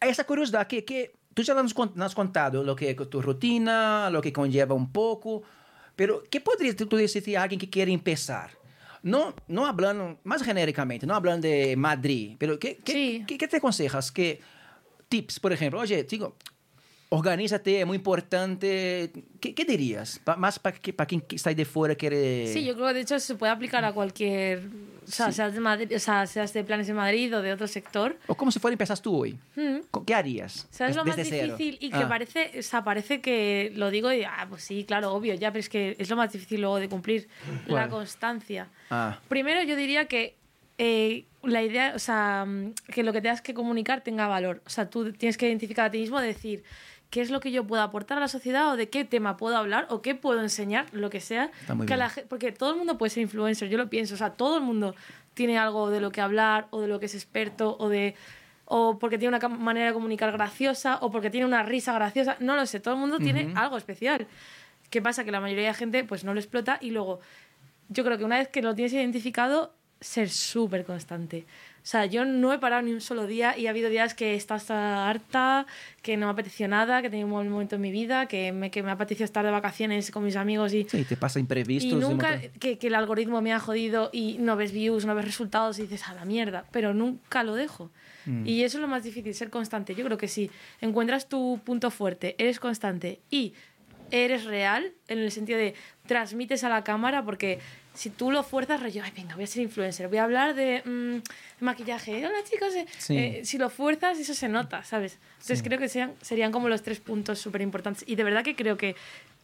hay esa curiosidad que, que tú ya nos, has contado, lo que es tu rutina, lo que conlleva un poco, pero ¿qué podrías tú decir a alguien que quiere empezar? No, no hablando más genéricamente, no hablando de Madrid, pero ¿qué, qué, Sí. qué- qué te aconsejas? ¿Qué tips, por ejemplo? Oye, chico, organízate, es muy importante. ¿Qué, qué dirías? Pa- más para quien está ahí de fuera quiere... Sí, yo creo que de hecho se puede aplicar a cualquier. O sea, seas de Madrid, o sea, seas de planes en Madrid o de otro sector. O como si fuera empezas tú hoy. Mm. ¿Qué harías? ¿Sabes lo más Desde cero. difícil? Y que Ah, parece, o sea, parece que lo digo y, ah, pues sí, claro, obvio, ya, pero es que es lo más difícil luego de cumplir, ¿Cuál? la constancia. Ah, Primero yo diría que eh, la idea, o sea, mm, que lo que tengas que comunicar tenga valor. O sea, tú tienes que identificar a ti mismo, decir qué es lo que yo puedo aportar a la sociedad o de qué tema puedo hablar o qué puedo enseñar, lo que sea. Que la porque todo el mundo puede ser influencer, yo lo pienso. O sea, todo el mundo tiene algo de lo que hablar o de lo que es experto o de o porque tiene una manera de comunicar graciosa o porque tiene una risa graciosa, no lo sé, todo el mundo tiene algo especial. ¿Qué pasa? Que la mayoría de gente pues no lo explota y luego yo creo que una vez que lo tienes identificado, ser súper constante. O sea, yo no he parado ni un solo día y ha habido días que he estado hasta harta, que no me apeteció nada, que he tenido un mal momento en mi vida, que me, que me apeteció estar de vacaciones con mis amigos y, sí, te pasa imprevistos. y nunca que, que el algoritmo me ha jodido y no ves views, no ves resultados y dices a la mierda, pero nunca lo dejo. Mm. Y eso es lo más difícil, ser constante. Yo creo que si encuentras tu punto fuerte, eres constante y eres real, en el sentido de transmites a la cámara, porque si tú lo fuerzas, rollo, ay, venga, voy a ser influencer, voy a hablar de mm, maquillaje, hola chicos, eh", Sí. eh, si lo fuerzas, eso se nota, ¿sabes? Entonces creo que sean, serían como los tres puntos súper importantes. Y de verdad que creo que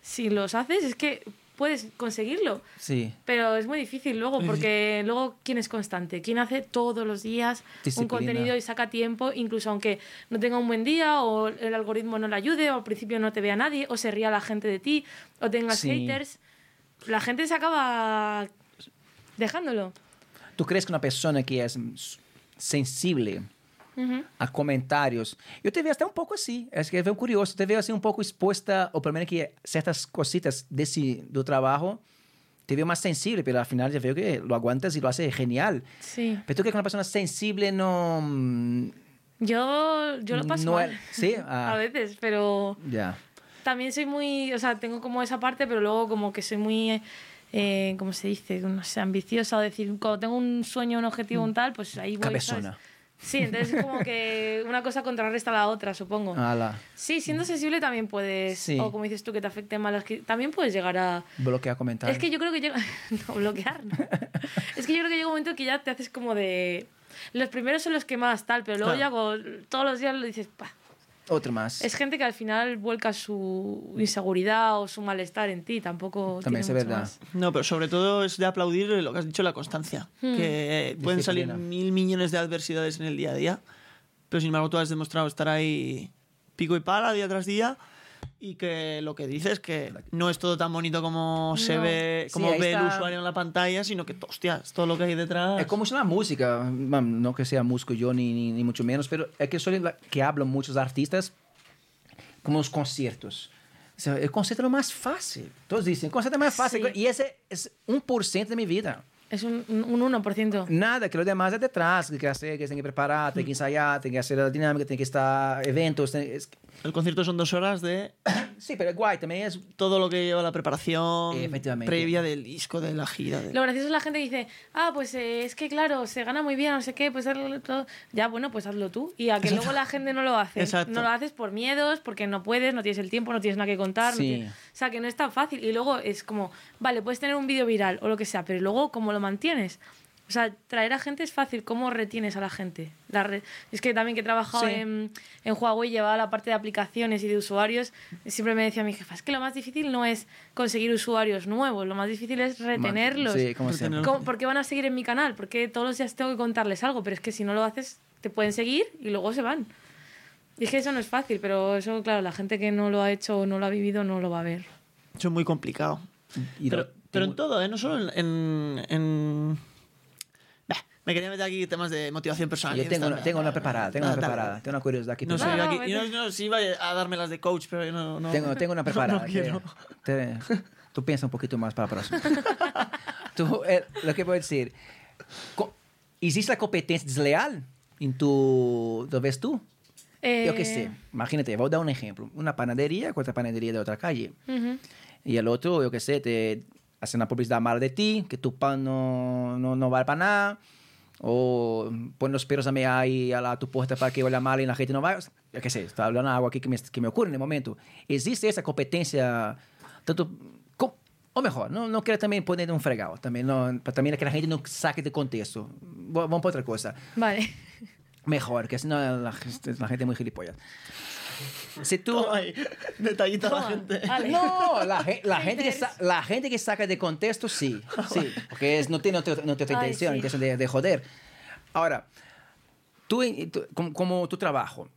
si los haces, es que puedes conseguirlo. Sí. Pero es muy difícil luego, porque luego, ¿quién es constante? ¿Quién hace todos los días Disciplina. un contenido y saca tiempo, incluso aunque no tenga un buen día, o el algoritmo no le ayude, o al principio no te vea nadie, o se ría la gente de ti, o tengas Sí. haters? La gente se acaba dejándolo. ¿Tú crees que una persona que es sensible Ujú. a comentários. Eu te vejo até um pouco assim. Acho que bem curioso. Te vejo assim um pouco exposta, ou pelo menos que certas cositas desse do trabalho te veo más sensible, pero al final ya veo que lo aguantas y lo haces genial. Sí. Pero tú crees que una persona sensible no... Yo, yo lo paso No mal. es- ¿sí? <laughs> Ah. A veces, pero Ya. También soy muy, o sea, tengo como esa parte, pero luego como que soy muy, eh, ¿cómo se dice? No sé, ambiciosa o decir, cuando tengo un sueño, un objetivo, un tal, pues ahí voy. Cabezona. ¿sabes? Sí, entonces es como que una cosa contrarresta a la otra, supongo. Ala. Sí, siendo sensible también puedes, Sí. o como dices tú, que te afecte mal, es que también puedes llegar a... Bloquear comentarios. Es que yo creo que llega... <laughs> no, bloquear, ¿no? es que yo creo que llega un momento que ya te haces como de... Los primeros son los que más tal, pero luego Claro. ya con- todos los días lo dices, "Pah". Otro más. Es gente que al final vuelca su inseguridad o su malestar en ti, tampoco También tiene es mucho verdad. más. No, pero sobre todo es de aplaudir lo que has dicho, la constancia. Hmm. Que pueden salir mil millones de adversidades en el día a día, pero sin embargo tú has demostrado estar ahí pico y pala día tras día y que lo que dices que no es todo tan bonito como se No. ve, Sí, como ahí ve el está. usuario en la pantalla, sino que, hostia, es todo lo que hay detrás. É como se na música, não que seja músico eu, nem, nem, nem muito menos, pero é que sou que hablam muitos artistas como os concertos. O sea, el concerto é o mais fácil. Todos dizem, o concerto é mais fácil. Sí. E esse é 1% da minha vida. Es un, un 1%. Nada, que lo demás é detrás, que tem que hacer, que tem que preparar, tem que ensaiar, tem que hacer a dinâmica, tem que estar eventos. Es, El concierto son dos horas de <coughs> sí, pero é guay, também é todo lo que lleva la preparación Efectivamente. previa del disco, de la gira. de- Lo gracioso es la gente que dice, ah, pues eh, es que claro, se gana muy bien, no sé qué, pues hazlo todo. Ya, bueno, pues hazlo tú. Y a que luego la gente no lo hace. Exacto. No lo haces por miedos, porque no puedes, no tienes el tiempo, no tienes nada que contar. no Sí. tienes- O sea, que no es tan fácil. Y luego es como, vale, puedes tener un vídeo viral o lo que sea, pero luego, ¿cómo lo mantienes? O sea, traer a gente es fácil. ¿Cómo retienes a la gente? La re- Es que también que he trabajado Sí. en, en Huawei, llevaba la parte de aplicaciones y de usuarios. Siempre me decía mi jefa, es que lo más difícil no es conseguir usuarios nuevos, lo más difícil es retenerlos. Sí, como. ¿Cómo- ¿Por qué van a seguir en mi canal? Porque todos los días tengo que contarles algo, pero es que si no lo haces, te pueden seguir y luego se van. Y es que eso no es fácil, pero eso, claro, la gente que no lo ha hecho o no lo ha vivido no lo va a ver. Eso es muy complicado. Y Pero, pero en todo, ¿eh? No solo en... en, en- Bah, me quería meter aquí temas de motivación personal. Yo tengo, una- tengo una preparada, tengo una preparada, tengo una curiosidad aquí. No sé. No, yo no, aquí... No, no, sí iba a darme las de coach, pero no... no Tengo, tengo una <laughs> preparada. No, que- quiero. te- tú piensa un poquito más para la próxima. <laughs> Tú, eh, lo que voy a decir, ¿existe la competencia desleal en tu, lo ves tú? Yo qué Eh, sé, imagínate, voy a dar un ejemplo. Una panadería con otra panadería de otra calle. ujú. Y el otro, yo qué sé, te hace una publicidad mala de ti, que tu pan no, no, no vale para nada. O pon los perros a mí ahí a, la, a tu puerta para que huela mal y la gente no vaya. Yo qué sé, estoy hablando algo aquí que me, que me ocurre en el momento. ¿Existe esa competencia? Tanto, o mejor, no, no quiero también poner un fregado, también, no, también que la gente no saque de contexto. Va- Vamos para otra cosa. Vale. Mejor, que si no la, gente- la gente es muy gilipollas. Si tú... Ahí, detallito a la gente. No, la, ge- la gente que sa- la gente que saca de contexto, sí. Sí, <laughs> porque es, no tiene otra, no tiene otra Ay, intención, sí. intención de, de joder. Ahora, tú, tú- como, como tu trabajo,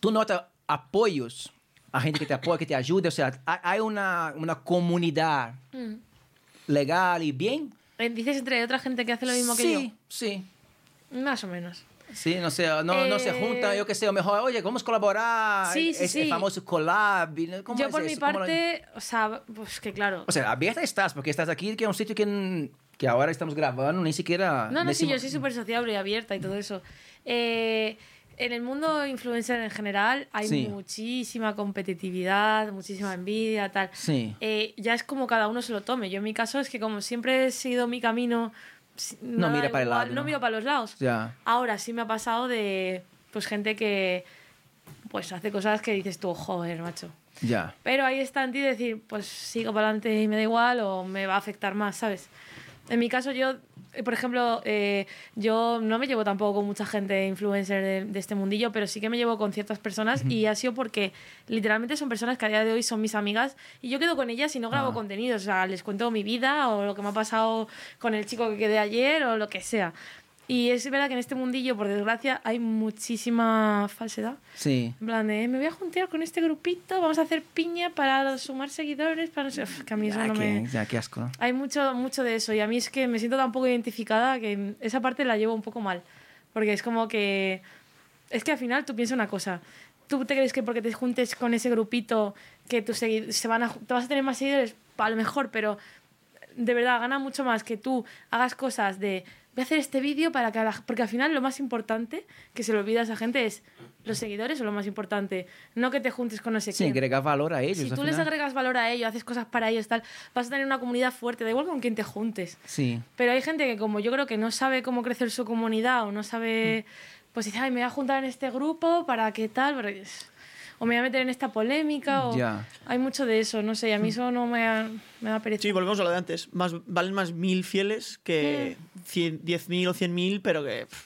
tú notas apoyos a gente que te apoya, que te ayuda, o sea, hay una, una comunidad Mm. legal y bien. Eh, ¿Dices entre otra gente que hace lo mismo que sí, sí. yo? Más o menos. Sí, no sé, no, no se Eh, juntan, yo qué sé, o mejor, oye, vamos a colaborar. Sí, sí, es, el sí. famoso collab. ¿cómo Yo es por mi eso? ¿Cómo lo- parte, o sea, pues que claro. O sea, abierta estás, porque estás aquí, que es un sitio que, que ahora estamos grabando, ni siquiera... No, no, sí, decimos- yo soy súper sociable y abierta y todo eso. Eh, en el mundo influencer en general hay Sí. muchísima competitividad, muchísima envidia, tal. Sí. Eh, ya es como cada uno se lo tome. Yo en mi caso es que como siempre he seguido mi camino, No mira para el lado, No ¿no? miro para los lados. Ya. Ahora sí me ha pasado de pues gente que pues hace cosas que dices tú, joder, macho. Ya. Pero ahí está en ti decir, pues sigo para adelante y me da igual o me va a afectar más, ¿sabes? En mi caso, yo, eh, por ejemplo, eh, yo no me llevo tampoco con mucha gente influencer de, de este mundillo, pero sí que me llevo con ciertas personas y ha sido porque literalmente son personas que a día de hoy son mis amigas y yo quedo con ellas y no grabo Ah. contenido, o sea, les cuento mi vida o lo que me ha pasado con el chico que quedé ayer o lo que sea. Y es verdad que en este mundillo, por desgracia, hay muchísima falsedad. Sí. En plan de, "Eh, me voy a juntar con este grupito, vamos a hacer piña para sumar seguidores, para no sé, Uf, que a mí eso Ya, no qué, me... ya, qué asco. Hay mucho, mucho de eso y a mí es que me siento tan poco identificada que esa parte la llevo un poco mal. Porque es como que... Es que al final tú piensas una cosa. ¿Tú te crees que porque te juntes con ese grupito que tus se van a, te vas a tener más seguidores? A lo mejor, pero de verdad gana mucho más que tú hagas cosas de voy a hacer este vídeo para que a la- porque al final lo más importante que se le olvida a esa gente es los seguidores son lo más importante no que te juntes con no sé Sí, quién agrega valor a ellos. si tú les agregas valor a ellos haces cosas para ellos tal vas a tener una comunidad fuerte da igual con quién te juntes Sí. pero hay gente que como yo creo que no sabe cómo crecer su comunidad o no sabe, pues dice, ay, me voy a juntar en este grupo para qué tal, o me voy a meter en esta polémica, o Ya. hay mucho de eso, no sé, y a mí eso no me da, me da pereza. Sí, volvemos a lo de antes. Más, valen más mil fieles que cien- 10.000 o 100.000, pero que... pff,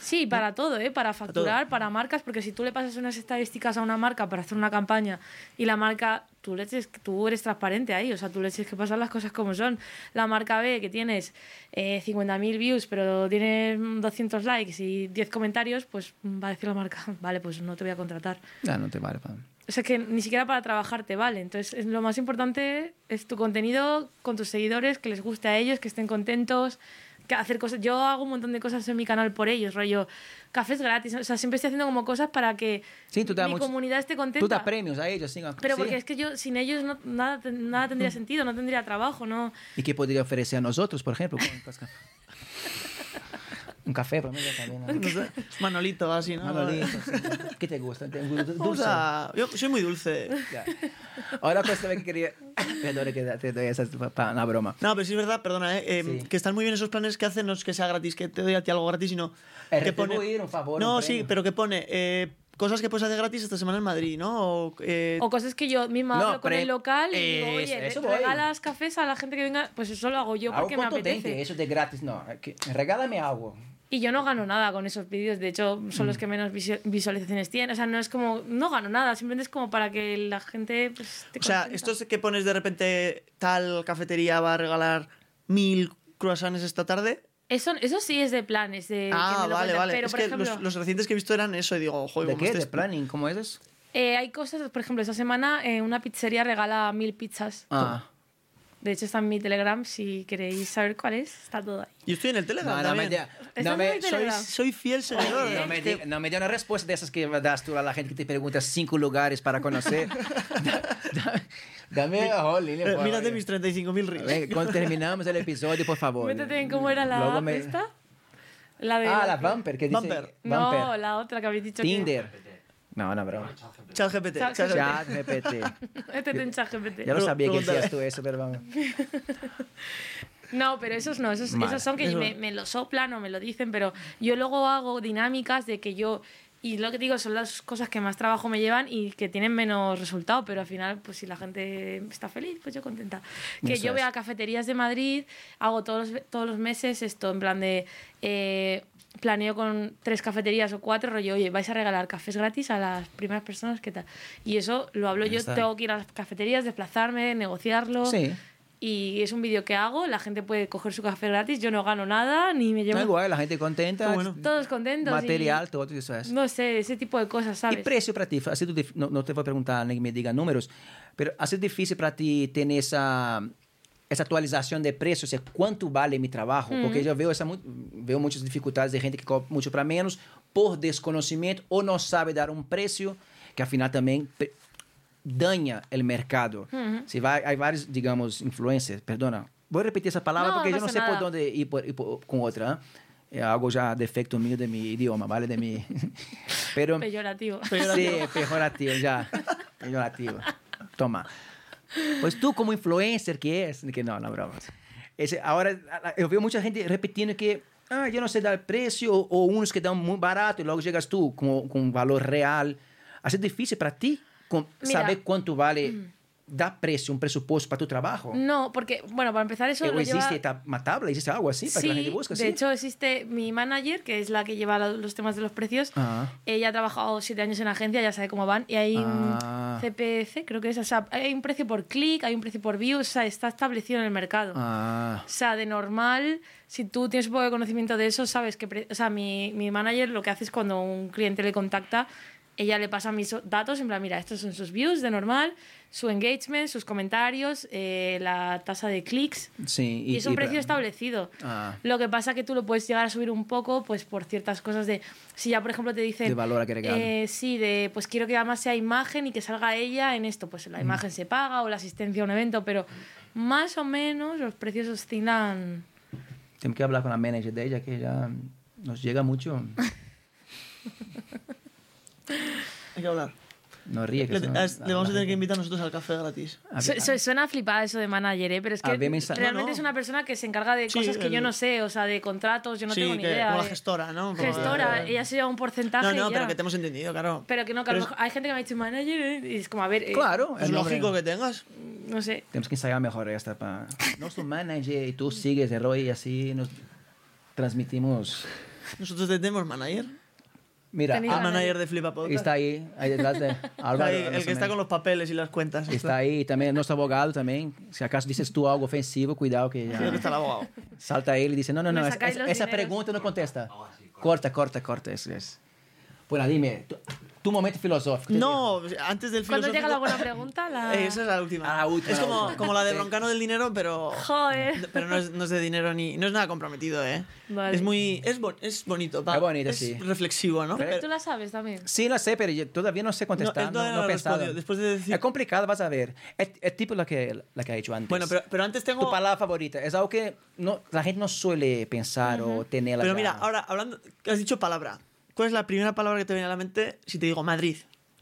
Sí, para todo, ¿eh? Para facturar, para marcas, porque si tú le pasas unas estadísticas a una marca para hacer una campaña y la marca, tú, le eches- tú eres transparente ahí, o sea, tú le tienes que pasar las cosas como son. La marca ve que tienes eh, 50.000 views, pero tienes 200 likes y 10 comentarios, pues va a decir la marca, <laughs> vale, pues no te voy a contratar. Ya, no te vale. O sea, que ni siquiera para trabajar te vale. Entonces, es- lo más importante es tu contenido con tus seguidores, que les guste a ellos, que estén contentos, hacer cosas. Yo hago un montón de cosas en mi canal por ellos, rollo cafés gratis. O sea, siempre estoy haciendo como cosas para que Sí, tú te das mi mucho- comunidad esté contenta. Tú das premios a ellos. sí, Pero sí. porque es que yo, sin ellos, no, nada, nada tendría sentido, no tendría trabajo, ¿no? ¿Y qué podría ofrecer a nosotros, por ejemplo? Un café, por ejemplo, también. ¿no? <laughs> Manolito, así, ¿no? Manolito, sí. ¿Qué te gusta? ¿Te- Vamos Dulce. a- Yo soy muy dulce. Ya. Ahora pues también que quería... <laughs> Perdón, que te doy esa para una broma. No, pero sí es verdad, perdona, ¿eh? Eh, Sí. que están muy bien esos planes que hacen, no es que sea gratis, que te doy a ti algo gratis, sino Es que pone... retribuir un favor, No, un sí, pero que pone, eh, cosas que puedes hacer gratis esta semana en Madrid, ¿no? O, eh, O cosas que yo misma No, hablo con el local y digo, Eh, oye, eso ¿te voy. regalas cafés a la gente que venga, pues eso lo hago yo porque me apetece. eso de gratis, no. que- regálame algo. Y yo no gano nada con esos vídeos, de hecho son Mm. los que menos visu- visualizaciones tienen. O sea, no es como, no gano nada, simplemente es como para que la gente pues, esté o sea, esto es que pones de repente tal cafetería va a regalar mil croissants esta tarde. Eso, eso sí es de planes. De que ah, lo vale, vale. Pero, es por que ejemplo, los, los recientes que he visto eran eso y digo, joder, ¿De qué? este ¿De es- planning? ¿Cómo es eso? eh, hay cosas, por ejemplo, esta semana eh, una pizzería regala mil pizzas. Ah. De hecho, está en mi Telegram, si queréis saber cuál es, está todo ahí. Yo estoy en el Telegram No, no me, también. diga- ¿Estás no en me, soy, Telegram? soy fiel seguidor. no me diga- no me dé una respuesta de esas que das tú a la gente que te pregunta cinco lugares para conocer. <laughs> <laughs> Da- da- Dame, oh, Lili, Eh, por Mírate favor. mis 35.000 reels. Venga, cuando terminamos el episodio, por favor. Métete en cómo era la Luego app me- esta. La de Ah, la Bumper, que dice... Bumper. No, la otra que habéis dicho Tinder. No, no, broma. Chat GPT. Chat <laughs> Chat Chat GPT. que... Métete en ChatGPT. Ya lo sabía que decías tú eso, pero vamos. <laughs> No, pero esos no, esos, esos son que Eso. me, me lo soplan o me lo dicen, pero yo luego hago dinámicas de que yo, y lo que digo son las cosas que más trabajo me llevan y que tienen menos resultado, pero al final, pues si la gente está feliz, pues yo contenta. Que Eso yo voy es. a cafeterías de Madrid, hago todos los, todos los meses esto, en plan de... eh, planeo con tres cafeterías o cuatro, rollo, oye, vais a regalar cafés gratis a las primeras personas, ¿qué tal? Y eso lo hablo Ya yo, está. tengo que ir a las cafeterías, desplazarme, negociarlo. Sí. Y es un vídeo que hago, la gente puede coger su café gratis, yo no gano nada, ni me llevo No, igual, la gente contenta. Bueno. todos contentos. Material, y- todo eso es. No sé, ese tipo de cosas, ¿Y ¿sabes? precio para ti? Así no, no te voy a preguntar ni que me diga números, pero ¿ha sido difícil para ti tener esa, esa actualización de precios? O sea, ¿cuánto vale mi trabajo? Porque yo veo, esa, mu- veo muchas dificultades de gente que cobra mucho para menos por desconocimiento o no sabe dar un precio que al final también pe- daña el mercado. Si va, hay varios, digamos, influencers, perdona, voy a repetir esa palabra No, porque no yo no pasa sé por nada. dónde ir, por- ir por- con otra. ¿eh? Es algo ya defecto mío de mi idioma, ¿vale? De mi... <laughs> Pero... Peyorativo. <laughs> Sí, <laughs> pejorativo, ya. Pejorativo. Toma. Pues tú como influencer que es, que no, no, broma. Ese, ahora yo veo mucha gente repitiendo que ah, yo no sé dar precio o, o unos que dan muy barato y luego llegas tú con, con un valor real. ¿Hace difícil para ti con- Mira. saber cuánto vale da precio, un presupuesto para tu trabajo? No, porque, bueno, para empezar eso ¿O lo existe lleva... esta tabla? ¿Existe algo así para que la gente busque? de hecho existe mi manager, que es la que lleva lo- los temas de los precios. Ah. Ella ha trabajado siete años en agencia, ya sabe cómo van. Y hay Ah. un CPC, creo que es. O sea, hay un precio por clic, hay un precio por view, o sea, está establecido en el mercado. Ah, O sea, de normal, si tú tienes un poco de conocimiento de eso, sabes que... O sea, mi, mi manager lo que hace es cuando un cliente le contacta, ella le pasa mis datos, en plan, mira, estos son sus views de normal, su engagement, sus comentarios, eh, la tasa de clics, sí. y, es un precio establecido. Ah. Lo que pasa que tú lo puedes llegar a subir un poco, pues por ciertas cosas de. Si ya, por ejemplo, te dicen. De valor agregado. eh, sí, de pues quiero que además sea imagen y que salga ella en esto. Pues Mm. la imagen se paga o la asistencia a un evento, pero más o menos los precios oscilan. Tengo que hablar con la manager de ella, que ella nos llega mucho. <laughs> Hay que hablar. No ríe. que Le, son- le vamos a tener que invitar nosotros al café gratis. Su- suena flipada eso de manager, ¿eh? pero es que realmente No, no. es una persona que se encarga de Sí, cosas que yo el- no sé, o sea, de contratos, yo no sí, tengo ni que, idea. como la de- gestora, ¿no? Como- Gestora, eh, ella se lleva un porcentaje. No, no, y pero que te hemos entendido, claro. Pero que no, que Pero es- hay gente que me ha dicho manager ¿eh? y es como, a ver, eh, Claro, Es lógico que tengas. no sé. Tenemos que ensayar mejor esta para... No soy manager y tú sigues el rollo y así nos transmitimos... Nosotros tenemos manager. Mira, Tenéis ah, El manager de Flipa Podcast. está ahí, ahí detrás de Está <laughs> Álvaro. ahí, el que está con los papeles y las cuentas. Está ahí también, nuestro abogado también. Si acaso dices tú algo ofensivo, cuidado que ya está el abogado. salta él y dice, no, no, no, es- esa dineros. pregunta no contesta. Corta, corta, corta, eso es. Bueno, dime, tu, tu momento filosófico. No, antes del Cuando llega la filosófico- buena pregunta, la... Eh, <laughs> Esa es la última. Ah, la última, es la como, última. como la de. Broncano del dinero, pero. Joder. <laughs> Pero no es, no es de dinero ni. No es nada comprometido, ¿eh? Vale. Es muy. Es, bon- es bonito. pa- Es bonito, es sí. reflexivo, ¿no? Pero tú la sabes también. Sí, la sé, pero yo todavía no sé contestar. No, no, no he pensado. Después de decir- Es complicado, vas a ver. Es, es tipo la que, la que ha hecho antes. Bueno, pero, pero antes tengo. Tu palabra favorita es algo que no, la gente no suele pensar o tenerla. Pero ya. mira, ahora hablando. Has dicho palabra. ¿Cuál es la primera palabra que te viene a la mente si te digo Madrid?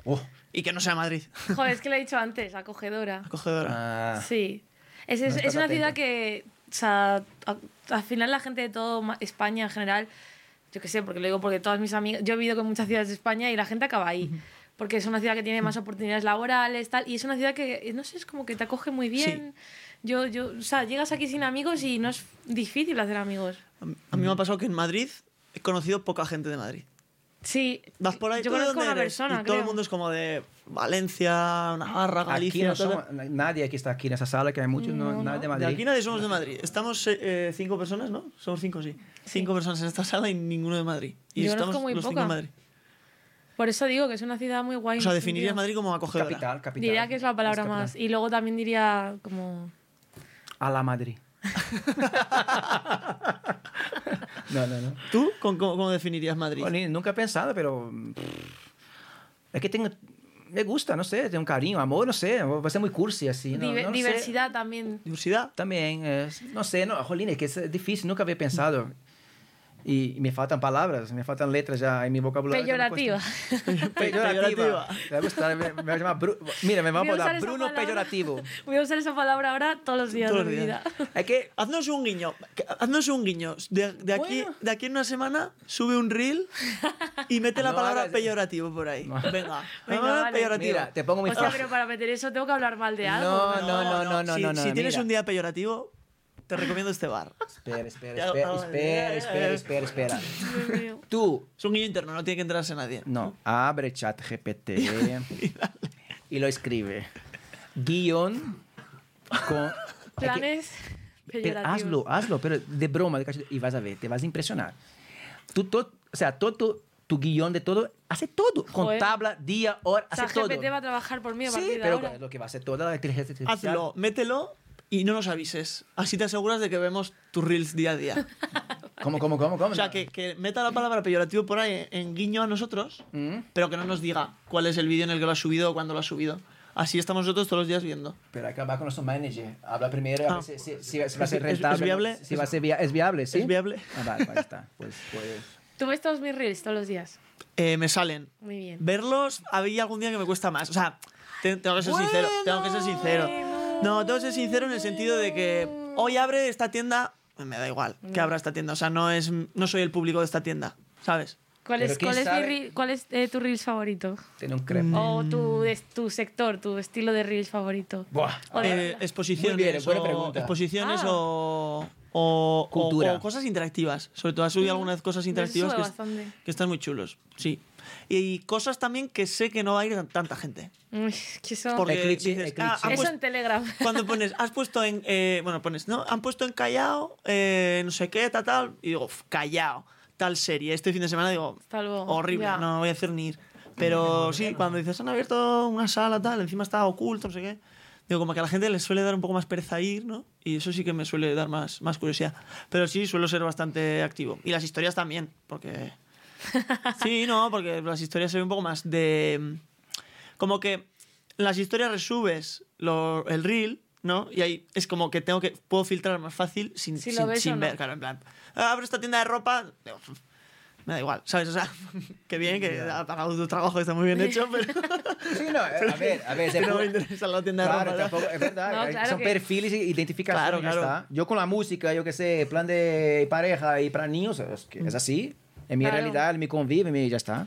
Oh, Y que no sea Madrid. Joder, es que lo he dicho antes, acogedora. Acogedora. ah, Sí. Es, es, No es una ciudad que, o sea, a- al final la gente de todo Ma- España en general Yo qué sé, porque lo digo porque todas mis amigas. Yo he vivido con muchas ciudades de España y la gente acaba ahí. Porque es una ciudad que tiene más oportunidades laborales, tal. Y es una ciudad que, no sé, es como que te acoge muy bien. Yo, yo, o sea, llegas aquí sin amigos y no es difícil hacer amigos. A mí me ha pasado que en Madrid he conocido poca gente de Madrid. Sí, Vas por ahí, yo ¿tú de conozco a dónde una eres? persona, Y todo el mundo es como de Valencia, Navarra, Aquí Galicia. no todo- somos, nadie que está aquí en esa sala, que hay muchos, no, No, nadie de no. Madrid. De aquí nadie somos de Madrid. Estamos eh, cinco personas, ¿no? Somos cinco, sí. Cinco personas en esta sala y ninguno de Madrid. Y Yo estamos muy los cinco poca. en Madrid. Por eso digo que es una ciudad muy guay. O sea, definirías. Madrid como acogedora. Capital, capital. Diría que es la palabra más. Y luego también diría como. A la Madrid. <laughs> no, no, no. ¿Tú ¿Cómo, cómo- definirías Madrid? Bueno, nunca he pensado, pero. pff, Es que tengo. Me gusta, no sé, tengo un cariño, amor, no sé. Va a ser muy cursi así. No, dive- no lo sé. diversidad también. Diversidad. También, es- no sé, no, jolín, es que es difícil, nunca había pensado. Y, y me faltan palabras, me faltan letras ya en mi vocabulario. Peyorativa. <laughs> cuesta. Peyorativa. Me va a gustar, me, me va a llamar Bru- Mira, me va a Voy a usar poner esa Bruno palabra. Peyorativo. Voy a usar esa palabra ahora todos los días Todos de mi vida. Es que <laughs> Haznos un guiño. Haznos un guiño. De, de aquí, Bueno. de aquí en una semana sube un reel y mete la No palabra hagas- peyorativo por ahí. Venga. Venga, Ah, vale. peyorativo. Mira, te pongo muy Hostia, fácil. pero para meter eso tengo que hablar mal de algo. No, no, no, no, no, si, no, no. si tienes mira. un día peyorativo, te recomiendo este bar. Espera, espera, espera, espera, espera, espera, espera. Dios mío. Tú, Es un guiño interno, no tiene que enterarse nadie. no, abre chat GPT <laughs> y lo escribe. Guión con... que- Planes Pero hazlo, hazlo, pero de broma, de cachete- y vas a ver, te vas a impresionar. Tú, todo, o sea, todo tu, tu guion de todo, hace todo, con Joder. tabla, día, hora, O sea, hace todo. GPT va a trabajar por mí a Sí, partir de pero ahora. lo que va a hacer toda la inteligencia artificial. Hazlo, mételo y no nos avises. Así te aseguras de que vemos tus reels día a día. <laughs> ¿Cómo, cómo, cómo, cómo? O sea, que, que meta la palabra peyorativo por ahí en guiño a nosotros, Mm, pero que no nos diga cuál es el vídeo en el que lo ha subido o cuándo lo ha subido. Así estamos nosotros todos los días viendo. Pero hay que hablar con nuestro manager. Habla primero, a Ah. ver si, si- si- si va a ser ¿Es- es rentable. viable? Si va a ser via- ¿Es viable, sí? ¿Es viable? Ah, vale, ahí está. Pues, pues... Tú ves todos mis reels todos los días. Eh, me salen. Muy bien. Verlos, había algún día que me cuesta más. O sea, te- tengo que ser sincero. Tengo que ser sincero. No, tengo que ser sincero en el sentido de que hoy abre esta tienda. Me da igual que abra esta tienda. O sea, no, es, no soy el público de esta tienda. ¿Sabes? ¿Cuál es, cuál es, mi sabe- reel- cuál es eh, tu reels favorito? Tiene un crepe. Mm. O tu, es- tu sector, tu estilo de reels favorito. Buah. O de- Eh, exposiciones. Muy bien, buena o- pregunta. Exposiciones Ah. o, o, o- Cultura. o cosas interactivas. Sobre todo, has subido algunas cosas interactivas que, que están muy chulos. Sí. Y, cosas también que sé que no va a ir tan- tanta gente. Uy, que eso, Porque Eclipse, dices, eclipse. ah, han eso en Telegram. <laughs> cuando pones, has puesto en. eh, bueno, pones, ¿no? Han puesto en Callao, eh, no sé qué, tal, tal. Y digo, "Uf, Callao, tal serie. Este fin de semana digo, horrible, Ya. no voy a hacer ni ir. Pero sí, cuando dices, han abierto una sala, tal, encima está oculto, no sé qué. Digo, como que a la gente le suele dar un poco más pereza ir, ¿no? Y eso sí que me suele dar más, más curiosidad. Pero sí, suelo ser bastante activo. Y las historias también, porque. <laughs> Sí, no, porque las historias se ven un poco más de. Como que las historias resubes lo- el reel, ¿no? Y ahí es como que tengo que. Puedo filtrar más fácil sin, Si sin, sin no. ver, claro, en plan. "Ah, Abro esta tienda de ropa. me da igual, ¿sabes? O sea, <laughs> que bien, que ha pagado tu trabajo, está muy bien hecho, <laughs> pero. Sí, no, a ver, a ver. se no me interesa la tienda de Claro, ropa. ¿no? tampoco, es verdad. No, hay- claro son que- perfiles y identificación. Claro, claro. está. Yo con la música, yo qué sé, plan de pareja y para niños, es, que es mi Claro. realidad, en mi convive, en mi- ya está.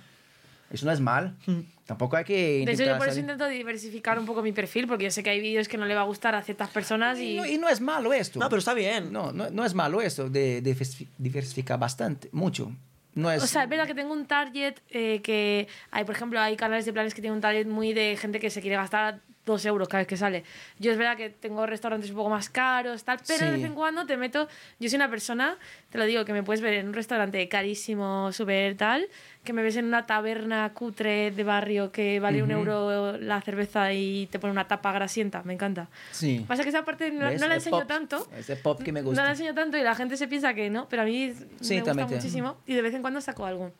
Eso no es mal. <laughs> Tampoco hay que De intentar hecho, yo por eso salir- intento diversificar un poco mi perfil, porque yo sé que hay vídeos que no le va a gustar a ciertas personas Y y... no, y no es malo esto. No, pero está bien. No, no, no es malo esto de, de diversifi- diversificar bastante, mucho. No es... O sea, es verdad que tengo un target eh, que hay, por ejemplo, hay canales de planes que tienen un target muy de gente que se quiere gastar dos euros cada vez que sale. Yo es verdad que tengo restaurantes un poco más caros, tal, pero de Sí. vez en cuando te meto. Yo soy una persona, te lo digo, que me puedes ver en un restaurante carísimo, súper tal, que me ves en una taberna cutre de barrio que vale un euro la cerveza y te pone una tapa grasienta. Me encanta. Sí. Pasa que esa parte no, no la enseño pop. tanto. Es el pop que me gusta. No la enseño tanto y la gente se piensa que no, pero a mí Sí, me gusta muchísimo y de vez en cuando saco algo.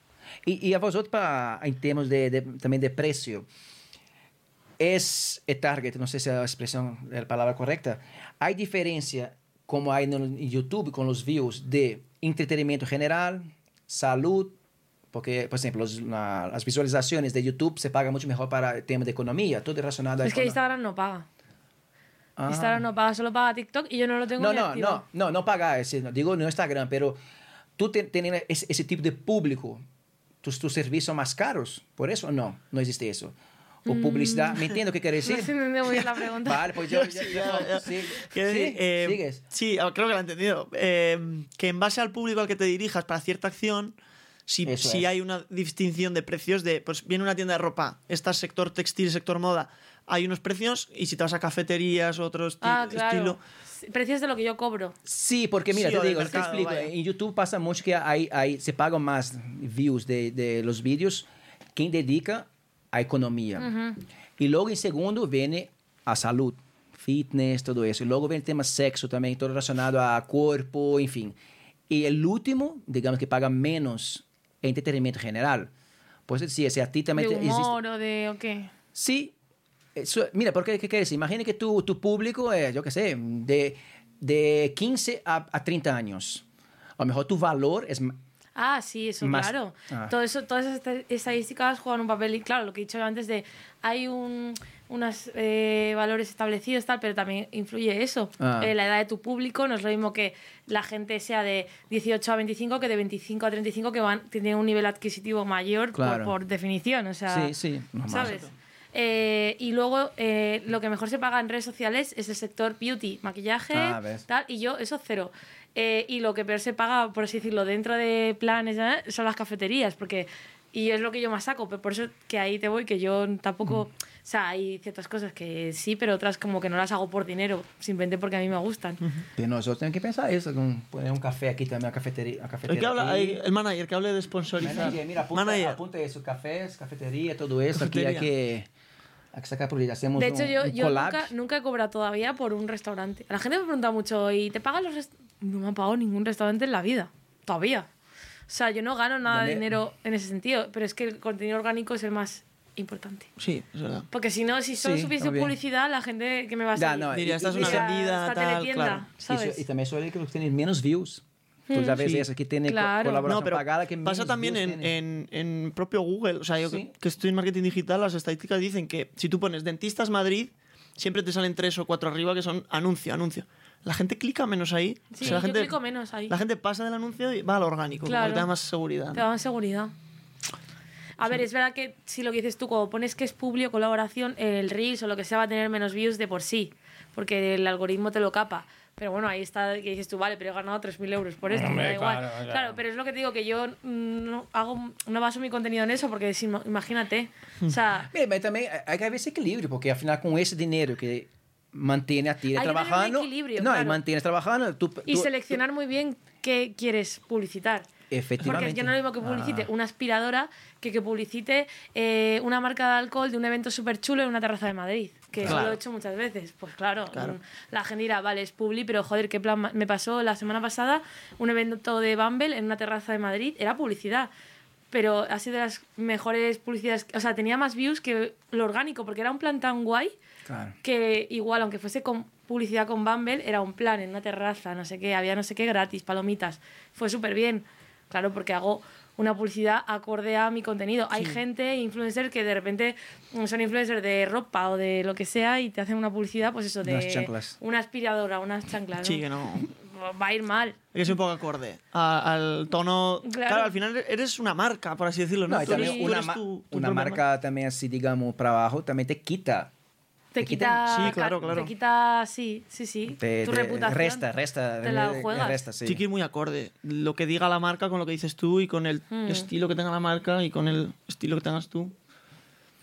Y, y a vosotros, para, en términos de, de- también de precio, es target, no sé si la expresión es la palabra correcta, ¿hay diferencia como hay en YouTube con los views de entretenimiento general, salud? Porque, por ejemplo, los- la- las visualizaciones de YouTube se pagan mucho mejor para el tema de economía, todo relacionado a Es que Instagram no paga. Ah. Instagram no paga, solo paga TikTok y yo no lo tengo No, ni no, activo. no, no, no paga, ese, no, digo no Instagram, pero tú tienes ese, ese tipo de público, tus, tus servicios más caros, por eso no, no existe eso. O publicidad, ¿me entiendo qué quiere Mm. No decir? se entendió muy bien la <laughs> pregunta. Vale, pues yo, yo- Sí, yo- ya, ya. sí, sí, eh, sigues. Sí, ah, creo que lo he entendido. Eh, que en base al público al que te dirijas para cierta acción, si, si hay una distinción de precios de, pues viene una tienda de ropa, está sector textil, sector moda, hay unos precios y si te vas a cafeterías, otro esti- Ah, claro. estilo... Precios de lo que yo cobro. Sí, porque mira, Sí, te o digo, te mercado, explico. vaya. En YouTube pasa mucho que hay, hay, se pagan más views de, de los vídeos quien dedica a economía. Y luego en segundo viene a salud, fitness, todo eso. Y luego viene el tema sexo también, todo relacionado a cuerpo, en fin. Y el último, digamos que paga menos es entretenimiento general. Pues sí, si a ti también De existe- humor o de... ¿o qué? Sí. Eso- mira, porque ¿qué quieres? Imagina que tu, tu público es, yo qué sé, de, de 15 a, a 30 años. A lo mejor tu valor es... Ah, sí, eso, Más- claro. ah. Todo eso, todas esas esta- estadísticas juegan un papel. Y claro, lo que he dicho antes de hay un unos eh, valores establecidos, tal, pero también influye eso. Ah. Eh, la edad de tu público no es lo mismo que la gente sea de 18 a 25 que de 25 a 35 que van tienen un nivel adquisitivo mayor por- Claro. por, definición. O sea, Sí, sí, normal. ¿sabes? Eh, y luego eh, lo que mejor se paga en redes sociales es el sector beauty, maquillaje, Ah, tal, y yo eso cero. Eh, y lo que peor se paga, por así decirlo, dentro de planes ¿eh? son las cafeterías, porque y es lo que yo más saco, pero por eso que ahí te voy, que yo tampoco, o sea, hay ciertas cosas que sí, pero otras como que no las hago por dinero, simplemente porque a mí me gustan. Pero nosotros tenemos que pensar eso, con poner un café aquí también, una cafetería. El, cafetería que habla, el manager que hable de sponsorizar. Manager, mira, apunta, Manager. apunta eso, cafés, cafetería, todo eso. Aquí hay que, hay que sacar Hacemos De hecho, un, yo, un yo nunca, nunca he cobrado todavía por un restaurante. La gente me pregunta mucho, ¿y te pagan los restaurantes? No me han pagado ningún restaurante en la vida, todavía. O sea, yo no gano nada de dinero en ese sentido, pero es que el contenido orgánico es el más importante. Sí, es verdad. Porque si no, si solo Sí, supiese publicidad, la gente que me va a Ya, seguir. no, Diría, y- esta es y- una y- vendida, esta tal, teletienda, claro. Y, ¿sabes? su- y también suele que tienen menos views. Tú sabes Sí. eso, que tiene co- Claro. colaboración No, pero pagada que pasa también en, en, en propio Google. O sea, yo Sí. que, que estoy en marketing digital, las estadísticas dicen que si tú pones dentistas Madrid, siempre te salen tres o cuatro arriba que son anuncio, anuncio. La gente clica menos ahí. Sí, O sea, la yo gente, clico menos ahí. La gente pasa del anuncio y va al orgánico, Claro. porque te da más seguridad. Te dan seguridad. A ver, es verdad que si lo que dices tú, cuando pones que es publi o colaboración, el Reels o lo que sea va a tener menos views de por sí, porque el algoritmo te lo capa. Pero bueno, ahí está que dices tú, vale, pero he ganado 3.000 euros por esto, me Hombre, da igual. claro, Claro, claro. pero es lo que te digo, que yo no, hago, no baso mi contenido en eso, porque si, imagínate, o sea, Mira, mas também hay que haber ese equilibrio, porque afinal con ese dinero que mantiene a ti Hay que tener un trabajando, equilibrio, no, y claro. mantienes trabajando, tú, y tú- seleccionar muy bien qué quieres publicitar. Efectivamente. Porque yo no digo que publicite Ah. una aspiradora que que publicite eh, una marca de alcohol de un evento súper chulo en una terraza de Madrid. Que eso Claro. lo he hecho muchas veces. Pues claro, Claro. mm, la gente dirá, vale, es publi, pero joder, qué plan. Me pasó la semana pasada un evento de Bumble en una terraza de Madrid, era publicidad. Pero ha sido de las mejores publicidades. O sea, tenía más views que lo orgánico, porque era un plan tan guay Claro. que igual, aunque fuese con publicidad con Bumble, era un plan en una terraza, no sé qué, había no sé qué gratis, palomitas. Fue súper bien. Claro, porque hago una publicidad acorde a mi contenido. Hay gente, influencer, que de repente son influencers de ropa o de lo que sea y te hacen una publicidad, pues eso, de Unas chanclas. una aspiradora, unas chanclas. ¿no? Sí, que no va a ir mal. Que es un poco acorde al tono. Claro. al final eres una marca, por así decirlo. No, no y una, una marca, también así, digamos, para abajo, también te quita te, te quita, quita, sí, claro, claro. Te quita, sí, sí, sí. Te, tu te reputación. Resta, resta. Te la eh, juegas. Sí. que muy acorde. Lo que diga la marca con lo que dices tú y con el hmm. estilo que tenga la marca y con el estilo que tengas tú.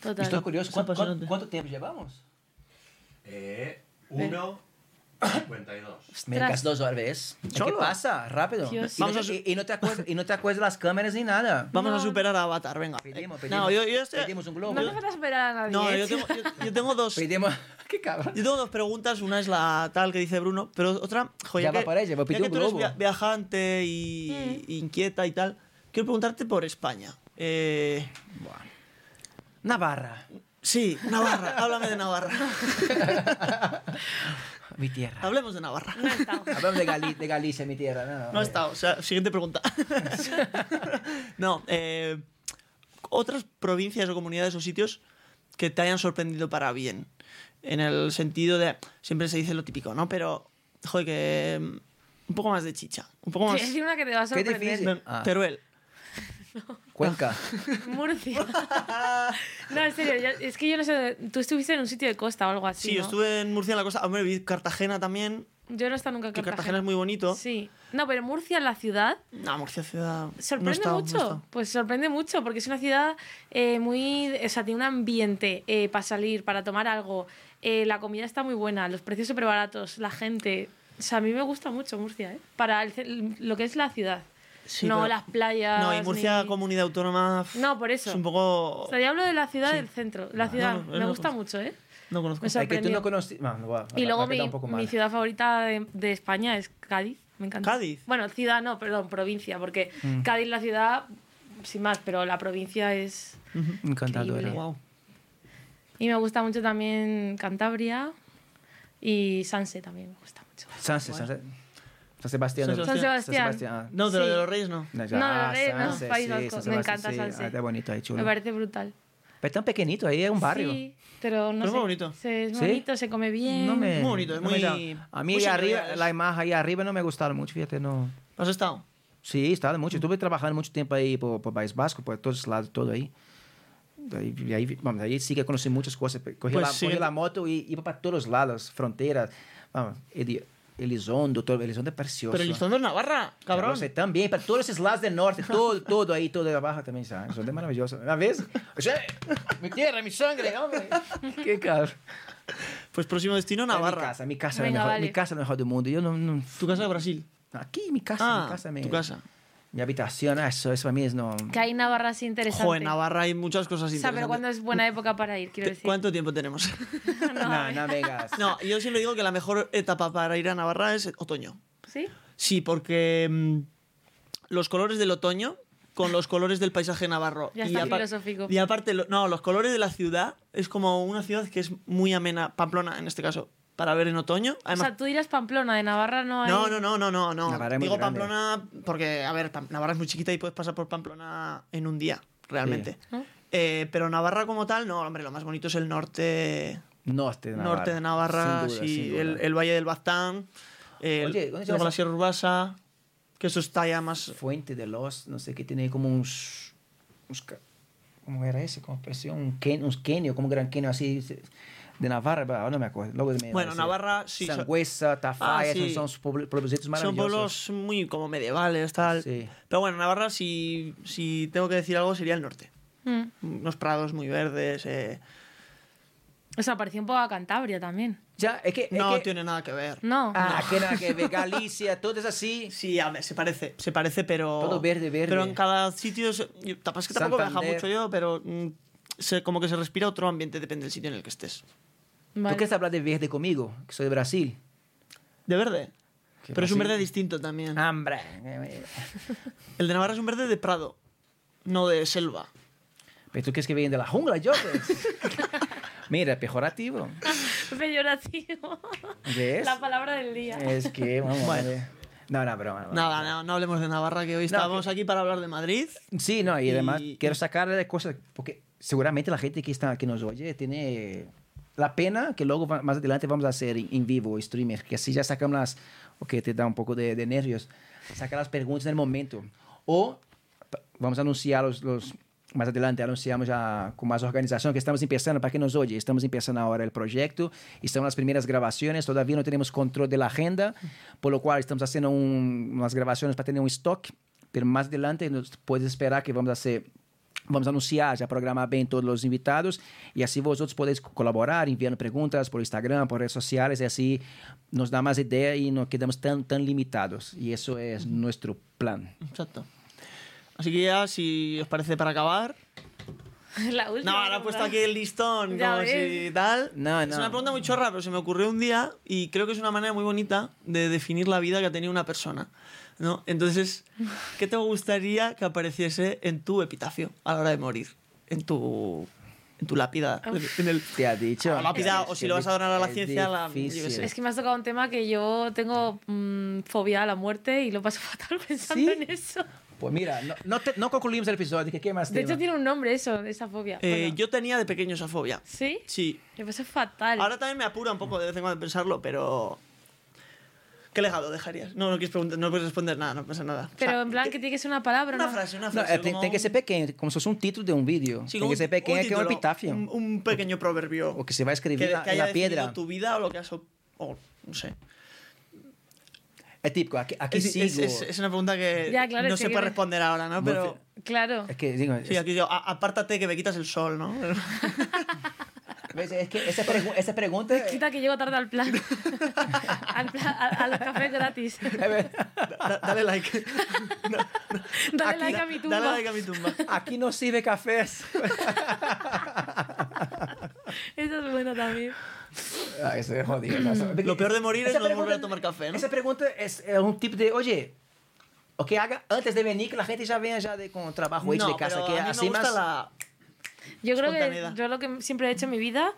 Total. Estoy curioso. ¿Cuánto, ¿cuánto, cuánto tiempo llevamos? Eh, uno. 52. Mercas dos orbes. ¿Qué pasa? Rápido. Y, Vamos no, y, y no te acuerdas, y no las cámaras ni nada. Vamos no. a superar a Avatar, venga. Pedimos, pedimos. No, yo, yo estoy... pedimos un globo. No te vas a superar a nadie. No, ¿eh? yo tengo, yo, yo tengo dos. Pedimos. <laughs> ¿Qué cabrón? Yo tengo dos preguntas. Una es la tal que dice Bruno, pero otra. Joder, ya, ya va para ella, va a pedir un globo. Tú eres viajante y, mm. inquieta y tal. Quiero preguntarte por España. Eh... Navarra. Sí, Navarra. Háblame de Navarra. <laughs> mi tierra. Hablemos de Navarra. No he estado. <laughs> Hablamos de, Gali- de Galicia, mi tierra. No, No ha estado. O sea, siguiente pregunta. <laughs> no, eh, otras provincias o comunidades o sitios que te hayan sorprendido para bien. En el sentido de. Siempre se dice lo típico, ¿no? Pero. Joder, que. mm, Un poco más de chicha. Un poco más. a decir una que te va a Qué sorprender. difícil. No, Ah. Teruel. <laughs> Cuenca. <laughs> Murcia. <laughs> no, en serio, yo- es que yo no sé. Tú estuviste en un sitio de costa o algo así. Sí, yo ¿no? estuve en Murcia en la costa. Hombre, vi Cartagena también. Yo no he estado nunca en Que Cartagena. Cartagena es muy bonito. Sí. No, pero Murcia, la ciudad, No, Murcia ciudad. no he sorprende estado, no he mucho. estado. pues sorprende mucho, porque es una ciudad eh, muy. O sea, tiene un ambiente eh, para salir, para tomar algo. Eh, la comida está muy buena, los precios súper baratos, la gente. O sea, a mí me gusta mucho Murcia, ¿eh? Para el ce- lo que es la ciudad. Sí, no pero- las playas. No, y Murcia, ni- comunidad autónoma. No, por eso. Es un poco. O sea, yo hablo de la ciudad Sí. del centro. La ciudad. no, no, me no gusta mucho, ¿eh? No conozco. Me que tú no conociste. No, no, va, Y luego mi, mi ciudad favorita de, de España es Cádiz. Me encanta. ¿Cádiz? Bueno, ciudad no, perdón, provincia, porque Mm. Cádiz la ciudad, sin más, pero la provincia es... Encantadora. Wow. Y me gusta mucho también Cantabria y Sanse también me gusta mucho. Sanse, Sanse. San Sebastián. San ¿no? San Sebastián. San Sebastián. No, de lo Sí. de los Reyes no. No, No, de los Reyes, no, Sanse, País sí, Vasco. San Me Sebastián, encanta sí. Sanse. Ah, está bonito ahí, chulo. Me parece brutal. Pero es tan pequeñito, ahí es un barrio. Sí, pero no Pero es sé. muy bonito. Se- es ¿Sí? bonito, se come bien. No me, Muy bonito, es me muy- llama. A mí muy ahí arriba, es- la imagen ahí arriba no me gustaron mucho, fíjate, no. ¿Has estado? Sí, he estado mucho. Estuve trabajando mucho tiempo ahí por, por País Vasco, por todos lados, todo ahí. Ahí, y ahí, vamos, ahí sí que conocí muchas cosas. Cogí, Pues la, sí. cogí la moto y iba para todos lados, fronteras. Vamos, Eli- Elizondo, todo. Elizondo es precioso. Pero Elizondo es Navarra, cabrón. lo sé, también, para todos esos lados del norte, todo, todo ahí, todo de abajo también, ¿sabes? Elizondo es maravilloso. Una vez, o sea, <laughs> mi tierra, mi sangre, hombre. <laughs> Qué cabrón. Pues próximo destino, Mi Navarra. casa, mi casa, Venga, la mejor, vale. mi casa es la mejor del mundo. Yo no, no- Tu casa de Brasil. aquí, mi casa, Ah, mi casa. mi- tu casa. Mi habitación, ah, eso, eso a mí es no... Que hay Navarra así interesante. Joder, Navarra hay muchas cosas O sea, interesantes. pero cuando es buena época para ir, quiero ¿Qué- decir. ¿Cuánto tiempo tenemos? <laughs> <laughs> No, no, vengas. no, yo siempre digo que la mejor etapa para ir a Navarra es otoño. ¿Sí? Sí, porque mm, los colores del otoño con los colores del paisaje navarro. Ya y está apar- filosófico. Y aparte, no, los colores de la ciudad es como una ciudad que es muy amena, Pamplona en este caso, para ver en otoño. O Además, sea, tú dirás Pamplona, de Navarra no hay... no, no, no, no, no, no. Digo grande. Pamplona porque, a ver, Navarra es muy chiquita y puedes pasar por Pamplona en un día, realmente. ¿No? Eh, pero Navarra como tal, no, hombre, lo más bonito es el norte, Norte de Navarra. norte de Navarra, duda, sí, el, el Valle del Baztán, el- Oye, ¿dónde luego la Sierra Urbasa, que eso está ya más... Fuente de los, no sé qué, tiene como ca- ¿Cómo era ese? Como parecía un ken, uns kenio, como un gran kenio así de Navarra, ahora no me acuerdo. Luego me Bueno. Navarra, sí, son- Sangüesa, Tafalla, Ah, sí. son, son pueblecitos Son maravillosos. pueblos muy como medievales, tal. Sí. Pero bueno, Navarra, si, si tengo que decir algo, sería el norte. Mm. Unos prados muy verdes. eh. O sea, parecía un poco a Cantabria también. Ya, es que... es No que- tiene nada que ver. No. Ah, que nada que ver, <laughs> Galicia, todo es así. Sí, a ver, se parece, se parece, pero. Todo verde, verde. Pero en cada sitio. yo- Tampoco es que tampoco viaja mucho yo, pero mm, se- como que se respira otro ambiente, depende del sitio en el que estés. Vale. ¿Tú quieres hablar de verde conmigo? Que soy de Brasil. ¿De verde? Que Pero es un verde distinto también. Hambre. El de Navarra es un verde de prado, no de selva. Pero tú quieres que vengan de la jungla, yo. pues. <laughs> Mira, pejorativo. Peyorativo. ¿Ves? La palabra del día. Es que, vamos a Bueno. ver. No, no, broma. Nada, no, no hablemos de Navarra, que hoy estábamos aquí para hablar de Madrid. Sí, no, y, Y- además quiero sacarle de cosas, porque seguramente la gente que, está, que nos oye tiene la pena que luego va- más adelante vamos a hacer en, en vivo, streamer, que así ya sacamos las, o que te da un poco de, de nervios, sacar las preguntas en el momento. O pa- vamos a anunciar los, los más adelante anunciamos ya con más organización que estamos empezando, para que nos oye, estamos empezando ahora el proyecto, estamos en las primeras grabaciones, todavía no tenemos control de la agenda, por lo cual estamos haciendo un- unas grabaciones para tener un stock, pero más adelante nos puedes esperar que vamos a hacer Vamos a anunciar, já programar bem todos os invitados e assim vosotros podéis colaborar enviando perguntas por Instagram, por redes sociais e assim nos dá mais ideia e não quedamos tão, tão limitados. E isso é nosso plano. Exacto. Así que ya, si os parece para acabar. <laughs> La última. No, ahora he puesto aquí el listón, Ya como ves. si tal. No, Es no. una pregunta muy chorra, pero se me ocurrió un día y creo que es una manera muy bonita de definir la vida que ha tenido una persona. ¿no? Entonces, ¿qué te gustaría que apareciese en tu epitafio a la hora de morir? En tu, en tu lápida. En el, Te ha dicho. La lápida, o si lo vas a donar a la Es ciencia, la-. Es que me has tocado un tema que yo tengo mm, fobia a la muerte y lo paso <laughs> fatal pensando ¿Sí? en eso. Pues mira, no, no, te- no concluimos el episodio. ¿Qué, qué más De tema? hecho, tiene un nombre eso, esa fobia. Eh, Bueno, Yo tenía de pequeño esa fobia. ¿Sí? Sí. Me pasa fatal. Ahora también me apura un poco de vez en cuando pensarlo, pero. ¿Qué legado dejarías? No, no quieres preguntar, no puedes responder nada, no pasa nada. O Pero sea, en plan ¿qué- que tiene que ser una palabra, una ¿no? frase, una No, frase. é, tem, como tem que un- ser pequeno, como se fosse um título de um vídeo. sí, tem como que ser un- pequeno, un que título, epitáfio. Un, un pequeño proverbio. O que se escrever que, na, que haya na pedra. definido tu vida o lo que has. o- o no sé. É típico, aqui, aqui Es, sigo. es- es- es una pregunta que Ya, claro, no es se que- puede responder ahora, ¿no? Pero. Claro. É que, digo, Sí, aquí "A- apártate que me quitas el sol, ¿no? <laughs> ves, é que essa, pergu essa pergunta. é- Quita que llego tarde al plan. <laughs> al plan a, a los cafés gratis. <laughs> Da- dale like. Dale Aquí- like a mi tumba. Dale like a mi tumba. Aqui não sirve cafés. Eso es bueno también. <laughs> É jodido. Lo peor de morir es no volver a tomar café, ¿no? Essa pergunta é, é um tipo de, oye, o que haga antes de venir, que la gente já venha já de, com trabalho hecho No, de casa, pero que a mí me así gusta más... la... Yo creo que Espontaneidad. yo lo que siempre he hecho en mi vida,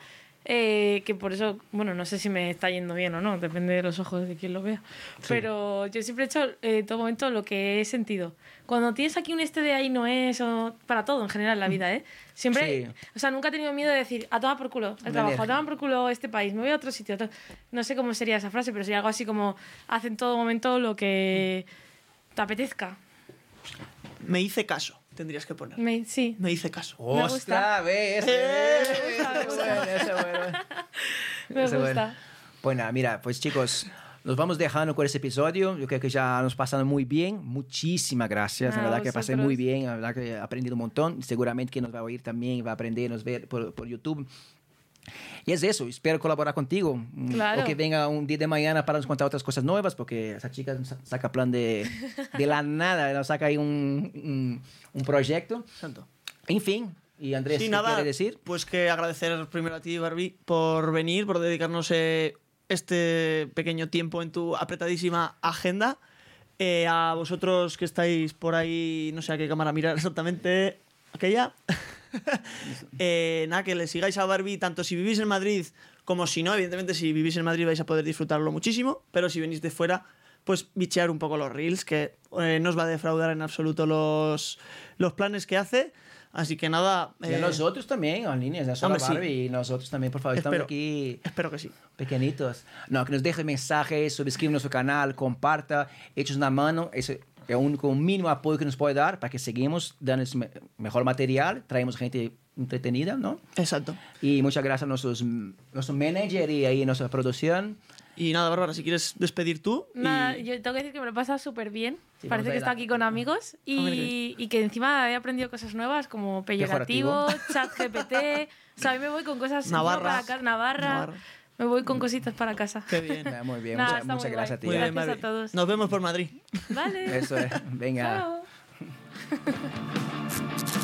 eh, que por eso, bueno, no sé si me está yendo bien o no, depende de los ojos de quien lo vea, pero yo siempre he hecho eh, en todo momento lo que he sentido. Cuando tienes aquí un este de ahí no es, o para todo en general en la vida, ¿eh? Siempre, Sí. o sea, nunca he tenido miedo de decir, a tomar por culo el trabajo, a tomar por culo este país, me voy a otro sitio. otro-". No sé cómo sería esa frase, pero sería algo así como, haz en todo momento lo que te apetezca. Me hice caso, tendrías que poner. Me- sí. Me hice caso. Me gusta. Ostras, ve, eso, Eh, me <laughs> gusta, bueno, mira, pues chicos, nos vamos dejando con ese episodio. Yo creo que ya nos pasando muy bien. Muchísimas gracias. La A verdad que pasé muy bien. La verdad que he aprendido un montón. Seguramente que nos va a oír también, va a aprender, nos ver por, por YouTube. Y es eso, espero colaborar contigo. Mm, Claro. O que venga un día de mañana para nos contar otras cosas nuevas, porque esa chica sa- saca plan de, <laughs> de la nada, nos saca ahí un, un, un proyecto. Santo. En fin, y Andrés, Sí, ¿qué nada, quiere decir? pues que agradecer primero a ti, Barbie, por venir, por dedicarnos eh, este pequeño tiempo en tu apretadísima agenda. Eh, a vosotros que estáis por ahí, no sé a qué cámara mirar exactamente, aquella. <laughs> <laughs> Eh, nada, que le sigáis a Barbie, tanto si vivís en Madrid como si no. Evidentemente, si vivís en Madrid vais a poder disfrutarlo muchísimo, pero si venís de fuera, pues bichear un poco los reels, que eh, no os va a defraudar en absoluto los, los planes que hace. Así que nada. Y a eh, nosotros también, en línea, ya solo hombre, sí. Barbie, y nosotros también, por favor, estamos aquí Espero que sí. pequeñitos. No, que nos dejen mensajes, suscriban nuestro canal, comparta, hechos una mano. Es el único mínimo apoyo que nos puede dar para que seguimos dando ese me- mejor material, traemos gente entretenida, ¿no? Exacto. Y muchas gracias a nuestros, nuestro manager y ahí nuestra producción. Y nada, Bárbara, si quieres despedir tú. y- Nada, yo tengo que decir que me lo he pasado súper bien. Sí, Parece que está aquí con amigos y, y que encima he aprendido cosas nuevas como peyorativo, chat GPT. O sea, a mí me voy con cosas encima Navarra. para casa, Navarra. Navarra. Me voy con cositas para casa. Qué bien. <laughs> Ah, Muy bien, Nada, muchas, está muchas muy gracias a ti. Muy bien, Gracias a todos. Nos vemos por Madrid. Vale. Eso es, venga. Chao. <laughs>